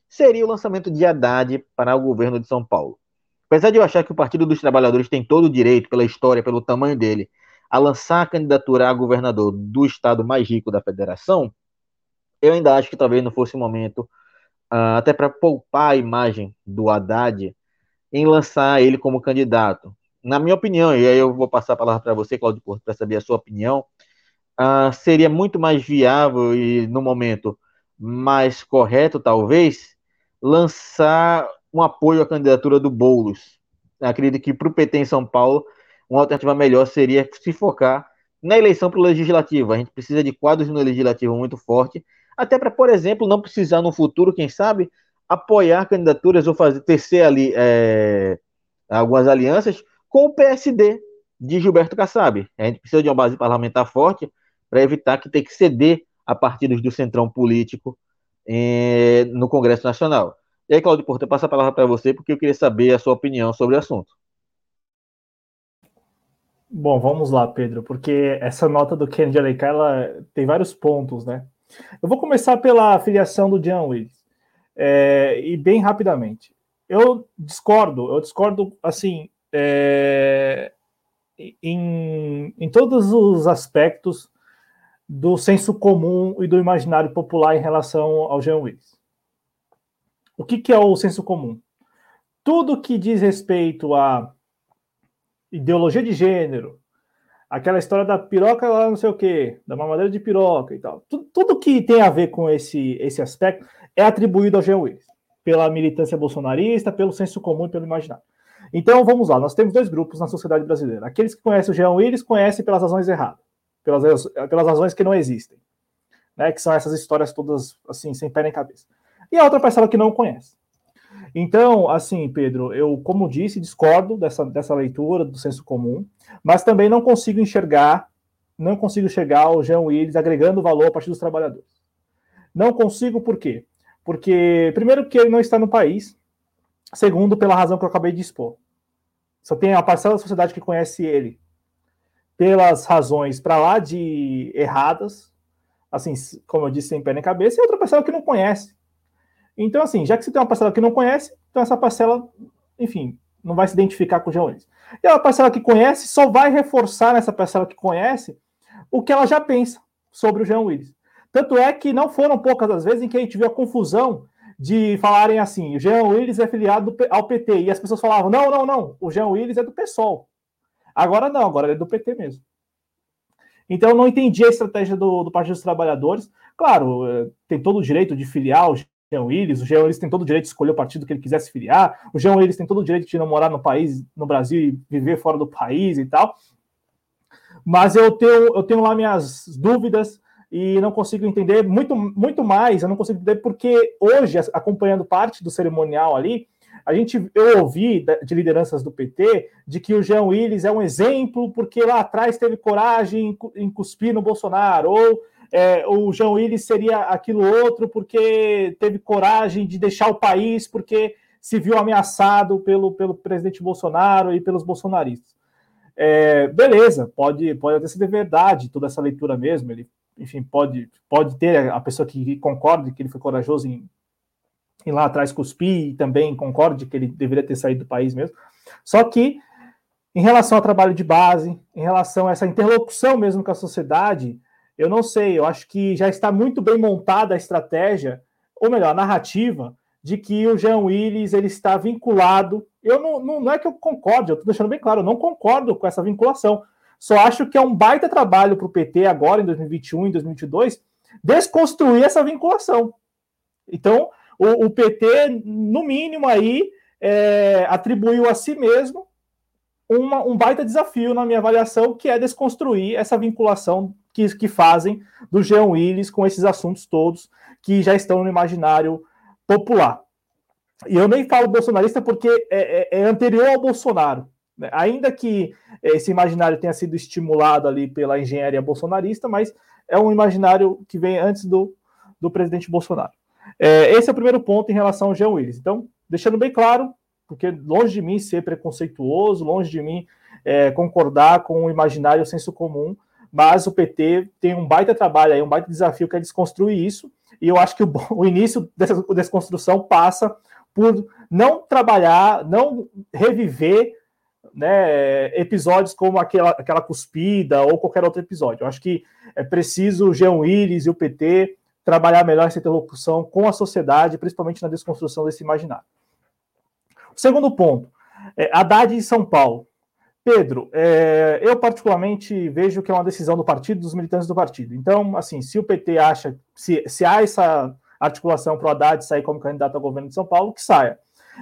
Speaker 1: seria o lançamento de Haddad para o governo de São Paulo. Apesar de eu achar que o Partido dos Trabalhadores tem todo o direito, pela história, pelo tamanho dele, a lançar a candidatura a governador do estado mais rico da federação, eu ainda acho que talvez não fosse o momento uh, até para poupar a imagem do Haddad, em lançar ele como candidato. Na minha opinião, e aí eu vou passar a palavra para você, Claudio Porto, para saber a sua opinião, uh, seria muito mais viável e, no momento, mais correto, talvez, lançar um apoio à candidatura do Boulos. Acredito que para o PT em São Paulo, uma alternativa melhor seria se focar na eleição para o legislativo. A gente precisa de quadros no legislativo muito forte até para, por exemplo, não precisar no futuro, quem sabe, apoiar candidaturas ou fazer tecer ali é, algumas alianças com o PSD de Gilberto Kassab. A gente precisa de uma base parlamentar forte para evitar que tenha que ceder a partidos do centrão político é, no Congresso Nacional. E aí, Claudio Porto, eu passo a palavra para você porque eu queria saber a sua opinião sobre o assunto.
Speaker 2: Bom, vamos lá, Pedro, porque essa nota do Kennedy Alencar ela tem vários pontos, né? Eu vou começar pela filiação do John Willis. É, e bem rapidamente. Eu discordo, eu discordo assim é, em, em todos os aspectos do senso comum e do imaginário popular em relação ao Jean Willis. O que, que é o senso comum? Tudo que diz respeito à ideologia de gênero, aquela história da piroca lá não sei o quê, da mamadeira de piroca e tal. Tudo, tudo, que tem a ver com esse, esse aspecto é atribuído ao Jean Willis, pela militância bolsonarista, pelo senso comum e pelo imaginário. Então vamos lá, nós temos dois grupos na sociedade brasileira. Aqueles que conhecem o Jean Willis conhecem pelas razões erradas, pelas, pelas razões que não existem, né? Que são essas histórias todas assim, sem pé nem cabeça. E a outra parcela que não conhece. Então, assim, Pedro, eu, como disse, discordo dessa, dessa leitura do senso comum, mas também não consigo enxergar, não consigo chegar ao Jean Willis agregando valor a partir dos trabalhadores. Não consigo por quê? Porque, primeiro, que ele não está no país, segundo, pela razão que eu acabei de expor. Só tem a parcela da sociedade que conhece ele pelas razões para lá de erradas, assim, como eu disse, sem pé nem cabeça, e outra parcela que não conhece então, assim, já que você tem uma parcela que não conhece, então essa parcela, enfim, não vai se identificar com o Jones. E a parcela que conhece só vai reforçar nessa parcela que conhece o que ela já pensa sobre o Jean Willis. Tanto é que não foram poucas as vezes em que a gente viu a confusão de falarem assim: o Jean Willis é filiado ao PT. E as pessoas falavam: não, não, não, o Jean Willis é do PSOL. Agora não, agora ele é do PT mesmo. Então eu não entendi a estratégia do, do Partido dos Trabalhadores. Claro, eh, tem todo o direito de filiar o Jean Willis, o Jean Willis tem todo o direito de escolher o partido que ele quiser se filiar, o Jean Willis tem todo o direito de não morar no país, no Brasil e viver fora do país e tal. Mas eu tenho, eu tenho lá minhas dúvidas e não consigo entender muito, muito mais, eu não consigo entender porque hoje, acompanhando parte do cerimonial ali, A gente, eu ouvi de lideranças do PT de que o Jean Willis é um exemplo porque lá atrás teve coragem em cuspir no Bolsonaro, ou é, o Jean Willis seria aquilo outro porque teve coragem de deixar o país porque se viu ameaçado pelo, pelo presidente Bolsonaro e pelos bolsonaristas. É, beleza, pode, pode até ser verdade toda essa leitura mesmo. Ele, enfim, pode, pode ter a pessoa que concorde que ele foi corajoso em, em lá atrás cuspir e também concorde que ele deveria ter saído do país mesmo. Só que, em relação ao trabalho de base, em relação a essa interlocução mesmo com a sociedade, eu não sei, eu acho que já está muito bem montada a estratégia, ou melhor, a narrativa, de que o Jean Willis ele está vinculado. Eu não, não, não é que eu concorde, eu estou deixando bem claro, eu não concordo com essa vinculação. Só acho que é um baita trabalho para o PT agora, em 2021 e 2022, desconstruir essa vinculação. Então, o, o PT, no mínimo, aí, é, atribuiu a si mesmo uma, um baita desafio na minha avaliação, que é desconstruir essa vinculação que, que fazem do Jean Willis com esses assuntos todos que já estão no imaginário popular. E eu nem falo bolsonarista porque é, é, é anterior ao Bolsonaro. Né? Ainda que esse imaginário tenha sido estimulado ali pela engenharia bolsonarista, mas é um imaginário que vem antes do, do presidente Bolsonaro. É, esse é o primeiro ponto em relação ao Jean Willis. Então, deixando bem claro, porque longe de mim ser preconceituoso, longe de mim é, concordar com o imaginário o senso comum, mas o PT tem um baita trabalho aí, um baita desafio que é desconstruir isso, e eu acho que o, <laughs> o início dessa desconstrução passa por não trabalhar, não reviver né, episódios como aquela, aquela cuspida ou qualquer outro episódio. Eu acho que é preciso o Jean Willis e o PT trabalhar melhor essa interlocução com a sociedade, principalmente na desconstrução desse imaginário. O segundo ponto, é, Haddad em São Paulo. Pedro, é, eu particularmente vejo que é uma decisão do partido, dos militantes do partido. Então, assim, se o PT acha, se, se há essa articulação para o Haddad sair como candidato ao governo de São Paulo, que saia.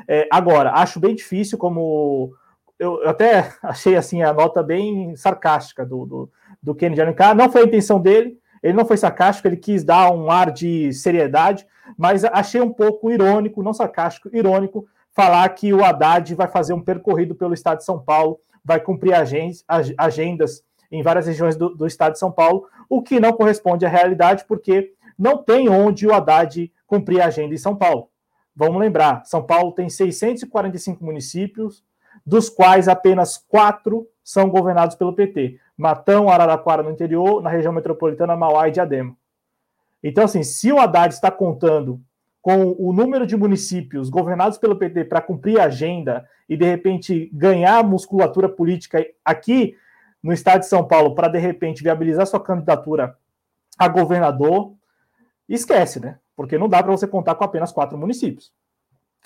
Speaker 2: É, agora, acho bem difícil, como eu, eu, até <laughs> achei assim a nota bem sarcástica do, do, do Kennedy Alencar, não foi a intenção dele, ele não foi sarcástico, ele quis dar um ar de seriedade, mas achei um pouco irônico, não sarcástico, irônico, falar que o Haddad vai fazer um percorrido pelo estado de São Paulo vai cumprir agendas em várias regiões do, do estado de São Paulo, o que não corresponde à realidade, porque não tem onde o Haddad cumprir a agenda em São Paulo. Vamos lembrar, São Paulo tem 645 municípios, dos quais apenas quatro são governados pelo PT. Matão, Araraquara no interior, na região metropolitana, Mauá e Diadema. Então, assim, se o Haddad está contando com o número de municípios governados pelo PT para cumprir a agenda e de repente ganhar musculatura política aqui no estado de São Paulo para de repente viabilizar sua candidatura a governador, esquece, né? Porque não dá para você contar com apenas quatro municípios.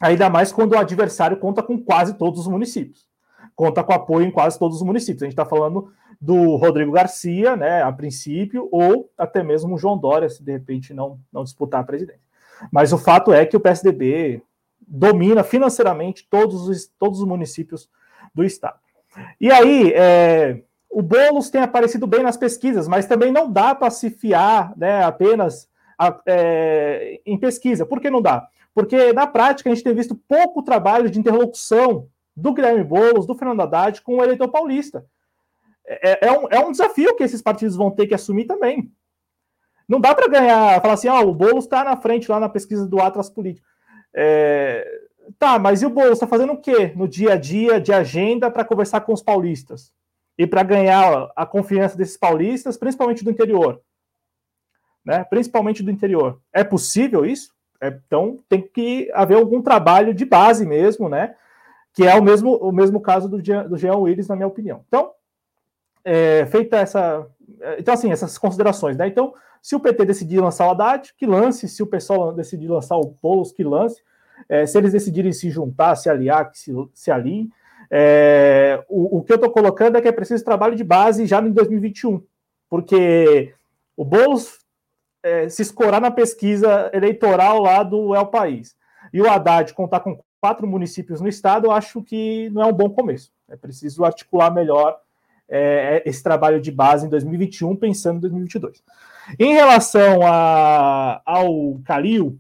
Speaker 2: Ainda mais quando o adversário conta com quase todos os municípios. Conta com apoio em quase todos os municípios. A gente está falando do Rodrigo Garcia, né, a princípio, ou até mesmo o João Dória, se de repente não, não disputar a presidência. Mas o fato é que o PSDB domina financeiramente todos os, todos os municípios do estado. E aí, é, o Boulos tem aparecido bem nas pesquisas, mas também não dá para se fiar né, apenas a, é, em pesquisa. Por que não dá? Porque na prática a gente tem visto pouco trabalho de interlocução do Guilherme Boulos, do Fernando Haddad com o eleitor paulista. É, é, um, é um desafio que esses partidos vão ter que assumir também. Não dá para ganhar, falar assim, ó, o Boulos está na frente lá na pesquisa do Atlas Político. É, tá, mas e o Boulos está fazendo o quê no dia a dia de agenda para conversar com os paulistas? E para ganhar a confiança desses paulistas, principalmente do interior? Né? Principalmente do interior. É possível isso? É, então tem que haver algum trabalho de base mesmo, né? Que é o mesmo, o mesmo caso do, do Jean Willis, na minha opinião. Então, é, feita essa. Então, assim, essas considerações, né? Então, se o PT decidir lançar o Haddad, que lance. Se o pessoal decidir lançar o Boulos, que lance. É, se eles decidirem se juntar, se aliar, que se, se alinhem. É, o, o, que eu estou colocando é que é preciso trabalho de base já em 2021, porque o Boulos é, se escorar na pesquisa eleitoral lá do El País e o Haddad contar com quatro municípios no estado, eu acho que não é um bom começo. É preciso articular melhor é, esse trabalho de base em 2021, pensando em 2022. Em relação a, ao Calil,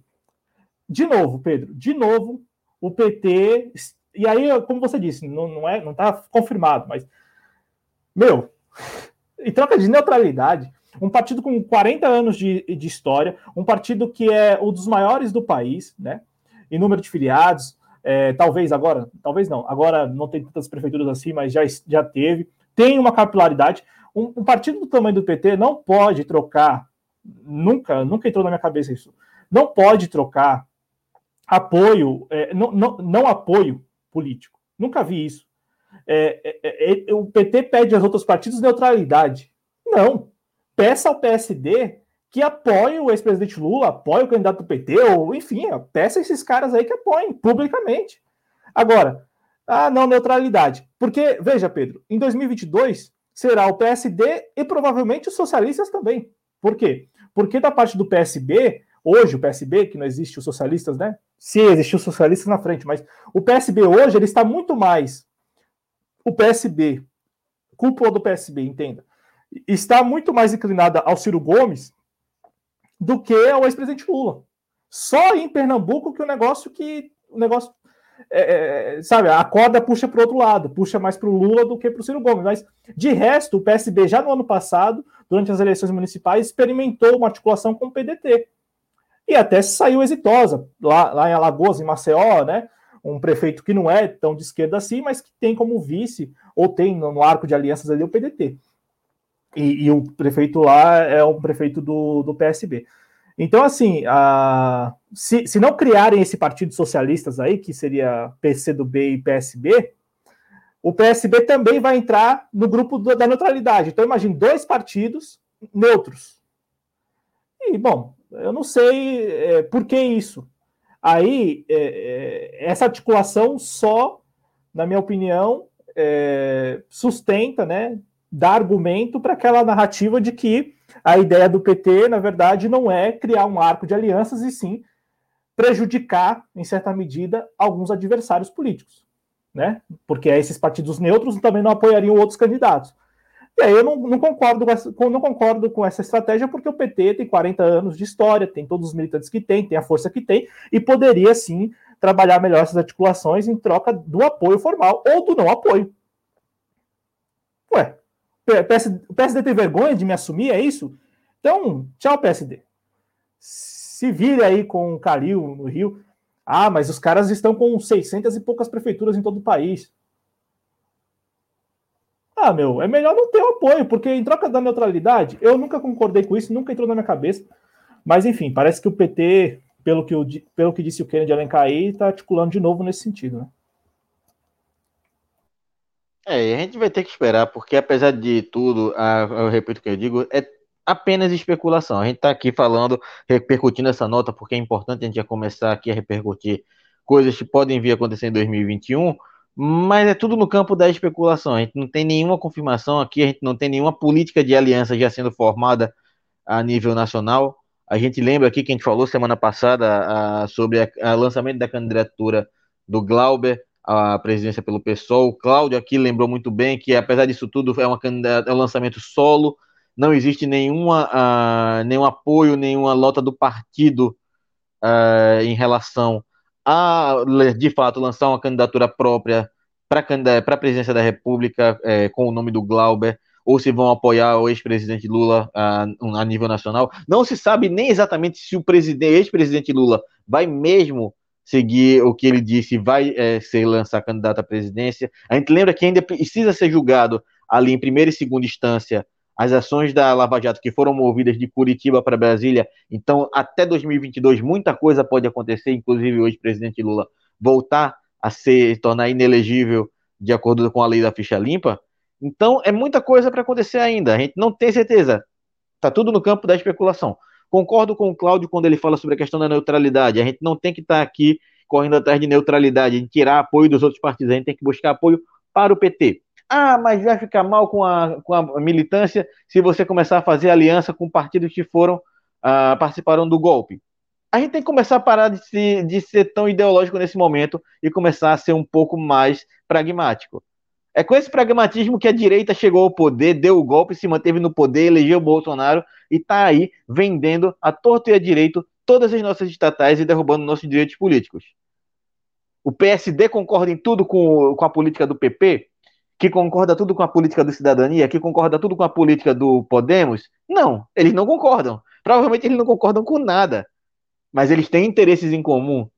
Speaker 2: de novo, Pedro, de novo, o PT. E aí, como você disse, não, não é, não está confirmado, mas meu, <laughs> em troca de neutralidade, um partido com 40 anos de, de história, um partido que é um dos maiores do país, né? Em número de filiados, é, talvez agora, talvez não, agora não tem tantas prefeituras assim, mas já, já teve, tem uma capilaridade. Um, um partido do tamanho do PT não pode trocar, nunca, nunca entrou na minha cabeça isso, não pode trocar apoio, é, não, não, não apoio político. Nunca vi isso. É, é, é, é o PT pede aos outros partidos neutralidade. Não. Peça ao PSD que apoie o ex-presidente Lula, apoie o candidato do PT, ou enfim, peça esses caras aí que apoiem publicamente. Agora, ah, não, neutralidade. Porque, veja, Pedro, em 2022 será o PSD e provavelmente os socialistas também. Por quê? Porque da parte do PSB, hoje o PSB, que não existe os socialistas, né? Se existiu os socialistas na frente, mas o PSB hoje ele está muito mais o PSB, cúpula do PSB, entenda, está muito mais inclinada ao Ciro Gomes do que ao ex-presidente Lula. Só em Pernambuco que o negócio que o negócio é, é, sabe, a corda puxa para o outro lado, puxa mais para o Lula do que para o Ciro Gomes. Mas, de resto, o PSB já no ano passado, durante as eleições municipais, experimentou uma articulação com o PDT. E até saiu exitosa, lá, lá em Alagoas, em Maceió, né? um prefeito que não é tão de esquerda assim, mas que tem como vice, ou tem no, arco de alianças ali o PDT. E, e, o prefeito lá é um prefeito do, do PSB. Então, assim, a, se, se não criarem esse partido socialistas aí, que seria PCdoB e PSB, o PSB também vai entrar no grupo da neutralidade. Então, imagine dois partidos neutros. E, bom, eu não sei é, por que isso. Aí, é, é, essa articulação só, na minha opinião, é, sustenta, né, dá argumento para aquela narrativa de que a ideia do PT, na verdade, não é criar um arco de alianças, e sim prejudicar, em certa medida, alguns adversários políticos. Né? Porque esses partidos neutros também não apoiariam outros candidatos. E aí eu não, não, concordo com essa, não concordo com essa estratégia, porque o PT tem 40 anos de história, tem todos os militantes que tem, tem a força que tem, e poderia sim trabalhar melhor essas articulações em troca do apoio formal ou do não apoio. Ué, o PSD tem vergonha de me assumir, é isso? Então, tchau, PSD. Se vire aí com o Calil no Rio. Ah, mas os caras estão com 600 e poucas prefeituras em todo o país. Ah, meu, é melhor não ter o apoio, porque em troca da neutralidade, eu nunca concordei com isso, nunca entrou na minha cabeça. Mas, enfim, parece que o PT, pelo que, pelo que disse o Kennedy Alencar aí, está articulando de novo nesse sentido, né?
Speaker 1: É, a gente vai ter que esperar, porque apesar de tudo, a, eu repito o que eu digo, é apenas especulação. A gente está aqui falando, repercutindo essa nota, porque é importante a gente já começar aqui a repercutir coisas que podem vir a acontecer em 2021, mas é tudo no campo da especulação. A gente não tem nenhuma confirmação aqui, a gente não tem nenhuma política de aliança já sendo formada a nível nacional. A gente lembra aqui que a gente falou semana passada sobre o lançamento da candidatura do Glauber à presidência pelo PSOL. O Cláudio aqui lembrou muito bem que, apesar disso tudo, é, uma é um lançamento solo, não existe nenhuma, uh, nenhum apoio, nenhuma lota do partido uh, em relação a, de fato, lançar uma candidatura própria para a presidência da República é, com o nome do Glauber, ou se vão apoiar o ex-presidente Lula a, a, nível nacional. Não se sabe nem exatamente se o ex-presidente Lula vai mesmo seguir o que ele disse, vai é, ser lançar candidato à presidência. A gente lembra que ainda precisa ser julgado ali em primeira e segunda instância as ações da Lava Jato que foram movidas de Curitiba para Brasília. Então, até 2022, muita coisa pode acontecer, inclusive hoje o presidente Lula voltar a ser tornar inelegível de acordo com a lei da ficha limpa. Então, é muita coisa para acontecer ainda. A gente não tem certeza. Está tudo no campo da especulação. Concordo com o Cláudio quando ele fala sobre a questão da neutralidade. A gente não tem que estar tá aqui correndo atrás de neutralidade, de tirar apoio dos outros partidos. A gente tem que buscar apoio para o PT. Ah, mas vai ficar mal com a, com a militância se você começar a fazer aliança com partidos que foram ah, participaram do golpe. A gente tem que começar a parar de, se, de ser tão ideológico nesse momento e começar a ser um pouco mais pragmático. É com esse pragmatismo que a direita chegou ao poder, deu o golpe, se manteve no poder, elegeu o Bolsonaro e está aí vendendo a torto e a direito todas as nossas estatais e derrubando nossos direitos políticos. O PSD concorda em tudo com, com a política do PP? Que concorda tudo com a política do Cidadania? Que concorda tudo com a política do Podemos? Não, eles não concordam. Provavelmente eles não concordam com nada. Mas eles têm interesses em comum.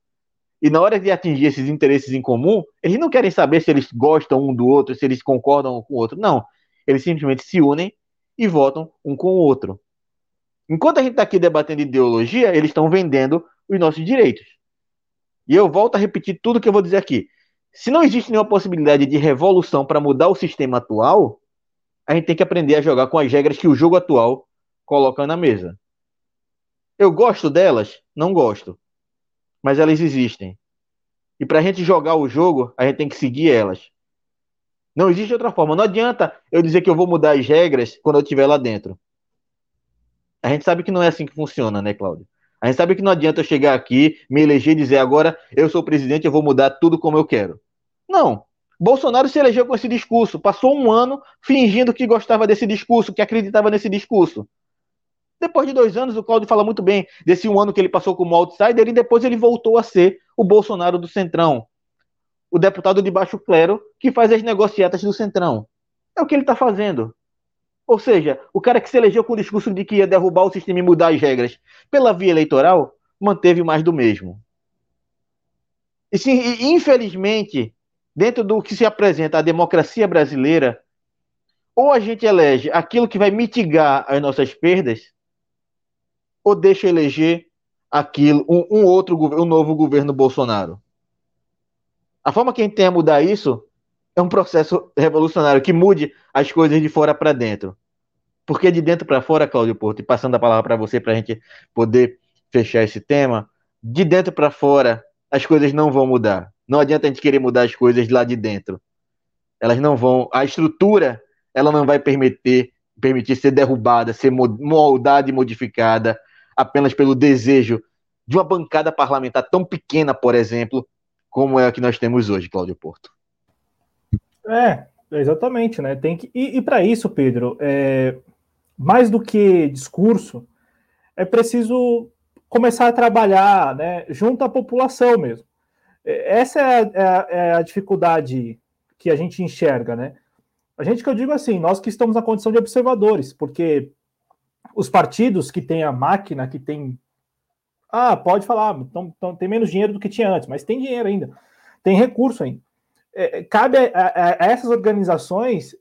Speaker 1: E na hora de atingir esses interesses em comum, eles não querem saber se eles gostam um do outro, se eles concordam com o outro. Não. Eles simplesmente se unem e votam um com o outro. Enquanto a gente está aqui debatendo ideologia, eles estão vendendo os nossos direitos. E eu volto a repetir tudo que eu vou dizer aqui. Se não existe nenhuma possibilidade de revolução para mudar o sistema atual, a gente tem que aprender a jogar com as regras que o jogo atual coloca na mesa. Eu gosto delas? Não gosto. Mas elas existem. E para a gente jogar o jogo, a gente tem que seguir elas. Não existe outra forma. Não adianta eu dizer que eu vou mudar as regras quando eu estiver lá dentro. A gente sabe que não é assim que funciona, né, Cláudio? A gente sabe que não adianta eu chegar aqui, me eleger e dizer agora eu sou presidente, eu vou mudar tudo como eu quero. Não. Bolsonaro se elegeu com esse discurso, passou um ano fingindo que gostava desse discurso, que acreditava nesse discurso. Depois de dois anos, o Cláudio fala muito bem desse um ano que ele passou como outsider e depois ele voltou a ser o Bolsonaro do Centrão. O deputado de baixo clero que faz as negociatas do Centrão. É o que ele está fazendo. Ou seja, o cara que se elegeu com o discurso de que ia derrubar o sistema e mudar as regras pela via eleitoral, manteve mais do mesmo. E sim, infelizmente, dentro do que se apresenta a democracia brasileira, ou a gente elege aquilo que vai mitigar as nossas perdas, ou deixa eleger aquilo, um, um outro um novo governo Bolsonaro. A forma que a gente tem a mudar isso é um processo revolucionário que mude as coisas de fora para dentro. Porque de dentro para fora, Cláudio Porto, e passando a palavra para você para a gente poder fechar esse tema, de dentro para fora as coisas não vão mudar. Não adianta a gente querer mudar as coisas lá de dentro. Elas não vão, a estrutura, ela não vai permitir permitir ser derrubada, ser moldada e modificada apenas pelo desejo de uma bancada parlamentar tão pequena, por exemplo, como é a que nós temos hoje, Cláudio Porto.
Speaker 2: É, exatamente, né? Tem que e, e para isso, Pedro, é, mais do que discurso, é preciso começar a trabalhar, né, junto à população mesmo. É, essa é a, é a, é a dificuldade que a gente enxerga, né? A gente que eu digo assim, nós que estamos na condição de observadores, porque os partidos que têm a máquina, que tem. Ah, pode falar, então, então, tem menos dinheiro do que tinha antes, mas tem dinheiro ainda, tem recurso ainda. É, cabe a, a, a, essas organizações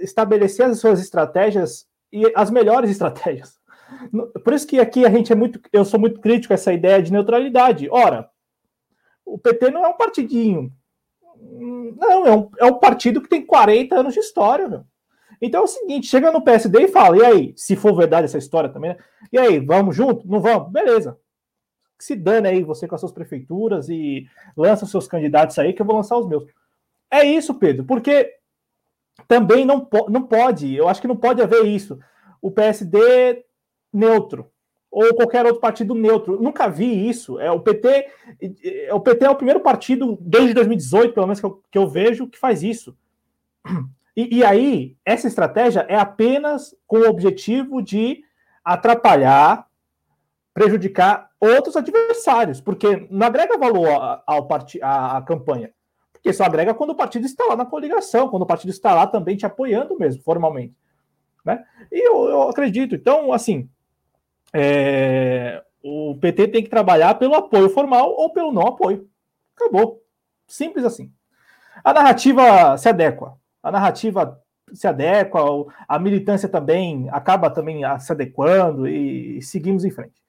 Speaker 2: estabelecer as suas estratégias e as melhores estratégias. Por isso que aqui a gente é muito, eu sou muito crítico a essa ideia de neutralidade. Ora, o PT não é um partidinho. Não, é um, é um partido que tem 40 anos de história, meu. Então é o seguinte, chega no PSD e fala, e aí, se for verdade essa história também, né? E aí, vamos junto? Não vamos? Beleza se dane aí você com as suas prefeituras e lança os seus candidatos aí, que eu vou lançar os meus. É isso, Pedro, porque também não, po não pode, eu acho que não pode haver isso. O PSD neutro ou qualquer outro partido neutro. Nunca vi isso. É o PT, é, o PT é o primeiro partido desde 2018, pelo menos que eu, que eu vejo, que faz isso. E, e aí essa estratégia é apenas com o objetivo de atrapalhar prejudicar outros adversários, porque não agrega valor ao part... à, à campanha. Porque só agrega quando o partido está lá na coligação, quando o partido está lá também te apoiando mesmo, formalmente. Né? E eu, eu acredito. Então, assim, é... o PT tem que trabalhar pelo apoio formal ou pelo não apoio. Acabou. Simples assim. A narrativa se adequa. A narrativa se adequa, a militância também acaba também se adequando e seguimos em frente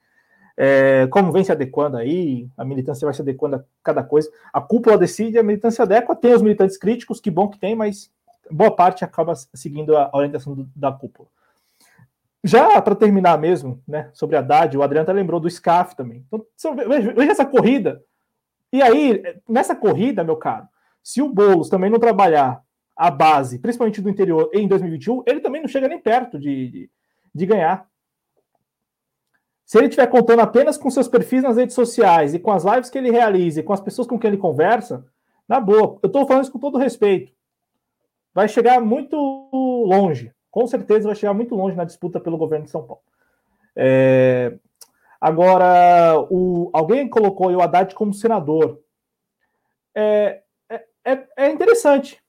Speaker 2: é, como vem se adequando aí, a militância vai se adequando a cada coisa. A cúpula decide, a militância adequa, tem os militantes críticos, que bom que tem, mas boa parte acaba seguindo a orientação do, da cúpula. Já para terminar mesmo, né, sobre a Haddad, o Adriano até lembrou do SCAF também. Então, veja, veja essa corrida. E aí, nessa corrida, meu caro, se o Boulos também não trabalhar a base, principalmente do interior, em 2021, ele também não chega nem perto de, de, de ganhar. Se ele estiver contando apenas com seus perfis nas redes sociais e com as lives que ele realiza e com as pessoas com quem ele conversa, na boa, eu estou falando isso com todo respeito. Vai chegar muito longe, com certeza vai chegar muito longe na disputa pelo governo de São Paulo. É... Agora, o... alguém colocou o Haddad como senador. é, é, é, é interessante.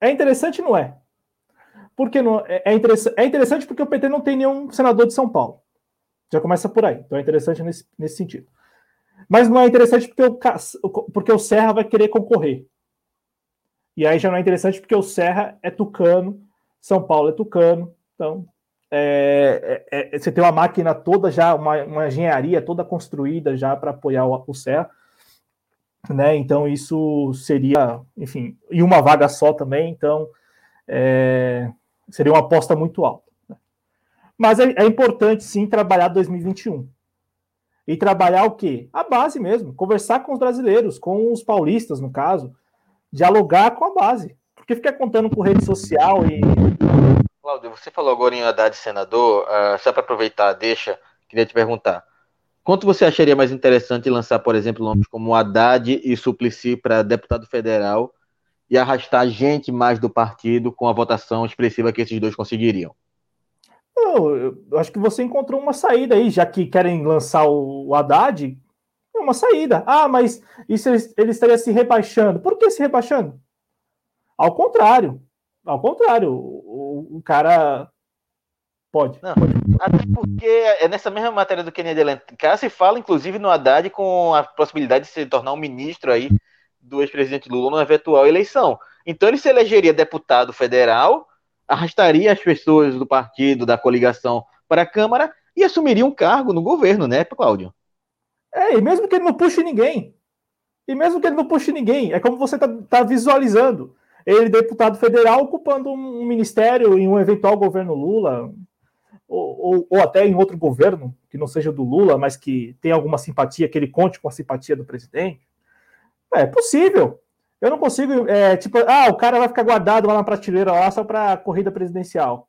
Speaker 2: É interessante, não é? Porque não, é, é, interessante, é interessante porque o PT não tem nenhum senador de São Paulo. Já começa por aí. Então é interessante nesse, nesse sentido. Mas não é interessante porque o, porque o Serra vai querer concorrer. E aí já não é interessante porque o Serra é tucano, São Paulo é tucano. Então, é, é, é, você tem uma máquina toda já, uma, uma engenharia toda construída já para apoiar o, o Serra. Né? Então, isso seria, enfim, e uma vaga só também. Então, é, seria uma aposta muito alta. Né? Mas é, é importante, sim, trabalhar 2021. E trabalhar o quê? A base mesmo. Conversar com os brasileiros, com os paulistas, no caso. Dialogar com a base. Porque ficar contando com rede social e.
Speaker 1: Cláudio, você falou agora em Haddad senador. Uh, só para aproveitar, deixa, queria te perguntar. Quanto você acharia mais interessante lançar, por exemplo, nomes como Haddad e Suplicy para deputado federal e arrastar gente mais do partido com a votação expressiva que esses dois conseguiriam?
Speaker 2: Eu, eu acho que você encontrou uma saída aí, já que querem lançar o, o Haddad, é uma saída. Ah, mas isso ele, ele estaria se rebaixando. Por que se rebaixando? Ao contrário. Ao contrário, o, o cara Pode,
Speaker 1: Não,
Speaker 2: pode.
Speaker 1: Até porque é nessa mesma matéria do Kennedy Alencar se fala, inclusive, no Haddad com a possibilidade de se tornar um ministro aí do ex-presidente Lula numa eventual eleição. Então ele se elegeria deputado federal arrastaria as pessoas do partido, da coligação para a Câmara e assumiria um cargo no governo, né, Cláudio?
Speaker 2: É, e mesmo que ele não puxe ninguém, e mesmo que ele não puxe ninguém, é como você está tá visualizando. Ele, deputado federal, ocupando um ministério em um eventual governo Lula, ou, ou, ou, até em outro governo, que não seja do Lula, mas que tenha alguma simpatia, que ele conte com a simpatia do presidente. É possível. Eu não consigo, é, tipo, ah, o cara vai ficar guardado lá na prateleira lá só para corrida presidencial.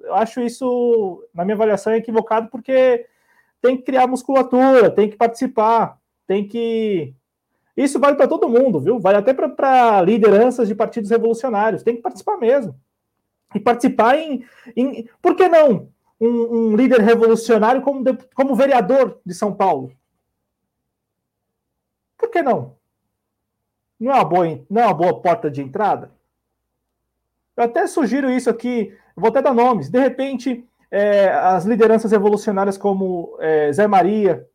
Speaker 2: Eu acho isso, na minha avaliação, é equivocado porque tem que criar musculatura, tem que participar, tem que. Isso vale para todo mundo, viu? Vale até para lideranças de partidos revolucionários. Tem que participar mesmo. E participar em. em por que não? Um, um líder revolucionário como, como vereador de São Paulo. Por que não? Não é uma boa, não é uma boa porta de entrada? Eu até sugiro isso aqui, vou até dar nomes. De repente, é, as lideranças revolucionárias como é, Zé Maria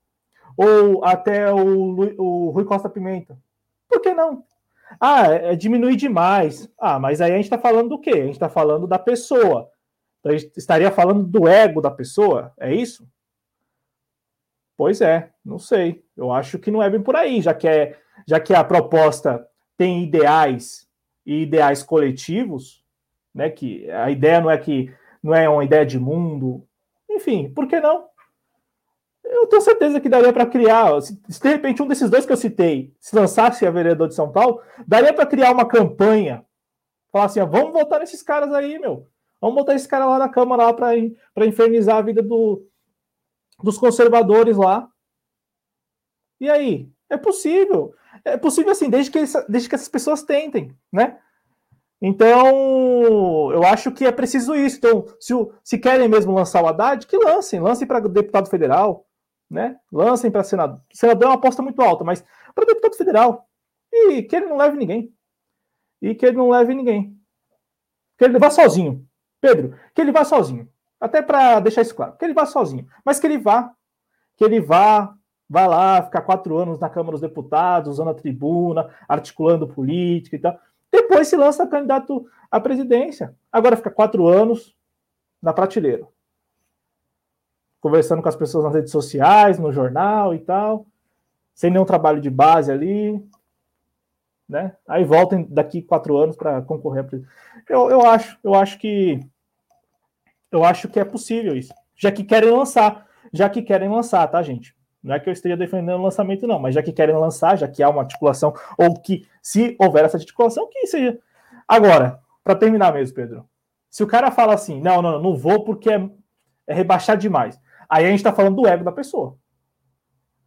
Speaker 2: ou até o, o Rui Costa Pimenta. Por que não? Ah, é, é diminuir demais. Ah, mas aí a gente está falando do quê? A gente está falando da pessoa. Então, estaria falando do ego da pessoa, é isso? Pois é, não sei. Eu acho que não é bem por aí, já que é já que a proposta tem ideais e ideais coletivos, né? Que a ideia não é que não é uma ideia de mundo, enfim, por que não? Eu tenho certeza que daria para criar, se, de repente um desses dois que eu citei se lançasse a vereador de São Paulo, daria para criar uma campanha, falar assim, ó, vamos votar nesses caras aí, meu, vamos botar esse cara lá na Câmara lá para infernizar a vida do, dos conservadores lá. E aí, é possível. É possível assim, desde que, desde que essas pessoas tentem, né? Então, eu acho que é preciso isso. Então, se, se querem mesmo lançar o Haddad, que lancem, lancem para deputado federal, né? Lancem para senador. Senador é uma aposta muito alta, mas para deputado federal. E que ele não leve ninguém. E que ele não leve ninguém. Que ele vá sozinho. Pedro, que ele vá sozinho. Até para deixar isso claro. Que ele vá sozinho. Mas que ele vá. Que ele vá vai lá ficar quatro anos na Câmara dos Deputados, usando a tribuna, articulando política e tal. Depois se lança candidato à presidência. Agora fica quatro anos na prateleira. Conversando com as pessoas nas redes sociais, no jornal e tal. Sem nenhum trabalho de base ali. Né? Aí voltem daqui quatro anos para concorrer. Eu, eu acho, eu acho que eu acho que é possível isso. Já que querem lançar, já que querem lançar, tá, gente? Não é que eu esteja defendendo o lançamento, não, mas já que querem lançar, já que há uma articulação, ou que, se houver essa articulação, que seja. Agora, para terminar mesmo, Pedro, se o cara fala assim, não, não, não vou porque é, é rebaixar demais, aí a gente está falando do ego da pessoa.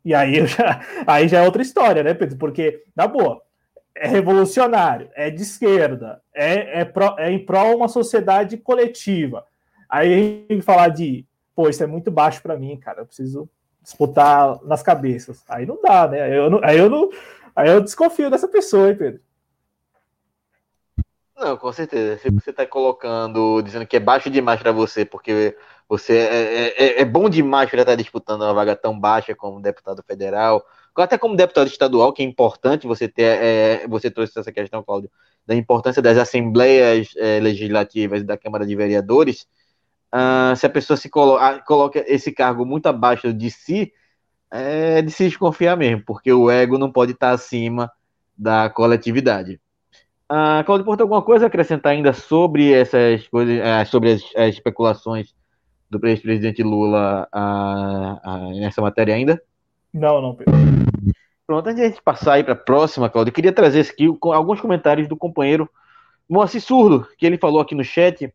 Speaker 2: E aí já, aí já é outra história, né, Pedro? Porque, na boa, é revolucionário, é de esquerda, é, é, pro, é em prol uma sociedade coletiva. Aí falar de, pô, isso é muito baixo para mim, cara, eu preciso disputar nas cabeças. Aí não dá, né? Aí eu não, aí eu não, Aí eu desconfio dessa pessoa, hein, Pedro?
Speaker 1: Não, com certeza. Se você está colocando, dizendo que é baixo demais para você, porque você é, é, é, é bom demais para estar tá disputando uma vaga tão baixa como deputado federal, até como deputado estadual, que é importante você ter, é, você trouxe essa questão, Cláudio, da importância das assembleias é, legislativas e da Câmara de Vereadores. Uh, se a pessoa se colo coloca esse cargo muito abaixo de si, é de se desconfiar mesmo, porque o ego não pode estar acima da coletividade. Uh, Cláudio Porto, alguma coisa a acrescentar ainda sobre essas coisas, uh, sobre as, as, especulações do ex-presidente Lula uh, nessa matéria ainda?
Speaker 2: Não, não, Pedro.
Speaker 1: Pronto, antes de a gente passar aí para a próxima, Claudio, eu queria trazer aqui alguns comentários do companheiro Moacir Surdo, que ele falou aqui no chat.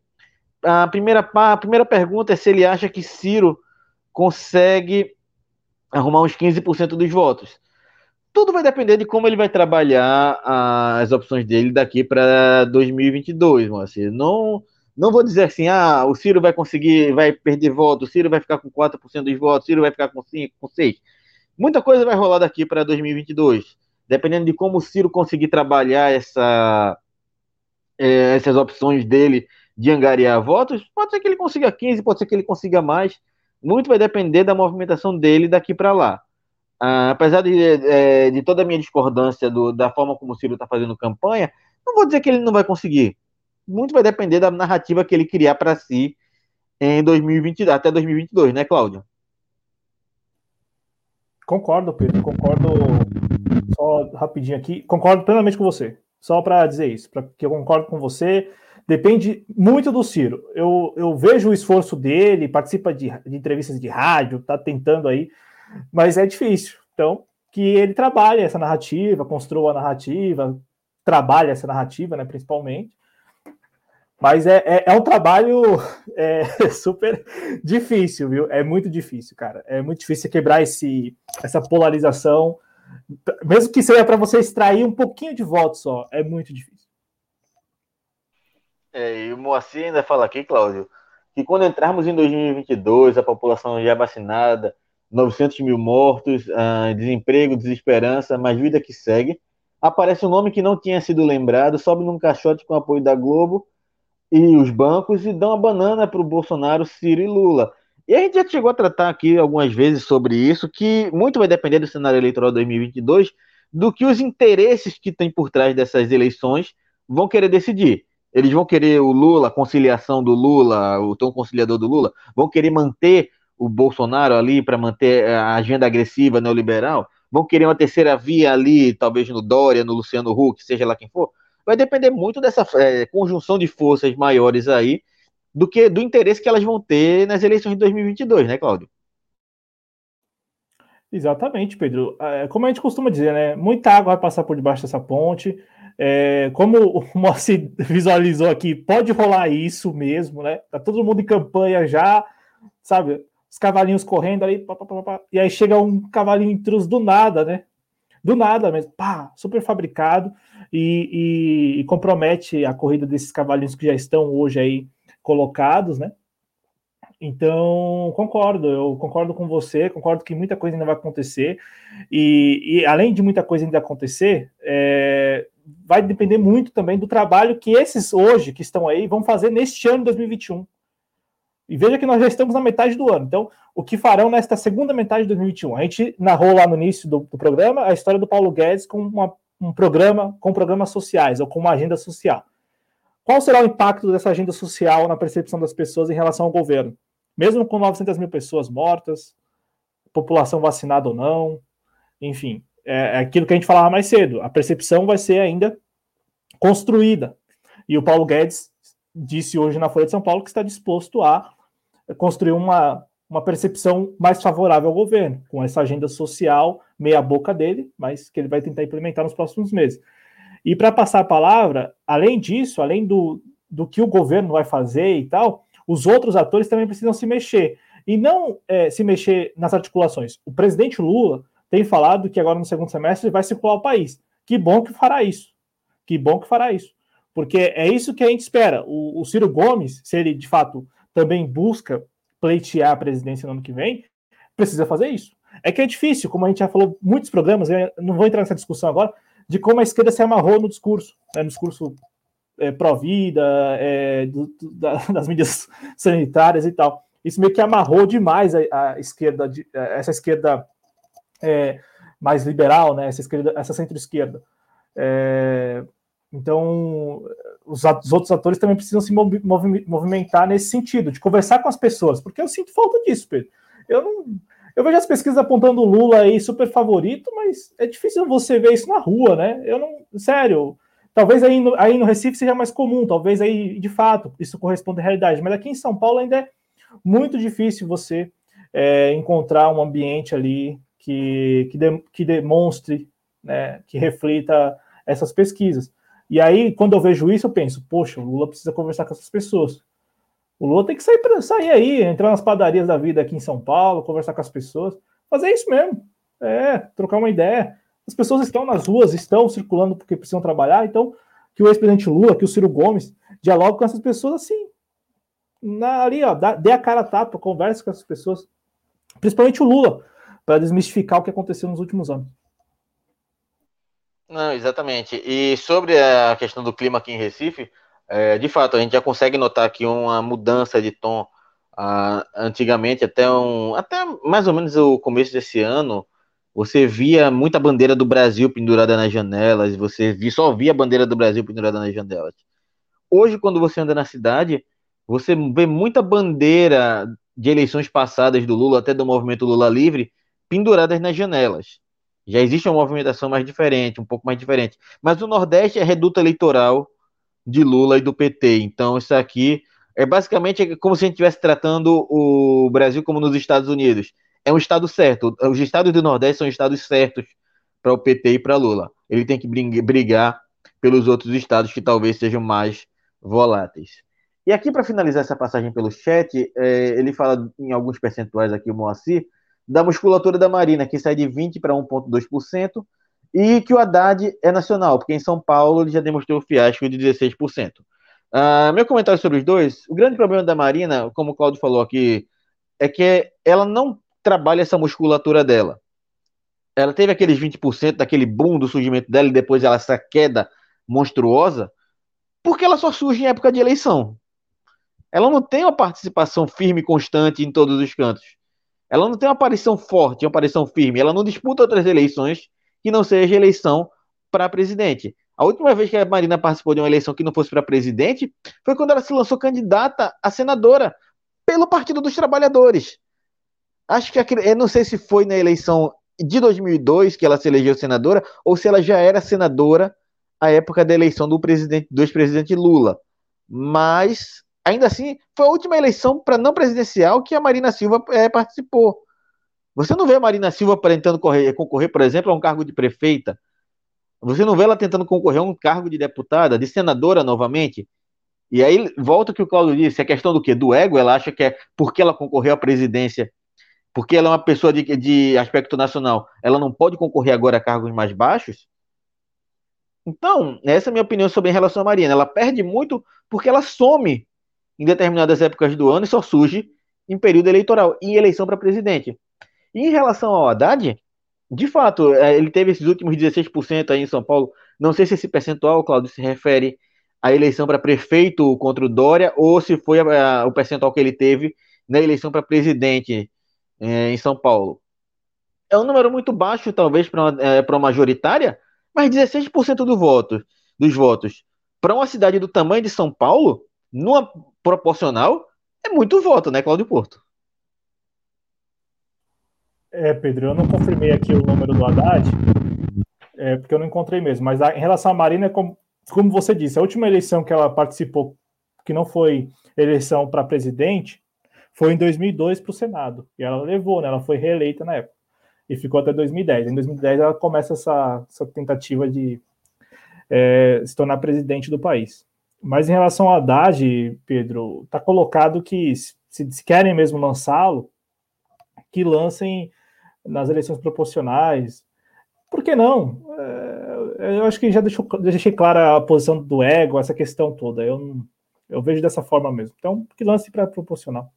Speaker 1: A primeira, a primeira pergunta é se ele acha que Ciro consegue arrumar uns 15% dos votos. Tudo vai depender de como ele vai trabalhar as opções dele daqui para 2022, Moacir. Não, não vou dizer assim, ah, o Ciro vai conseguir, vai perder votos, o Ciro vai ficar com 4% dos votos, o Ciro vai ficar com 5%, com 6%. Muita coisa vai rolar daqui para 2022. Dependendo de como o Ciro conseguir trabalhar essa, é, essas opções dele de angariar votos, pode ser que ele consiga 15, pode ser que ele consiga mais. Muito vai depender da movimentação dele daqui para lá. Ah, apesar de, é, de toda a minha discordância do, da forma como o Ciro está fazendo campanha, não vou dizer que ele não vai conseguir. Muito vai depender da narrativa que ele criar para si em 2020, até 2022, né, Cláudio?
Speaker 2: Concordo, Pedro, concordo. Só rapidinho aqui, concordo plenamente com você. Só para dizer isso, para que eu concordo com você. Depende muito do Ciro. Eu, eu vejo o esforço dele, participa de, de entrevistas de rádio, está tentando aí, mas é difícil. Então, que ele trabalhe essa narrativa, construa a narrativa, trabalhe essa narrativa, né, principalmente. Mas é, é, é um trabalho <laughs> é, super difícil, viu? É muito difícil, cara. É muito difícil quebrar esse, essa polarização. Mesmo que seja para você extrair um pouquinho de voto só, é muito difícil.
Speaker 1: É, e o Moacir ainda fala aqui, Cláudio, que quando entrarmos em 2022, a população já vacinada, 900 mil mortos, uh, desemprego, desesperança, mas vida que segue, aparece um nome que não tinha sido lembrado, sobe num caixote com apoio da Globo e os bancos e dão a banana para o Bolsonaro, Ciro e Lula. E a gente já chegou a tratar aqui algumas vezes sobre isso, que muito vai depender do cenário eleitoral 2022, do que os interesses que tem por trás dessas eleições vão querer decidir. Eles vão querer o Lula, conciliação do Lula, o tom conciliador do Lula, vão querer manter o Bolsonaro ali para manter a agenda agressiva neoliberal, vão querer uma terceira via ali, talvez no Dória, no Luciano Huck, seja lá quem for vai depender muito dessa é, conjunção de forças maiores aí do que do interesse que elas vão ter nas eleições de 2022, né, Cláudio?
Speaker 2: Exatamente, Pedro. É, como a gente costuma dizer, né? Muita água vai passar por debaixo dessa ponte. É, como o <laughs> Moacir visualizou aqui, pode rolar isso mesmo, né? Tá todo mundo em campanha já, sabe? Os cavalinhos correndo ali, pá, pá, pá, e aí chega um cavalinho intruso do nada, né? Do nada mesmo, pá, super fabricado e, e, e, compromete a corrida desses cavalinhos que já estão hoje aí colocados, né? Então, concordo, eu concordo com você, concordo que muita coisa ainda vai acontecer, e, e além de muita coisa ainda acontecer, é, vai depender muito também do trabalho que esses hoje que estão aí vão fazer neste ano de 2021. E veja que nós já estamos na metade do ano. Então, o que farão nesta segunda metade de 2021? A gente narrou lá no início do, do programa a história do Paulo Guedes com uma um programa com programas sociais ou com uma agenda social. Qual será o impacto dessa agenda social na percepção das pessoas em relação ao governo? Mesmo com 900 mil pessoas mortas, população vacinada ou não, enfim, é, é aquilo que a gente falava mais cedo. A percepção vai ser ainda construída. E o Paulo Guedes disse hoje na Folha de São Paulo que está disposto a construir uma, uma percepção mais favorável ao governo, com essa agenda social meia boca dele, mas que ele vai tentar implementar nos próximos meses. E para passar a palavra, além disso, além do, do que o governo vai fazer e tal, os outros atores também precisam se mexer. E não é, se mexer nas articulações. O presidente Lula tem falado que agora no segundo semestre vai circular o país. Que bom que fará isso. Que bom que fará isso. Porque é isso que a gente espera. O, o Ciro Gomes, se ele de fato também busca pleitear a presidência no ano que vem, precisa fazer isso. É que é difícil, como a gente já falou muitos programas, não vou entrar nessa discussão agora, de como a esquerda se amarrou no discurso, né, no discurso é, pró-vida, é, da, <laughs> das mídias sanitárias e tal. Isso meio que amarrou demais a, a esquerda, essa esquerda é, mais liberal, né, essa, esquerda, essa centro-esquerda. É, então, os, os, outros atores também precisam se movimentar nesse sentido, de conversar com as pessoas, porque eu sinto falta disso, Pedro. Eu não. Eu vejo as pesquisas apontando o Lula aí super favorito, mas é difícil você ver isso na rua, né? Eu não. Sério. Talvez aí no, aí no Recife seja mais comum, talvez aí, de fato, isso corresponda à realidade, mas aqui em São Paulo ainda é muito difícil você é, encontrar um ambiente ali que, que, de, que demonstre, né, que reflita essas pesquisas. E aí, quando eu vejo isso, eu penso, poxa, o Lula precisa conversar com essas pessoas. O Lula tem que sair, pra, sair aí, entrar nas padarias da vida aqui em São Paulo, conversar com as pessoas, fazer isso mesmo. É, trocar uma ideia. As pessoas estão nas ruas, estão circulando porque precisam trabalhar, então que o ex-presidente Lula, que o Ciro Gomes, dialogue com essas pessoas assim. Na, ali, ó, dá, dê a cara a tapa, converse com essas pessoas. Principalmente o Lula, para desmistificar o que aconteceu nos últimos anos.
Speaker 1: Não, exatamente. E sobre a questão do clima aqui em Recife, é, de fato, a gente já consegue notar aqui uma mudança de tom. Ah, antigamente, até, um, até mais ou menos o começo desse ano, você via muita bandeira do Brasil pendurada nas janelas, você via, só via a bandeira do Brasil pendurada nas janelas. Hoje, quando você anda na cidade, você vê muita bandeira de eleições passadas do Lula, até do movimento Lula Livre, penduradas nas janelas. Já existe uma movimentação mais diferente, um pouco mais diferente. Mas o Nordeste é reduto eleitoral de Lula e do PT. Então, isso aqui é basicamente como se a gente estivesse tratando o Brasil como nos Estados Unidos. É um estado certo. Os estados do Nordeste são estados certos para o PT e para Lula. Ele tem que brigar pelos outros estados que talvez sejam mais voláteis. E aqui, para finalizar essa passagem pelo chat, é, ele fala em alguns percentuais aqui, o Moacir, da musculatura da Marina, que sai de 20% para 1,2%, e que o Haddad é nacional, porque em São Paulo ele já demonstrou o fiasco de 16%. Uh, ah, meu comentário sobre os dois, o grande problema da Marina, como o Claudio falou aqui, é que ela não trabalha essa musculatura dela. Ela teve aqueles 20% daquele boom do surgimento dela e depois ela essa queda monstruosa, porque ela só surge em época de eleição. Ela não tem uma participação firme e constante em todos os cantos. Ela não tem uma aparição forte, uma aparição firme. Ela não disputa outras eleições que não seja eleição para presidente. A última vez que a Marina participou de uma eleição que não fosse para presidente foi quando ela se lançou candidata a senadora pelo Partido dos Trabalhadores. Acho que aquele, eu não sei se foi na eleição de 2002 que ela se elegeu senadora ou se ela já era senadora à época da eleição do presidente do ex-presidente Lula. Mas ainda assim, foi a última eleição para não presidencial que a Marina Silva é, participou. Você não vê a Marina Silva tentando correr, concorrer, por exemplo, a um cargo de prefeita. Você não vê ela tentando concorrer a um cargo de deputada, de senadora novamente. E aí volta o que o Claudio disse, a questão do que? Do ego, ela acha que é porque ela concorreu à presidência, porque ela é uma pessoa de, de aspecto nacional, ela não pode concorrer agora a cargos mais baixos? Então, essa é a minha opinião sobre a relação à Marina. Ela perde muito porque ela some em determinadas épocas do ano e só surge em período eleitoral, em eleição para presidente. E em relação ao Haddad, de fato, é, ele teve esses últimos 16% aí em São Paulo. Não sei se esse percentual, Claudio, se refere à eleição para prefeito contra o Dória ou se foi a, a, o percentual que ele teve na eleição para presidente é, em São Paulo. É um número muito baixo, talvez, para é, uma majoritária, mas 16% do voto, dos votos para uma cidade do tamanho de São Paulo numa proporcional, é muito voto, né, Cláudio Porto?
Speaker 2: É, Pedro, eu não confirmei aqui o número do Haddad, é, porque eu não encontrei mesmo, mas a, em relação à Marina, como, como você disse, a última eleição que ela participou, que não foi eleição para presidente, foi em 2002 para o Senado, e ela levou, né, ela foi reeleita na época, e ficou até 2010. Em 2010 ela começa essa, essa tentativa de é, se tornar presidente do país. Mas em relação ao Haddad, Pedro, está colocado que se, se querem mesmo lançá-lo, que lancem nas eleições proporcionais. Por que não? É, eu acho que já deixou, deixei clara a posição do ego, essa questão toda. Eu, eu vejo dessa forma mesmo. Então, que lance para proporcional.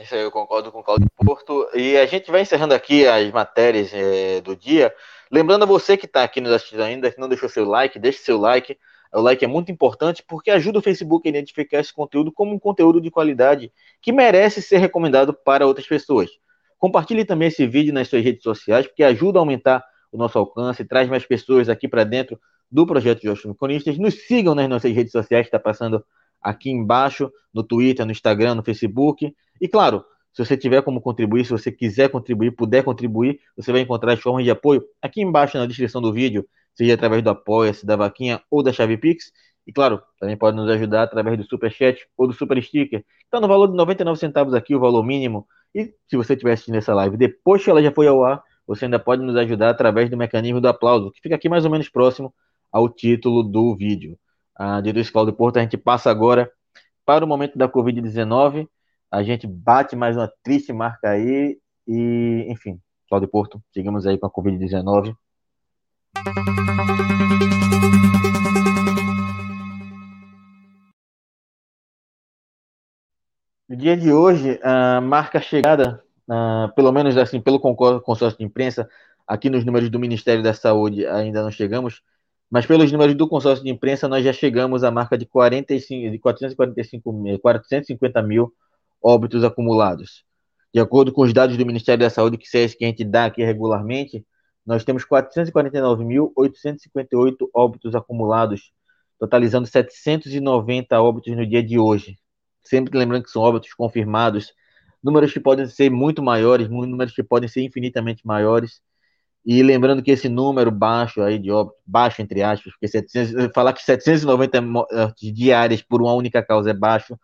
Speaker 1: Isso aí eu concordo com o Claudio Porto. E a gente vai encerrando aqui as matérias é, do dia. Lembrando a você que está aqui nos assistindo ainda, que não deixou seu like, deixe seu like. O like é muito importante porque ajuda o Facebook a identificar esse conteúdo como um conteúdo de qualidade que merece ser recomendado para outras pessoas. Compartilhe também esse vídeo nas suas redes sociais, porque ajuda a aumentar o nosso alcance, traz mais pessoas aqui para dentro do projeto de Cronistas. Nos sigam nas nossas redes sociais, está passando aqui embaixo, no Twitter, no Instagram, no Facebook. E claro, se você tiver como contribuir, se você quiser contribuir, puder contribuir, você vai encontrar as formas de apoio aqui embaixo na descrição do vídeo, seja através do Apoia-se, da Vaquinha ou da Chave Pix. E claro, também pode nos ajudar através do Super Chat ou do Super Sticker. Está no valor de 99 centavos aqui, o valor mínimo. E se você estiver assistindo essa live depois que ela já foi ao ar, você ainda pode nos ajudar através do mecanismo do aplauso, que fica aqui mais ou menos próximo ao título do vídeo. Ah, dito isso, Cláudio Porto, a gente passa agora para o momento da Covid-19. A gente bate mais uma triste marca aí e, enfim, Cláudio Porto, seguimos aí com a Covid-19. No dia de hoje, a marca chegada, uh, pelo menos assim, pelo consórcio de imprensa, aqui nos números do Ministério da Saúde ainda não chegamos, mas pelos números do consórcio de imprensa, nós já chegamos à marca de, 45, de 445 mil, 450 mil óbitos acumulados. De acordo com os dados do Ministério da Saúde, que é esse que a gente dá aqui regularmente, nós temos 449.858 óbitos acumulados, totalizando 790 óbitos no dia de hoje. Sempre lembrando que são óbitos confirmados, números que podem ser muito maiores, números que podem ser infinitamente maiores. E lembrando que esse número baixo aí de óbito, baixo entre aspas, porque 700, falar que 790 mortes diárias por uma única causa é baixo,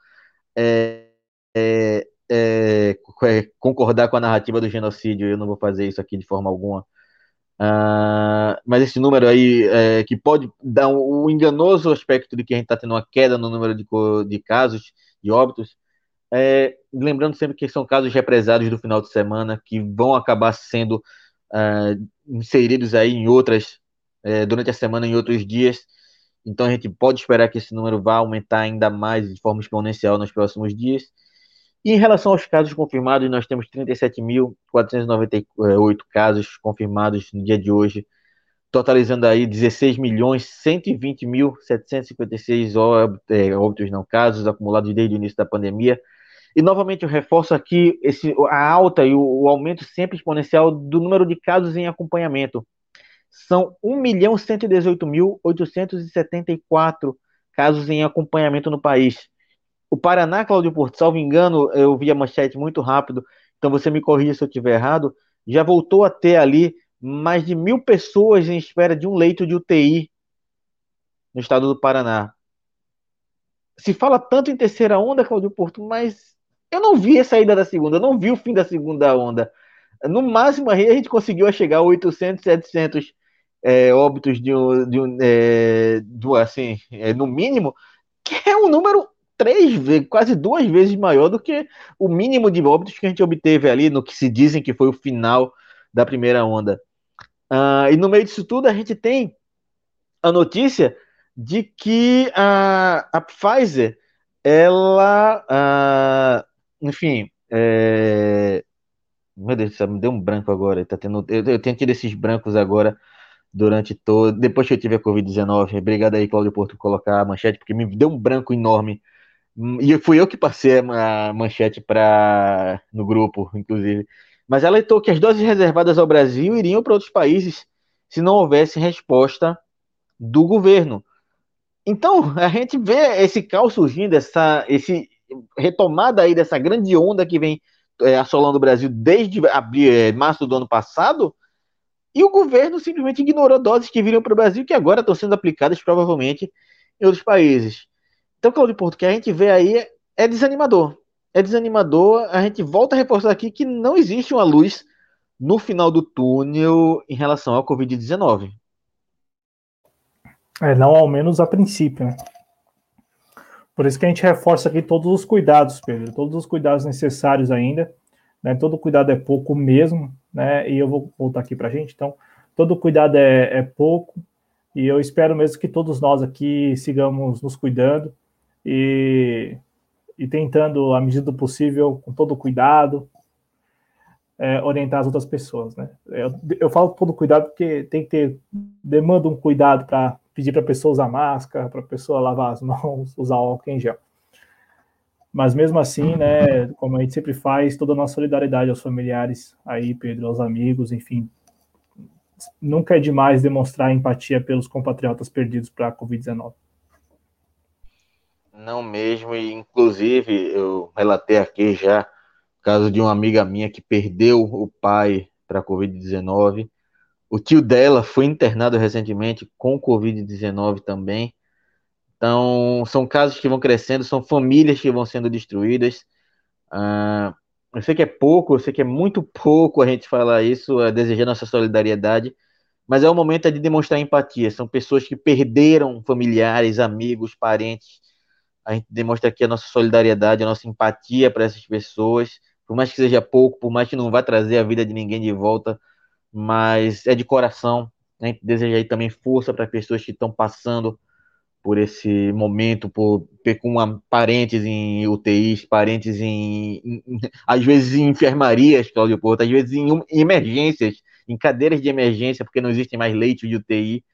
Speaker 1: é, é, é, é, concordar com a narrativa do genocídio, eu não vou fazer isso aqui de forma alguma. Uh, mas esse número aí, é, que pode dar um, um, enganoso aspecto de que a gente está tendo uma queda no número de, de casos, de óbitos, é, lembrando sempre que são casos represados do final de semana, que vão acabar sendo uh, inseridos aí em outras, é, durante a semana, em outros dias. Então a gente pode esperar que esse número vá aumentar ainda mais de forma exponencial nos próximos dias. E em relação aos casos confirmados, nós temos 37.498 casos confirmados no dia de hoje, totalizando aí 16 milhões 120 mil 756 é, óbitos não casos acumulados desde o início da pandemia. E novamente eu reforço aqui esse, a alta e o, o aumento sempre exponencial do número de casos em acompanhamento. São 1.118.874 casos em acompanhamento no país. O Paraná, Cláudio Porto, salvo engano, eu vi a manchete muito rápido, então você me corrija se eu estiver errado, já voltou a ter ali mais de mil pessoas em espera de um leito de UTI no estado do Paraná. Se fala tanto em terceira onda, Cláudio Porto, mas eu não vi a saída da segunda, eu não vi o fim da segunda onda. No máximo, a gente conseguiu chegar a 800, 700 é, óbitos de um, de um, é, do, assim, é, no mínimo, que é um número três vezes, quase duas vezes maior do que o mínimo de óbitos que a gente obteve ali no que se dizem que foi o final da primeira onda. Uh, e no meio disso tudo, a gente tem a notícia de que a, a Pfizer, ela uh, enfim, é... meu Deus do céu, me deu um branco agora. Tá tendo... eu, eu tenho tido esses brancos agora durante todo. Depois que eu tive a Covid-19. Obrigado aí, Cláudio Porto, por colocar a manchete, porque me deu um branco enorme. E fui eu que passei a manchete para no grupo, inclusive. Mas ela alertou que as doses reservadas ao Brasil iriam para outros países se não houvesse resposta do governo. Então, <laughs> a gente vê esse caos surgindo, essa, esse retomada aí dessa grande onda que vem é, assolando o Brasil desde abril, é, março do ano passado, e o governo simplesmente ignorou doses que viram para o Brasil que agora estão sendo aplicadas provavelmente em outros países. Então, Claudio Porto, que a gente vê aí é, é desanimador. É desanimador. A gente volta a reforçar aqui que não existe uma luz no final do túnel em relação ao Covid-19.
Speaker 2: É, não ao menos a princípio, né? Por isso que a gente reforça aqui todos os cuidados, Pedro, todos os cuidados necessários ainda. Né? Todo cuidado é pouco mesmo, né? E eu vou voltar aqui para a gente. Então, todo cuidado é, é pouco. E eu espero mesmo que todos nós aqui sigamos nos cuidando. E e tentando, à medida do possível, com todo cuidado, é, orientar as outras pessoas, né? Eu, eu falo todo cuidado porque tem que ter, demanda um cuidado para pedir para a pessoa usar máscara, para a pessoa lavar as <laughs> mãos, usar álcool em gel. Mas mesmo assim, né, como a gente sempre faz, toda a nossa solidariedade aos familiares aí, Pedro, aos amigos, enfim. Nunca é demais demonstrar empatia pelos compatriotas perdidos para a Covid-19.
Speaker 1: Não mesmo, e inclusive eu relatei aqui já caso de uma amiga minha que perdeu o pai para a Covid-19. O tio dela foi internado recentemente com Covid-19 também. Então, são casos que vão crescendo, são famílias que vão sendo destruídas. Uh, eu sei que é pouco, eu sei que é muito pouco a gente falar isso, é, desejando essa solidariedade, mas é o momento de demonstrar empatia. São pessoas que perderam familiares, amigos, parentes. A gente demonstra aqui a nossa solidariedade, a nossa empatia para essas pessoas por mais que seja pouco, por mais que não vá trazer a vida de ninguém de volta, mas é de coração. Né? Desejo aí também força para pessoas que estão passando por esse momento, por com parentes em UTIs, parentes em, em, às vezes em enfermarias, Cláudio Porto, às vezes em, em emergências, em cadeiras de emergência, porque não existem mais leitos de UTI,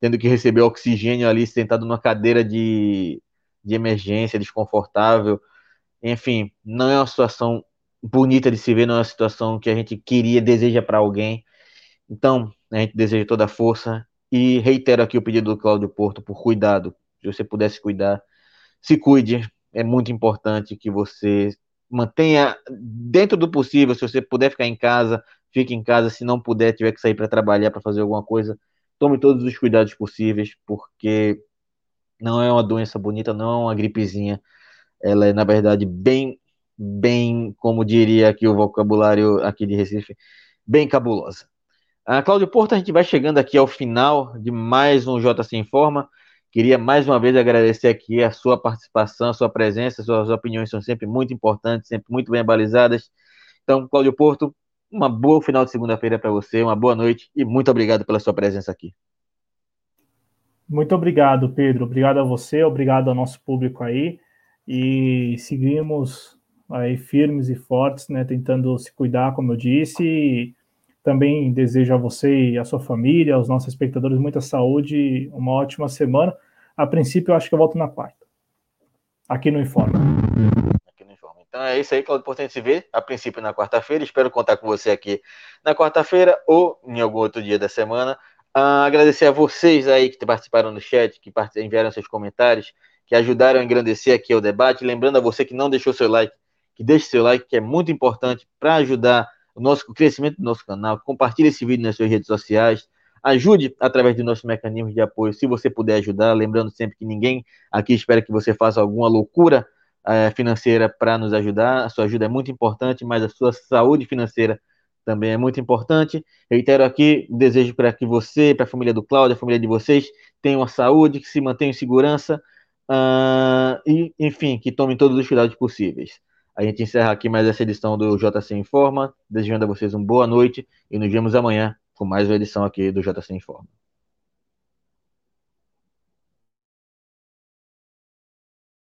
Speaker 1: tendo que receber oxigênio ali sentado numa cadeira de, de emergência desconfortável. Enfim, não é uma situação bonita de se ver numa situação que a gente queria, deseja para alguém. Então, a gente deseja toda a força e reitero aqui o pedido do Cláudio Porto por cuidado. Se você pudesse cuidar, se cuide. É muito importante que você mantenha dentro do possível. Se você puder ficar em casa, fique em casa. Se não puder, tiver que sair para trabalhar, para fazer alguma coisa, tome todos os cuidados possíveis, porque não é uma doença bonita, não é uma gripezinha. Ela é, na verdade, bem bem, como diria aqui o vocabulário aqui de Recife, bem cabulosa. Uh, Cláudio Porto, a gente vai chegando aqui ao final de mais um JC Informa. Queria mais uma vez agradecer aqui a sua participação, a sua presença, suas opiniões são sempre muito importantes, sempre muito bem balizadas. Então, Cláudio Porto, uma boa final de segunda-feira para você, uma boa noite e muito obrigado pela sua presença aqui.
Speaker 2: Muito obrigado, Pedro. Obrigado a você, obrigado ao nosso público aí. E seguimos aí firmes e fortes, né, tentando se cuidar, como eu disse. E também desejo a você e a sua família, aos nossos espectadores, muita saúde, uma ótima semana. A princípio, eu acho que eu volto na quarta, aqui no Informe.
Speaker 1: Aqui no Informe. Então é isso aí, Claudio Portente se vê, a princípio na quarta-feira. Espero contar com você aqui na quarta-feira ou em algum outro dia da semana. Uh, agradecer a vocês aí que participaram no chat, que enviaram seus comentários, que ajudaram a engrandecer aqui o debate. Lembrando a você que não deixou seu like, que deixe seu like, que é muito importante para ajudar o nosso o crescimento do nosso canal. Compartilhe esse vídeo nas suas redes sociais. Ajude através do nosso mecanismo de apoio, se você puder ajudar. Lembrando sempre que ninguém aqui espera que você faça alguma loucura é, financeira para nos ajudar. A sua ajuda é muito importante, mas a sua saúde financeira também é muito importante. Reitero aqui, desejo para que você, para a família do Cláudio, a família de vocês, tenham a saúde, que se mantenham em segurança uh, e, enfim, que tomem todos os cuidados possíveis. A gente encerra aqui mais essa edição do JC Informa, desejando a vocês uma boa noite e nos vemos amanhã com mais uma edição aqui do JC Informa.